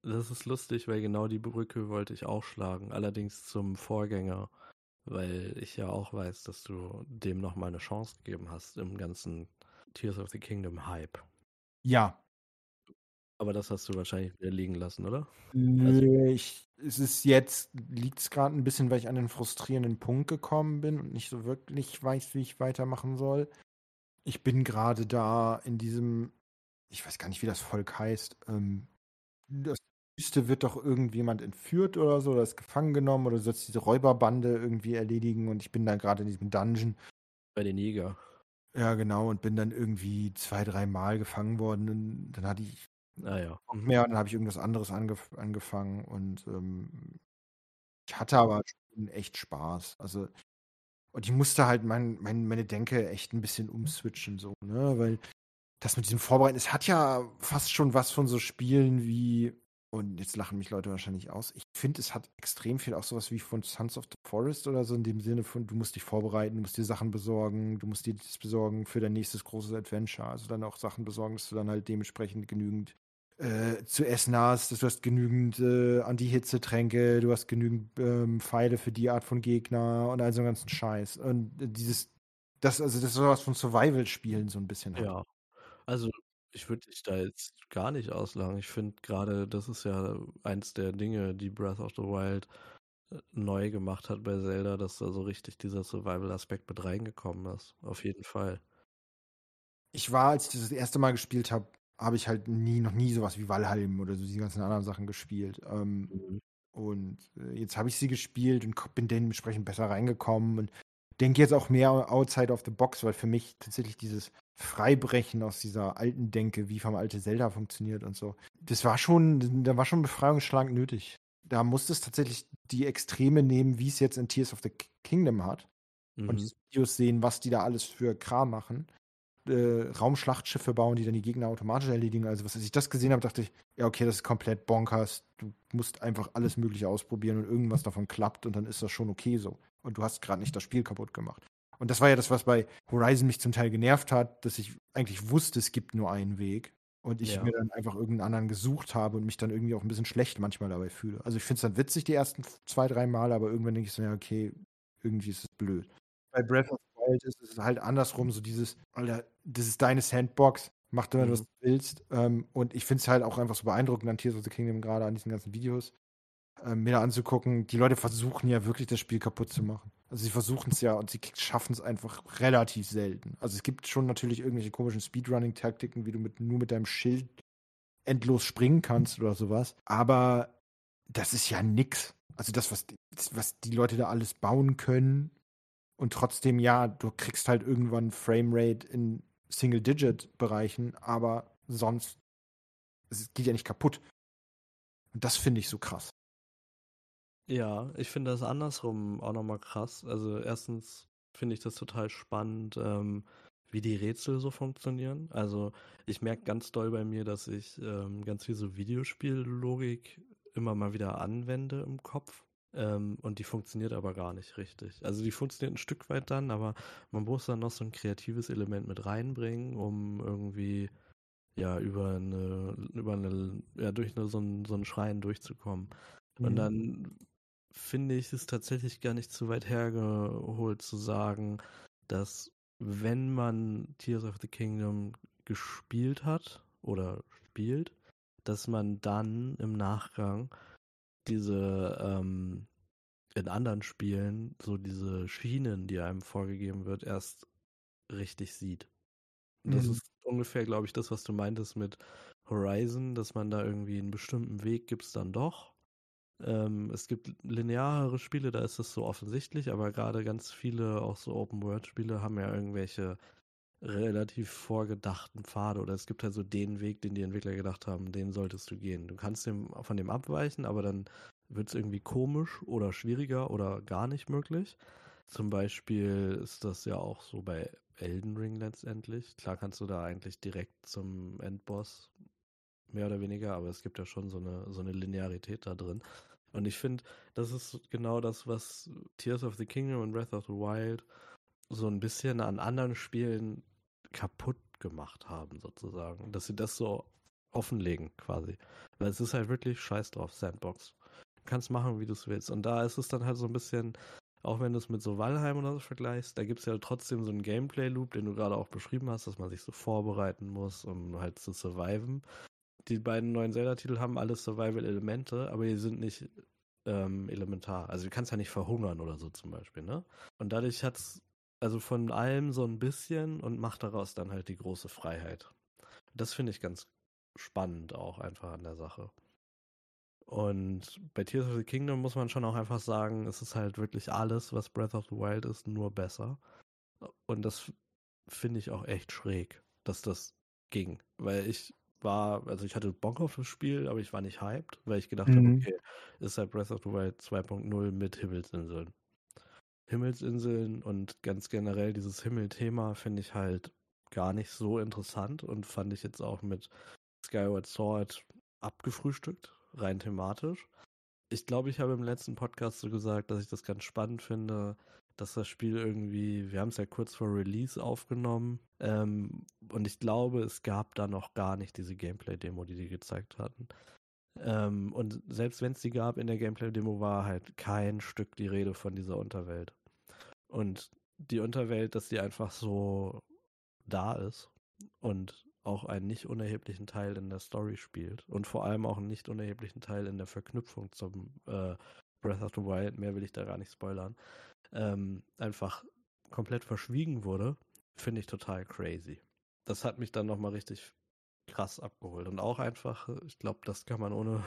Das ist lustig, weil genau die Brücke wollte ich auch schlagen. Allerdings zum Vorgänger, weil ich ja auch weiß, dass du dem nochmal eine Chance gegeben hast im ganzen Tears of the Kingdom Hype. Ja. Aber das hast du wahrscheinlich wieder liegen lassen, oder? Nö, ich, es ist jetzt, liegt es gerade ein bisschen, weil ich an den frustrierenden Punkt gekommen bin und nicht so wirklich weiß, wie ich weitermachen soll. Ich bin gerade da in diesem, ich weiß gar nicht, wie das Volk heißt. Ähm, das Wüste wird doch irgendjemand entführt oder so, oder ist gefangen genommen oder sollst diese Räuberbande irgendwie erledigen und ich bin da gerade in diesem Dungeon. Bei den Jäger. Ja, genau, und bin dann irgendwie zwei, drei Mal gefangen worden und dann hatte ich Ah ja. Mhm. mehr, dann habe ich irgendwas anderes angef angefangen und ähm, ich hatte aber schon echt Spaß. Also, und ich musste halt mein, mein, meine Denke echt ein bisschen umswitchen, so, ne? Weil das mit diesem Vorbereiten, es hat ja fast schon was von so Spielen wie und jetzt lachen mich Leute wahrscheinlich aus. Ich finde, es hat extrem viel auch sowas wie von Sons of the Forest oder so, in dem Sinne von, du musst dich vorbereiten, du musst dir Sachen besorgen, du musst dir das besorgen für dein nächstes großes Adventure. Also dann auch Sachen besorgen, dass du dann halt dementsprechend genügend äh, zu essen hast, dass du hast genügend äh, Anti-Hitze-Tränke, du hast genügend ähm, Pfeile für die Art von Gegner und all so einen ganzen Scheiß. Und dieses, das, also das ist sowas von Survival-Spielen so ein bisschen. Hat. Ja. Also ich würde dich da jetzt gar nicht auslachen. Ich finde gerade, das ist ja eins der Dinge, die Breath of the Wild äh, neu gemacht hat bei Zelda, dass da so richtig dieser Survival-Aspekt mit reingekommen ist. Auf jeden Fall. Ich war, als ich das, das erste Mal gespielt habe, habe ich halt nie, noch nie sowas wie Valheim oder so die ganzen anderen Sachen gespielt. Ähm, mhm. Und äh, jetzt habe ich sie gespielt und bin dementsprechend besser reingekommen und denke jetzt auch mehr outside of the box, weil für mich tatsächlich dieses Freibrechen aus dieser alten Denke, wie vom alte Zelda funktioniert und so. Das war schon, da war schon Befreiungsschlag nötig. Da musste es tatsächlich die Extreme nehmen, wie es jetzt in Tears of the Kingdom hat. Mhm. Und die Videos sehen, was die da alles für Kram machen. Äh, Raumschlachtschiffe bauen, die dann die Gegner automatisch erledigen. Also, was als ich das gesehen habe, dachte ich, ja, okay, das ist komplett bonkers. Du musst einfach alles Mögliche ausprobieren und irgendwas davon klappt und dann ist das schon okay so. Und du hast gerade nicht das Spiel kaputt gemacht. Und das war ja das, was bei Horizon mich zum Teil genervt hat, dass ich eigentlich wusste, es gibt nur einen Weg. Und ich ja. mir dann einfach irgendeinen anderen gesucht habe und mich dann irgendwie auch ein bisschen schlecht manchmal dabei fühle. Also ich finde es dann witzig die ersten zwei, drei Male, aber irgendwann denke ich so, ja, okay, irgendwie ist es blöd. Bei Breath of the Wild ist es halt andersrum, so dieses, Alter, das ist deine Sandbox, mach damit, mhm. was du willst. Ähm, und ich finde es halt auch einfach so beeindruckend an Tears of the Kingdom, gerade an diesen ganzen Videos, äh, mir da anzugucken, die Leute versuchen ja wirklich das Spiel kaputt zu machen. Also sie versuchen es ja und sie schaffen es einfach relativ selten. Also es gibt schon natürlich irgendwelche komischen Speedrunning-Taktiken, wie du mit, nur mit deinem Schild endlos springen kannst oder sowas. Aber das ist ja nix. Also das, was, was die Leute da alles bauen können. Und trotzdem, ja, du kriegst halt irgendwann Framerate in Single-Digit-Bereichen, aber sonst, es geht ja nicht kaputt. Und das finde ich so krass. Ja, ich finde das andersrum auch nochmal krass. Also erstens finde ich das total spannend, ähm, wie die Rätsel so funktionieren. Also ich merke ganz doll bei mir, dass ich ähm, ganz viel so Videospiellogik immer mal wieder anwende im Kopf. Ähm, und die funktioniert aber gar nicht richtig. Also die funktioniert ein Stück weit dann, aber man muss dann noch so ein kreatives Element mit reinbringen, um irgendwie ja über eine, über eine, ja, durch eine, so, ein, so ein Schreien durchzukommen. Mhm. Und dann finde ich es tatsächlich gar nicht zu weit hergeholt zu sagen, dass wenn man Tears of the Kingdom gespielt hat oder spielt, dass man dann im Nachgang diese ähm, in anderen Spielen so diese Schienen, die einem vorgegeben wird, erst richtig sieht. Und das mhm. ist ungefähr, glaube ich, das, was du meintest mit Horizon, dass man da irgendwie einen bestimmten Weg gibt es dann doch. Ähm, es gibt lineare Spiele, da ist es so offensichtlich, aber gerade ganz viele, auch so Open-World-Spiele, haben ja irgendwelche relativ vorgedachten Pfade oder es gibt halt so den Weg, den die Entwickler gedacht haben, den solltest du gehen. Du kannst dem, von dem abweichen, aber dann wird es irgendwie komisch oder schwieriger oder gar nicht möglich. Zum Beispiel ist das ja auch so bei Elden Ring letztendlich. Klar kannst du da eigentlich direkt zum Endboss mehr oder weniger, aber es gibt ja schon so eine, so eine Linearität da drin. Und ich finde, das ist genau das, was Tears of the Kingdom und Breath of the Wild so ein bisschen an anderen Spielen kaputt gemacht haben, sozusagen. Dass sie das so offenlegen, quasi. Weil es ist halt wirklich scheiß drauf, Sandbox. Du kannst machen, wie du es willst. Und da ist es dann halt so ein bisschen, auch wenn du es mit so Valheim oder so vergleichst, da gibt es ja trotzdem so einen Gameplay-Loop, den du gerade auch beschrieben hast, dass man sich so vorbereiten muss, um halt zu surviven die beiden neuen Zelda-Titel haben alle Survival-Elemente, aber die sind nicht ähm, elementar. Also du kannst ja nicht verhungern oder so zum Beispiel, ne? Und dadurch hat es also von allem so ein bisschen und macht daraus dann halt die große Freiheit. Das finde ich ganz spannend auch einfach an der Sache. Und bei Tears of the Kingdom muss man schon auch einfach sagen, es ist halt wirklich alles, was Breath of the Wild ist, nur besser. Und das finde ich auch echt schräg, dass das ging. Weil ich war, also ich hatte Bock auf das Spiel, aber ich war nicht hyped, weil ich gedacht mhm. habe, okay, ist halt Breath of the Wild 2.0 mit Himmelsinseln. Himmelsinseln und ganz generell dieses Himmelthema finde ich halt gar nicht so interessant und fand ich jetzt auch mit Skyward Sword abgefrühstückt. rein thematisch. Ich glaube, ich habe im letzten Podcast so gesagt, dass ich das ganz spannend finde, dass das Spiel irgendwie, wir haben es ja kurz vor Release aufgenommen ähm, und ich glaube, es gab da noch gar nicht diese Gameplay-Demo, die die gezeigt hatten. Ähm, und selbst wenn es die gab in der Gameplay-Demo, war halt kein Stück die Rede von dieser Unterwelt. Und die Unterwelt, dass die einfach so da ist und auch einen nicht unerheblichen Teil in der Story spielt und vor allem auch einen nicht unerheblichen Teil in der Verknüpfung zum äh, Breath of the Wild, mehr will ich da gar nicht spoilern, ähm, einfach komplett verschwiegen wurde, finde ich total crazy. Das hat mich dann nochmal richtig krass abgeholt. Und auch einfach, ich glaube, das kann man ohne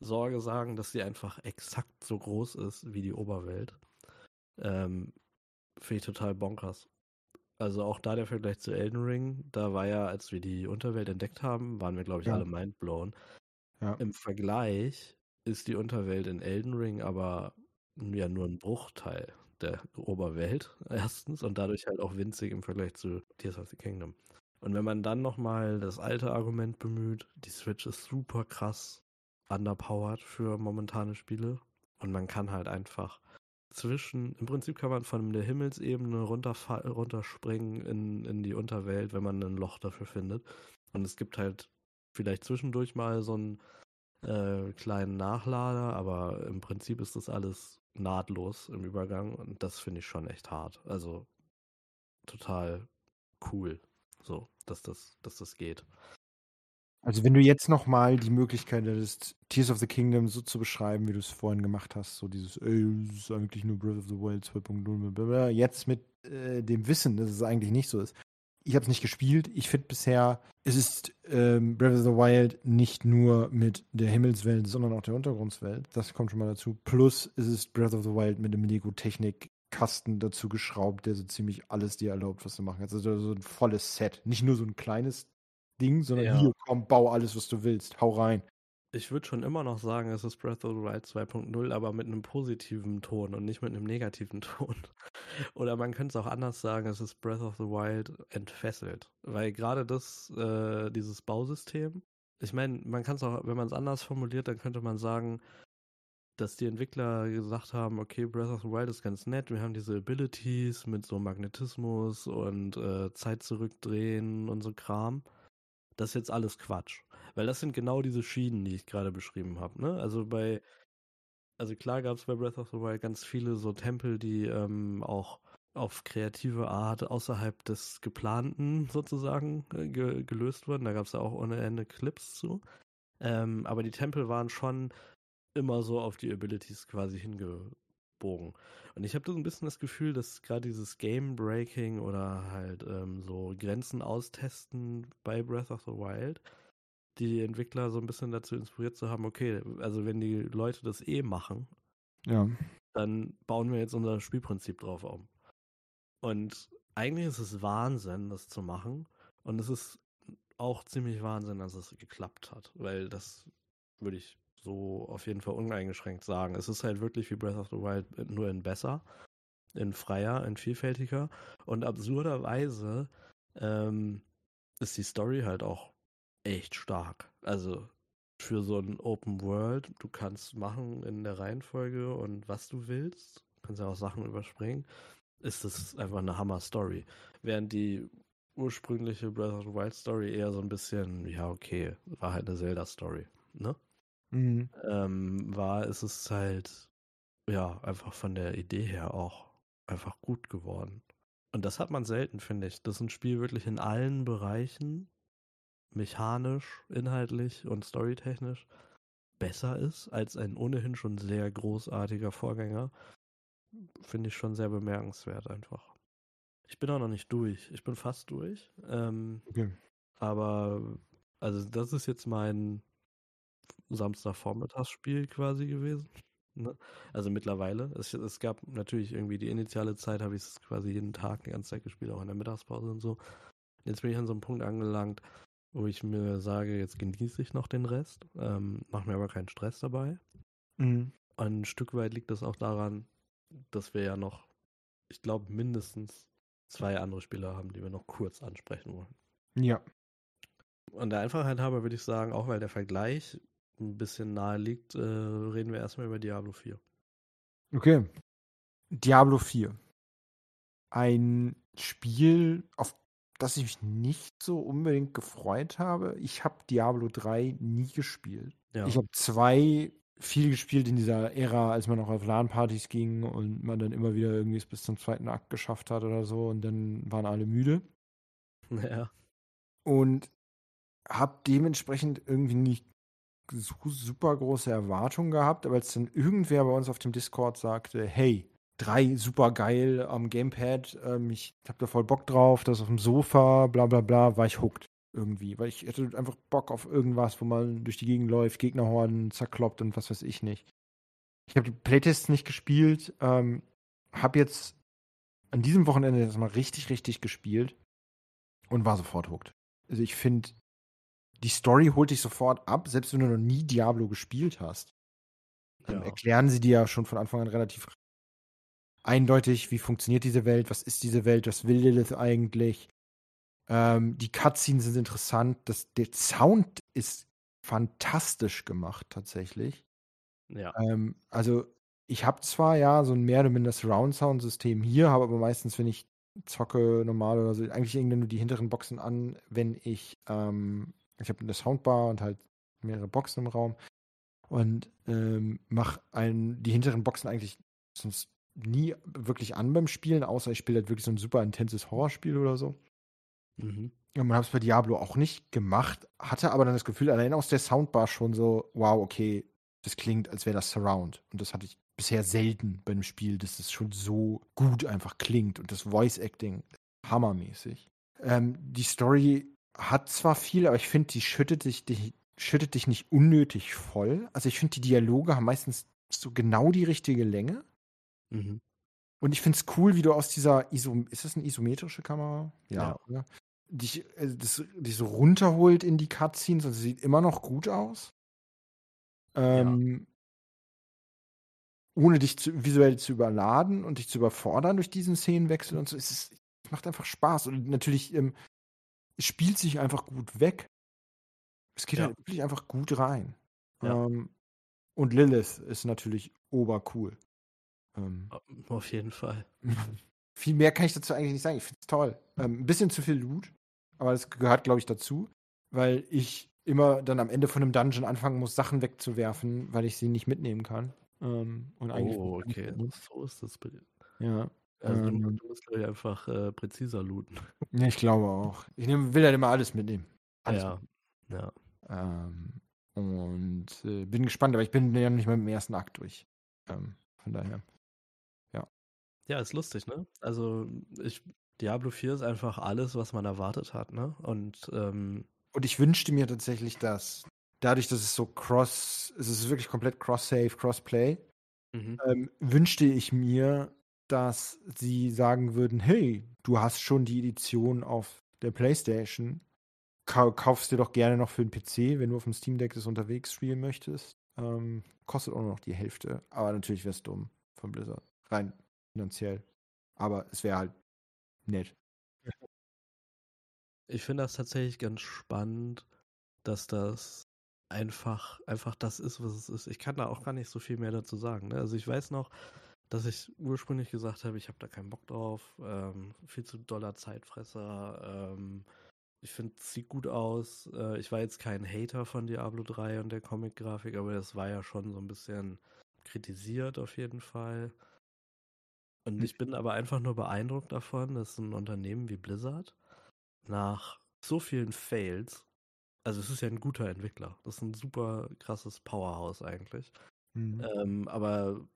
Sorge sagen, dass sie einfach exakt so groß ist wie die Oberwelt. Ähm, finde ich total bonkers. Also auch da der Vergleich zu Elden Ring, da war ja, als wir die Unterwelt entdeckt haben, waren wir, glaube ich, ja. alle mindblown. Ja. Im Vergleich ist die Unterwelt in Elden Ring aber ja nur ein Bruchteil der Oberwelt, erstens, und dadurch halt auch winzig im Vergleich zu Tears of the Kingdom. Und wenn man dann nochmal das alte Argument bemüht, die Switch ist super krass underpowered für momentane Spiele und man kann halt einfach zwischen, im Prinzip kann man von der Himmelsebene runterspringen in, in die Unterwelt, wenn man ein Loch dafür findet. Und es gibt halt vielleicht zwischendurch mal so einen äh, kleinen Nachlader, aber im Prinzip ist das alles nahtlos im Übergang und das finde ich schon echt hart. Also total cool, so, dass das, dass das geht. Also wenn du jetzt nochmal die Möglichkeit hättest, Tears of the Kingdom so zu beschreiben, wie du es vorhin gemacht hast, so dieses, ey, das ist eigentlich nur Breath of the Wild 2.0, jetzt mit äh, dem Wissen, dass es eigentlich nicht so ist. Ich habe es nicht gespielt. Ich finde bisher, es ist ähm, Breath of the Wild nicht nur mit der Himmelswelt, sondern auch der Untergrundswelt. Das kommt schon mal dazu. Plus es ist Breath of the Wild mit dem Lego-Technik-Kasten dazu geschraubt, der so ziemlich alles dir erlaubt, was du machen kannst. Also so ein volles Set. Nicht nur so ein kleines Ding, sondern ja. hier, komm, bau alles, was du willst. Hau rein. Ich würde schon immer noch sagen, es ist Breath of the Wild 2.0, aber mit einem positiven Ton und nicht mit einem negativen Ton. Oder man könnte es auch anders sagen, es ist Breath of the Wild entfesselt. Weil gerade das, äh, dieses Bausystem, ich meine, man kann es auch, wenn man es anders formuliert, dann könnte man sagen, dass die Entwickler gesagt haben, okay, Breath of the Wild ist ganz nett, wir haben diese Abilities mit so Magnetismus und äh, Zeit zurückdrehen und so Kram das ist jetzt alles Quatsch. Weil das sind genau diese Schienen, die ich gerade beschrieben habe. Ne? Also bei, also klar gab es bei Breath of the Wild ganz viele so Tempel, die ähm, auch auf kreative Art außerhalb des geplanten sozusagen äh, ge gelöst wurden. Da gab es ja auch ohne Ende Clips zu. Ähm, aber die Tempel waren schon immer so auf die Abilities quasi hingebogen. Und ich habe so ein bisschen das Gefühl, dass gerade dieses Game Breaking oder halt ähm, so Grenzen austesten bei Breath of the Wild die Entwickler so ein bisschen dazu inspiriert zu haben, okay, also wenn die Leute das eh machen, ja. dann bauen wir jetzt unser Spielprinzip drauf um. Und eigentlich ist es Wahnsinn, das zu machen. Und es ist auch ziemlich Wahnsinn, dass es geklappt hat, weil das würde ich so auf jeden Fall uneingeschränkt sagen. Es ist halt wirklich wie Breath of the Wild, nur in besser, in freier, in vielfältiger. Und absurderweise ähm, ist die Story halt auch echt stark. Also für so ein Open World, du kannst machen in der Reihenfolge und was du willst, kannst ja auch Sachen überspringen, ist es einfach eine Hammer-Story. Während die ursprüngliche Breath of the Wild Story eher so ein bisschen, ja, okay, war halt eine Zelda-Story, ne? Mhm. Ähm, war, ist es halt, ja, einfach von der Idee her auch einfach gut geworden. Und das hat man selten, finde ich, dass ein Spiel wirklich in allen Bereichen, mechanisch, inhaltlich und storytechnisch, besser ist als ein ohnehin schon sehr großartiger Vorgänger, finde ich schon sehr bemerkenswert einfach. Ich bin auch noch nicht durch. Ich bin fast durch. Ähm, okay. Aber, also das ist jetzt mein Samstagvormittagsspiel quasi gewesen. Ne? Also mittlerweile. Es, es, gab natürlich irgendwie die initiale Zeit, habe ich es quasi jeden Tag die ganze Zeit gespielt, auch in der Mittagspause und so. Jetzt bin ich an so einem Punkt angelangt, wo ich mir sage, jetzt genieße ich noch den Rest, ähm, mache mir aber keinen Stress dabei. Mhm. Ein Stück weit liegt das auch daran, dass wir ja noch, ich glaube, mindestens zwei andere Spieler haben, die wir noch kurz ansprechen wollen. Ja. Und der Einfachheit halber würde ich sagen, auch weil der Vergleich ein bisschen nahe liegt, äh, reden wir erstmal über Diablo 4. Okay. Diablo 4. Ein Spiel, auf das ich mich nicht so unbedingt gefreut habe. Ich habe Diablo 3 nie gespielt. Ja. Ich habe zwei viel gespielt in dieser Ära, als man auch auf LAN-Partys ging und man dann immer wieder irgendwie es bis zum zweiten Akt geschafft hat oder so und dann waren alle müde. Ja. Und habe dementsprechend irgendwie nicht super große Erwartungen gehabt, aber als dann irgendwer bei uns auf dem Discord sagte, hey, drei super geil am Gamepad, ähm, ich hab da voll Bock drauf, das auf dem Sofa, bla bla bla, war ich hooked irgendwie, weil ich hätte einfach Bock auf irgendwas, wo man durch die Gegend läuft, Gegnerhorden zerkloppt und was weiß ich nicht. Ich habe die Playtests nicht gespielt, ähm, habe jetzt an diesem Wochenende das mal richtig, richtig gespielt und war sofort hooked. Also ich finde, die Story holt dich sofort ab, selbst wenn du noch nie Diablo gespielt hast. Dann Ja. erklären sie dir ja schon von Anfang an relativ eindeutig, wie funktioniert diese Welt, was ist diese Welt, was will Lilith eigentlich. Ähm, die Cutscenes sind interessant, das, der Sound ist fantastisch gemacht tatsächlich. Ja. Ähm, also ich habe zwar ja so ein mehr oder minder Surround-Sound-System hier, habe aber meistens, wenn ich zocke normal oder so, eigentlich irgendwie nur die hinteren Boxen an, wenn ich, ähm, ich habe eine Soundbar und halt mehrere Boxen im Raum und ähm, mache die hinteren Boxen eigentlich sonst nie wirklich an beim Spielen, außer ich spiele halt wirklich so ein super intenses Horrorspiel oder so. Mhm. Und man hat es bei Diablo auch nicht gemacht, hatte aber dann das Gefühl, allein aus der Soundbar schon so, wow, okay, das klingt, als wäre das Surround. Und das hatte ich bisher selten bei einem Spiel, dass es schon so gut einfach klingt. Und das Voice Acting hammermäßig. Ähm, die Story hat zwar viel, aber ich finde, die schüttet dich, die schüttet dich nicht unnötig voll. Also ich finde, die Dialoge haben meistens so genau die richtige Länge. Mhm. Und ich finde es cool, wie du aus dieser Iso ist das eine isometrische Kamera? Ja. Oder? Dich, äh, das, dich so runterholt in die Cutscenes und sie sieht immer noch gut aus. Ähm, Ohne dich zu, visuell zu überladen und dich zu überfordern durch diesen Szenenwechsel und so. Es, ist, es macht einfach Spaß. Und natürlich ähm, es spielt sich einfach gut weg. Es geht Ja. halt wirklich einfach gut rein. Ja. Ähm, und Lilith ist natürlich obercool. Ähm, Auf jeden Fall. viel mehr kann ich dazu eigentlich nicht sagen. Ich finde es toll. Ähm, ein bisschen zu viel Loot, aber das gehört, glaube ich, dazu, weil ich immer dann am Ende von einem Dungeon anfangen muss, Sachen wegzuwerfen, weil ich sie nicht mitnehmen kann. Ähm, und eigentlich Oh, okay. So ist das. bitte. Ja. Also du, Ähm. du musst, glaube ich, einfach äh, präziser looten. ja, ich glaube auch. Ich nehm, will halt immer alles mitnehmen. Alles ja. Ja. Ähm, und äh, bin gespannt, aber ich bin ja noch nicht mal im ersten Akt durch. Ähm, von daher. Ja, ist lustig, ne? Also ich, Diablo 4 ist einfach alles, was man erwartet hat, ne? Und ähm, Und ich wünschte mir tatsächlich, dass dadurch, dass es so cross, es ist wirklich komplett cross-save, cross-play, mhm. ähm, wünschte ich mir, dass sie sagen würden, hey, du hast schon die Edition auf der Playstation, Kau kaufst dir doch gerne noch für den PC, wenn du auf dem Steam Deck das unterwegs spielen möchtest. Ähm, kostet auch noch die Hälfte, aber natürlich wäre es dumm von Blizzard, rein finanziell. Aber es wäre halt nett. ich finde das tatsächlich ganz spannend, dass das einfach, einfach das ist, was es ist. Ich kann da auch gar nicht so viel mehr dazu sagen. Ne? Also ich weiß noch, dass ich ursprünglich gesagt habe, ich habe da keinen Bock drauf, ähm, viel zu doller Zeitfresser. Ähm, ich finde, es sieht gut aus. Äh, ich war jetzt kein Hater von Diablo 3 und der Comic-Grafik, aber das war ja schon so ein bisschen kritisiert auf jeden Fall. Und Hm. ich bin aber einfach nur beeindruckt davon, dass ein Unternehmen wie Blizzard nach so vielen Fails, also es ist ja ein guter Entwickler, das ist ein super krasses Powerhouse eigentlich. Mhm. Ähm, aber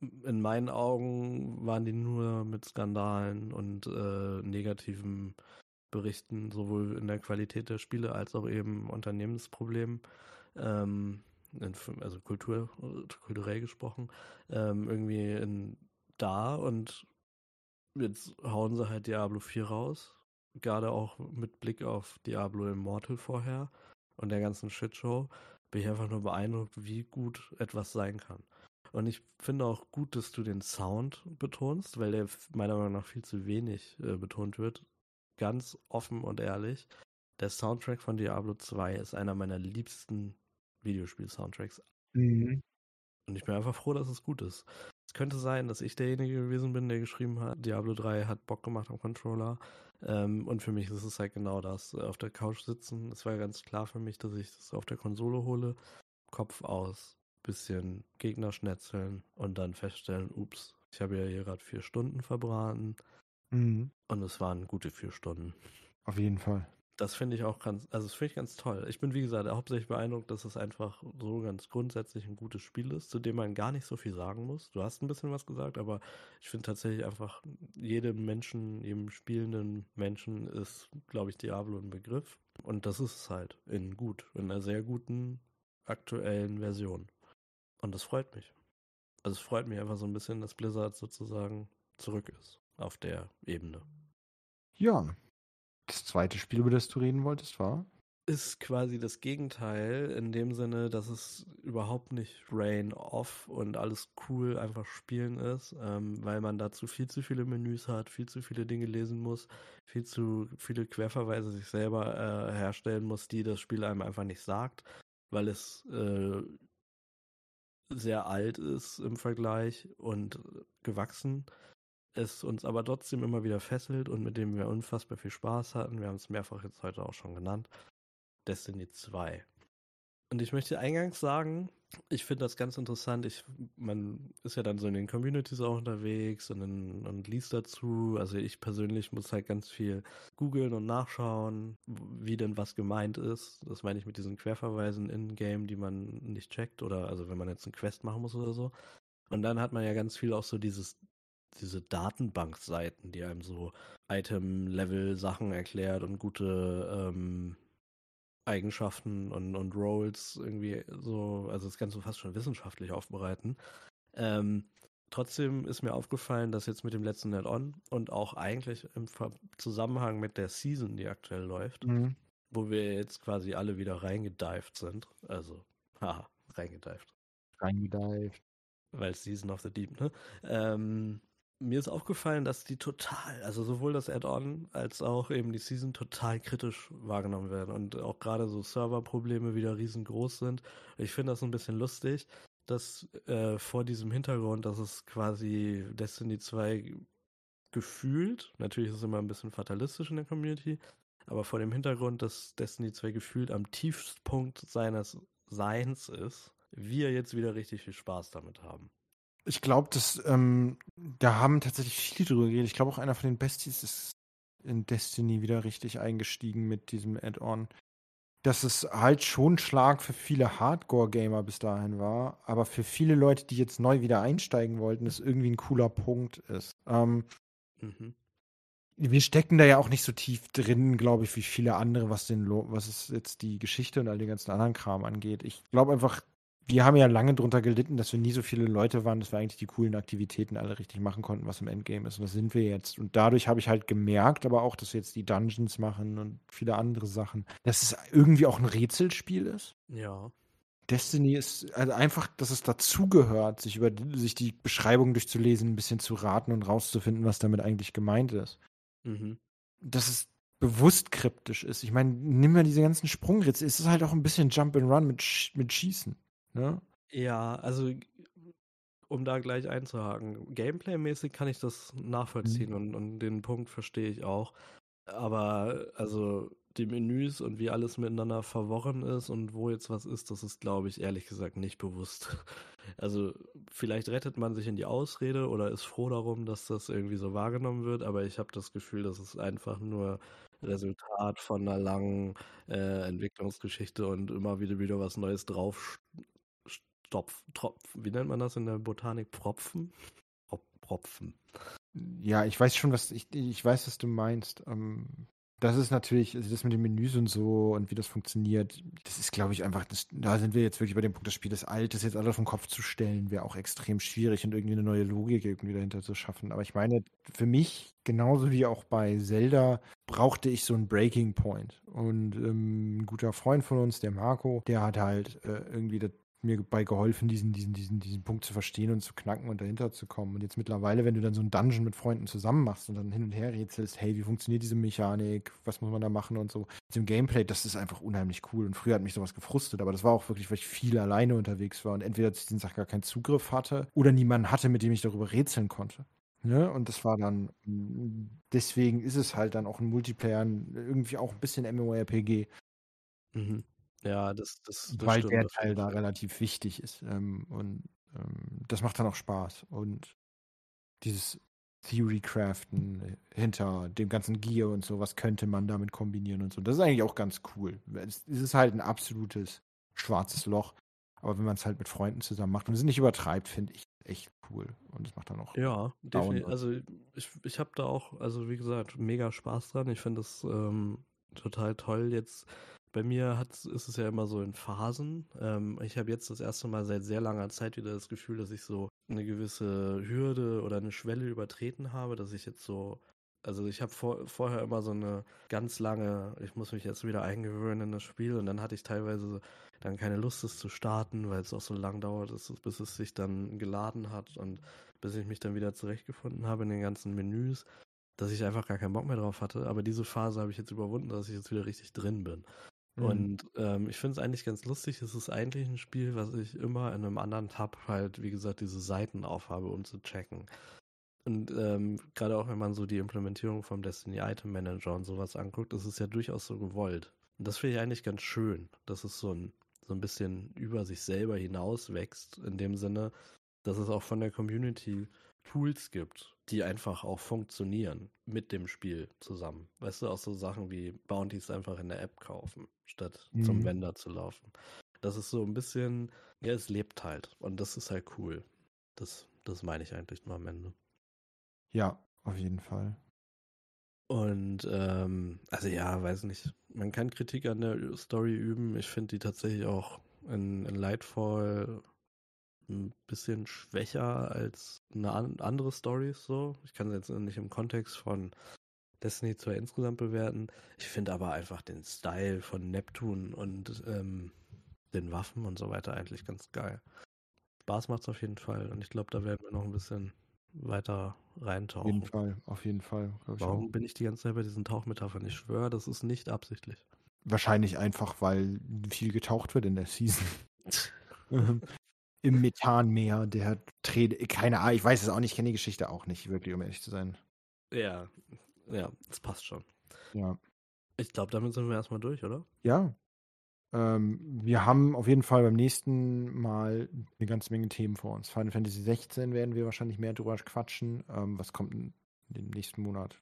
in meinen Augen waren die nur mit Skandalen und äh, negativen Berichten, sowohl in der Qualität der Spiele als auch eben Unternehmensproblemen, ähm, in, also Kultur, kulturell gesprochen, ähm, irgendwie in, da und jetzt hauen sie halt Diablo 4 raus. Gerade auch mit Blick auf Diablo Immortal vorher und der ganzen Shitshow bin ich einfach nur beeindruckt, wie gut etwas sein kann. Und ich finde auch gut, dass du den Sound betonst, weil der meiner Meinung nach viel zu wenig äh, betont wird. Ganz offen und ehrlich. Der Soundtrack von Diablo 2 ist einer meiner liebsten Videospiel-Soundtracks. Mhm. Und ich bin einfach froh, dass es gut ist. Es könnte sein, dass ich derjenige gewesen bin, der geschrieben hat, Diablo 3 hat Bock gemacht am Controller. Ähm, und für mich ist es halt genau das, auf der Couch sitzen. Es war ganz klar für mich, dass ich das auf der Konsole hole, Kopf aus, bisschen Gegner schnetzeln und dann feststellen, ups, ich habe ja hier gerade vier Stunden verbraten. Mhm. Und es waren gute vier Stunden. Auf jeden Fall. Das finde ich auch ganz, also das finde ich ganz toll. Ich bin, wie gesagt, hauptsächlich beeindruckt, dass es einfach so ganz grundsätzlich ein gutes Spiel ist, zu dem man gar nicht so viel sagen muss. Du hast ein bisschen was gesagt, aber ich finde tatsächlich einfach, jedem Menschen, jedem spielenden Menschen ist, glaube ich, Diablo ein Begriff. Und das ist es halt in gut, in einer sehr guten aktuellen Version. Und das freut mich. Also es freut mich einfach so ein bisschen, dass Blizzard sozusagen zurück ist auf der Ebene. Ja. Das zweite Spiel, über das du reden wolltest, war? Ist quasi das Gegenteil in dem Sinne, dass es überhaupt nicht Rain off und alles cool einfach spielen ist, ähm, weil man dazu viel zu viele Menüs hat, viel zu viele Dinge lesen muss, viel zu viele Querverweise sich selber äh, herstellen muss, die das Spiel einem einfach nicht sagt, weil es äh, sehr alt ist im Vergleich und gewachsen es uns aber trotzdem immer wieder fesselt und mit dem wir unfassbar viel Spaß hatten. Wir haben es mehrfach jetzt heute auch schon genannt. Destiny 2. Und ich möchte eingangs sagen, ich finde das ganz interessant. Ich, man ist ja dann so in den Communities auch unterwegs und, in, und liest dazu. Also ich persönlich muss halt ganz viel googeln und nachschauen, wie denn was gemeint ist. Das meine ich mit diesen Querverweisen in-game, die man nicht checkt oder also wenn man jetzt einen Quest machen muss oder so. Und dann hat man ja ganz viel auch so dieses diese Datenbankseiten, die einem so Item-Level-Sachen erklärt und gute ähm, Eigenschaften und, und Roles irgendwie so, also das Ganze fast schon wissenschaftlich aufbereiten. Ähm, trotzdem ist mir aufgefallen, dass jetzt mit dem letzten Add-on und auch eigentlich im Zusammenhang mit der Season, die aktuell läuft, mhm. wo wir jetzt quasi alle wieder reingedived sind, also, haha, reingedived. Reingedived. Weil Season of the Deep, ne? Ähm, mir ist aufgefallen, dass die total, also sowohl das Add-on als auch eben die Season total kritisch wahrgenommen werden und auch gerade so Serverprobleme wieder riesengroß sind. Ich finde das ein bisschen lustig, dass äh, vor diesem Hintergrund, dass es quasi Destiny 2 gefühlt, natürlich ist es immer ein bisschen fatalistisch in der Community, aber vor dem Hintergrund, dass Destiny 2 gefühlt am Tiefpunkt seines Seins ist, wir jetzt wieder richtig viel Spaß damit haben. Ich glaube, dass ähm, da haben tatsächlich viele drüber geredet. Ich glaube auch einer von den Besties ist in Destiny wieder richtig eingestiegen mit diesem Add-on. Dass es halt schon ein Schlag für viele Hardcore-Gamer bis dahin war, aber für viele Leute, die jetzt neu wieder einsteigen wollten, es irgendwie ein cooler Punkt ist. Ähm, mhm. Wir stecken da ja auch nicht so tief drin, glaube ich, wie viele andere, was den, was es jetzt die Geschichte und all den ganzen anderen Kram angeht. Ich glaube einfach, wir haben ja lange drunter gelitten, dass wir nie so viele Leute waren, dass wir eigentlich die coolen Aktivitäten alle richtig machen konnten, was im Endgame ist. Und das sind wir jetzt. Und dadurch habe ich halt gemerkt, aber auch, dass wir jetzt die Dungeons machen und viele andere Sachen, dass es irgendwie auch ein Rätselspiel ist. Ja. Destiny ist also einfach, dass es dazugehört, sich über sich die Beschreibung durchzulesen, ein bisschen zu raten und rauszufinden, was damit eigentlich gemeint ist. Mhm. Dass es bewusst kryptisch ist. Ich meine, nimm mal diese ganzen Sprungrätsel. Es ist halt auch ein bisschen Jump and Run mit, Sch mit Schießen. Ne? Ja, also um da gleich einzuhaken, Gameplay-mäßig kann ich das nachvollziehen mhm. und, und den Punkt verstehe ich auch. Aber also die Menüs und wie alles miteinander verworren ist und wo jetzt was ist, das ist, glaube ich, ehrlich gesagt nicht bewusst. Also vielleicht rettet man sich in die Ausrede oder ist froh darum, dass das irgendwie so wahrgenommen wird, aber ich habe das Gefühl, das ist einfach nur Resultat von einer langen äh, Entwicklungsgeschichte und immer wieder wieder was Neues drauf Stopf, Tropf, wie nennt man das in der Botanik? Propfen? Propfen. Ja, ich weiß schon, was ich, ich weiß, was du meinst. Ähm, das ist natürlich, also das mit den Menüs und so und wie das funktioniert, das ist, glaube ich, einfach, das, da sind wir jetzt wirklich bei dem Punkt, das Spiel ist alt, das jetzt alles vom Kopf zu stellen, wäre auch extrem schwierig und irgendwie eine neue Logik irgendwie dahinter zu schaffen. Aber ich meine, für mich, genauso wie auch bei Zelda, brauchte ich so einen Breaking Point. Und ähm, ein guter Freund von uns, der Marco, der hat halt äh, irgendwie das mir dabei geholfen, diesen, diesen, diesen, diesen Punkt zu verstehen und zu knacken und dahinter zu kommen. Und jetzt mittlerweile, wenn du dann so einen Dungeon mit Freunden zusammen machst und dann hin und her rätselst, hey, wie funktioniert diese Mechanik, was muss man da machen und so. Mit dem Gameplay, das ist einfach unheimlich cool. Und früher hat mich sowas gefrustet, aber das war auch wirklich, weil ich viel alleine unterwegs war und entweder zu diesen Sachen gar keinen Zugriff hatte oder niemanden hatte, mit dem ich darüber rätseln konnte. Ne? Und das war dann, deswegen ist es halt dann auch ein Multiplayer, irgendwie auch ein bisschen MMORPG. Mhm. Ja, das, das, das weil stimmt der Teil da relativ wichtig ist. Ähm, und ähm, das macht dann auch Spaß. Und dieses Theory-Craften hinter dem ganzen Gear und so, was könnte man damit kombinieren und so, das ist eigentlich auch ganz cool. Es, es ist halt ein absolutes schwarzes Loch. Aber wenn man es halt mit Freunden zusammen macht und es nicht übertreibt, finde ich echt cool. Und es macht dann auch Ja, definitiv. Also ich, ich habe da auch, also wie gesagt, mega Spaß dran. Ich finde das ähm, total toll. Jetzt bei mir hat, ist es ja immer so in Phasen. Ähm, ich habe jetzt das erste Mal seit sehr langer Zeit wieder das Gefühl, dass ich so eine gewisse Hürde oder eine Schwelle übertreten habe, dass ich jetzt so, also ich habe vor, vorher immer so eine ganz lange, ich muss mich jetzt wieder eingewöhnen in das Spiel und dann hatte ich teilweise dann keine Lust, es zu starten, weil es auch so lang dauert, bis es- bis es sich dann geladen hat und bis ich mich dann wieder zurechtgefunden habe in den ganzen Menüs, dass ich einfach gar keinen Bock mehr drauf hatte. Aber diese Phase habe ich jetzt überwunden, dass ich jetzt wieder richtig drin bin. Mhm. Und ähm, ich finde es eigentlich ganz lustig. Es ist eigentlich ein Spiel, was ich immer in einem anderen Tab halt, wie gesagt, diese Seiten aufhabe, um zu checken. Und ähm, gerade auch wenn man so die Implementierung vom Destiny Item Manager und sowas anguckt, ist es ja durchaus so gewollt. Und das finde ich eigentlich ganz schön, dass es so ein, so ein bisschen über sich selber hinaus wächst, in dem Sinne, dass es auch von der Community Tools gibt, die einfach auch funktionieren mit dem Spiel zusammen. Weißt du, auch so Sachen wie Bounties einfach in der App kaufen, statt zum Mhm. Vendor zu laufen. Das ist so ein bisschen, ja, es lebt halt. Und das ist halt cool. Das, das meine ich eigentlich nur am Ende. Ja, auf jeden Fall. Und ähm, also ja, weiß nicht. Man kann Kritik an der Story üben. Ich finde die tatsächlich auch in, in Lightfall ein bisschen schwächer als eine an, andere Stories so. Ich kann sie jetzt nicht im Kontext von Destiny 2 insgesamt bewerten. Ich finde aber einfach den Style von Neptun und ähm, den Waffen und so weiter eigentlich ganz geil. Spaß macht's auf jeden Fall und ich glaube, da werden wir noch ein bisschen weiter Auf jeden reintauchen. Fall, auf jeden Fall. ich Warum auch. bin ich die ganze Zeit bei diesen Tauchmetaphern? Ich schwöre, das ist nicht absichtlich. Wahrscheinlich einfach, weil viel getaucht wird in der Season. Im Methanmeer, der Träne, keine Ahnung, ich weiß es auch nicht, ich kenne die Geschichte auch nicht, wirklich, um ehrlich zu sein. Ja, ja, das passt schon. Ja. Ich glaube, damit sind wir erstmal durch, oder? Ja. Ähm, wir haben auf jeden Fall beim nächsten Mal eine ganze Menge Themen vor uns. Final Fantasy 16 werden wir wahrscheinlich mehr drüber quatschen. Ähm, was kommt in dem nächsten Monat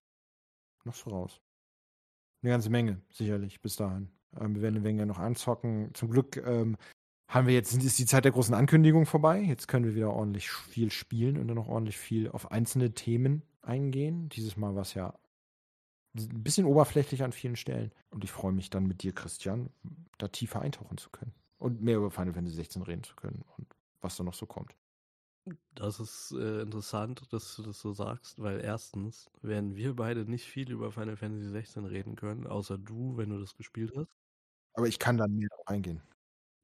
noch so raus? Eine ganze Menge, sicherlich, bis dahin. Ähm, wir werden eine Menge noch anzocken. Zum Glück ähm, haben wir jetzt, ist die Zeit der großen Ankündigung vorbei. Jetzt können wir wieder ordentlich viel spielen und dann noch ordentlich viel auf einzelne Themen eingehen. Dieses Mal war es ja ein bisschen oberflächlich an vielen Stellen. Und ich freue mich dann mit dir, Christian, da tiefer eintauchen zu können. Und mehr über Final Fantasy 16 reden zu können und was da noch so kommt. Das ist äh, interessant, dass du das so sagst, weil erstens werden wir beide nicht viel über Final Fantasy 16 reden können, außer du, wenn du das gespielt hast. Aber ich kann dann mehr eingehen.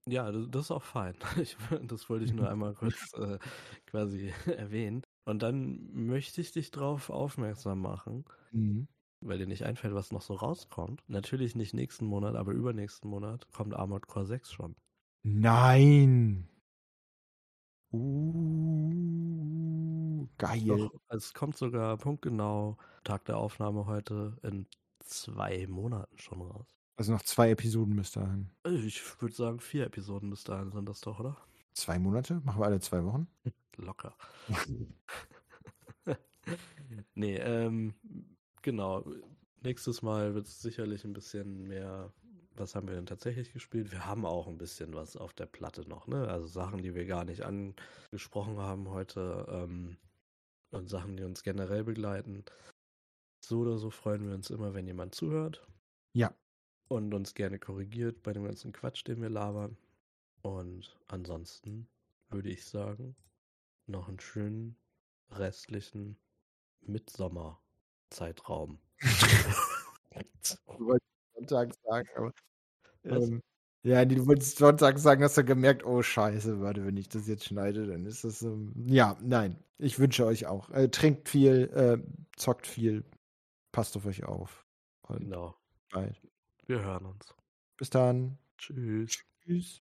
Ja, das, ist auch fein. Ich, das wollte ich nur einmal kurz äh, quasi erwähnen. Und dann möchte ich dich darauf aufmerksam machen, Mhm. weil dir nicht einfällt, was noch so rauskommt. Natürlich nicht nächsten Monat, aber übernächsten Monat kommt Armored Core 6 schon. Nein. Uh, geil. Doch, es kommt sogar punktgenau, Tag der Aufnahme heute, in zwei Monaten schon raus. Also noch zwei Episoden bis dahin. Also Ich würde sagen, vier Episoden bis dahin sind das doch, oder? Zwei Monate? Machen wir alle zwei Wochen? Locker. nee, ähm, genau. Nächstes Mal wird es sicherlich ein bisschen mehr. Was haben wir denn tatsächlich gespielt? Wir haben auch ein bisschen was auf der Platte noch, ne? Also Sachen, die wir gar nicht angesprochen haben heute ähm, und Sachen, die uns generell begleiten. So oder so freuen wir uns immer, wenn jemand zuhört Ja. Und uns gerne korrigiert bei dem ganzen Quatsch, den wir labern. Und ansonsten würde ich sagen, noch einen schönen restlichen Mitsommerzeitraum. Ich wollte Sonntag sagen, aber ähm, Ja, du wolltest Sonntag sagen, hast du gemerkt, oh Scheiße, warte, wenn ich das jetzt schneide, dann ist das so. Ja, nein, ich wünsche euch auch. Äh, trinkt viel, äh, zockt viel, passt auf euch auf. Und genau. Bald. Wir hören uns. Bis dann. Tschüss. Tschüss.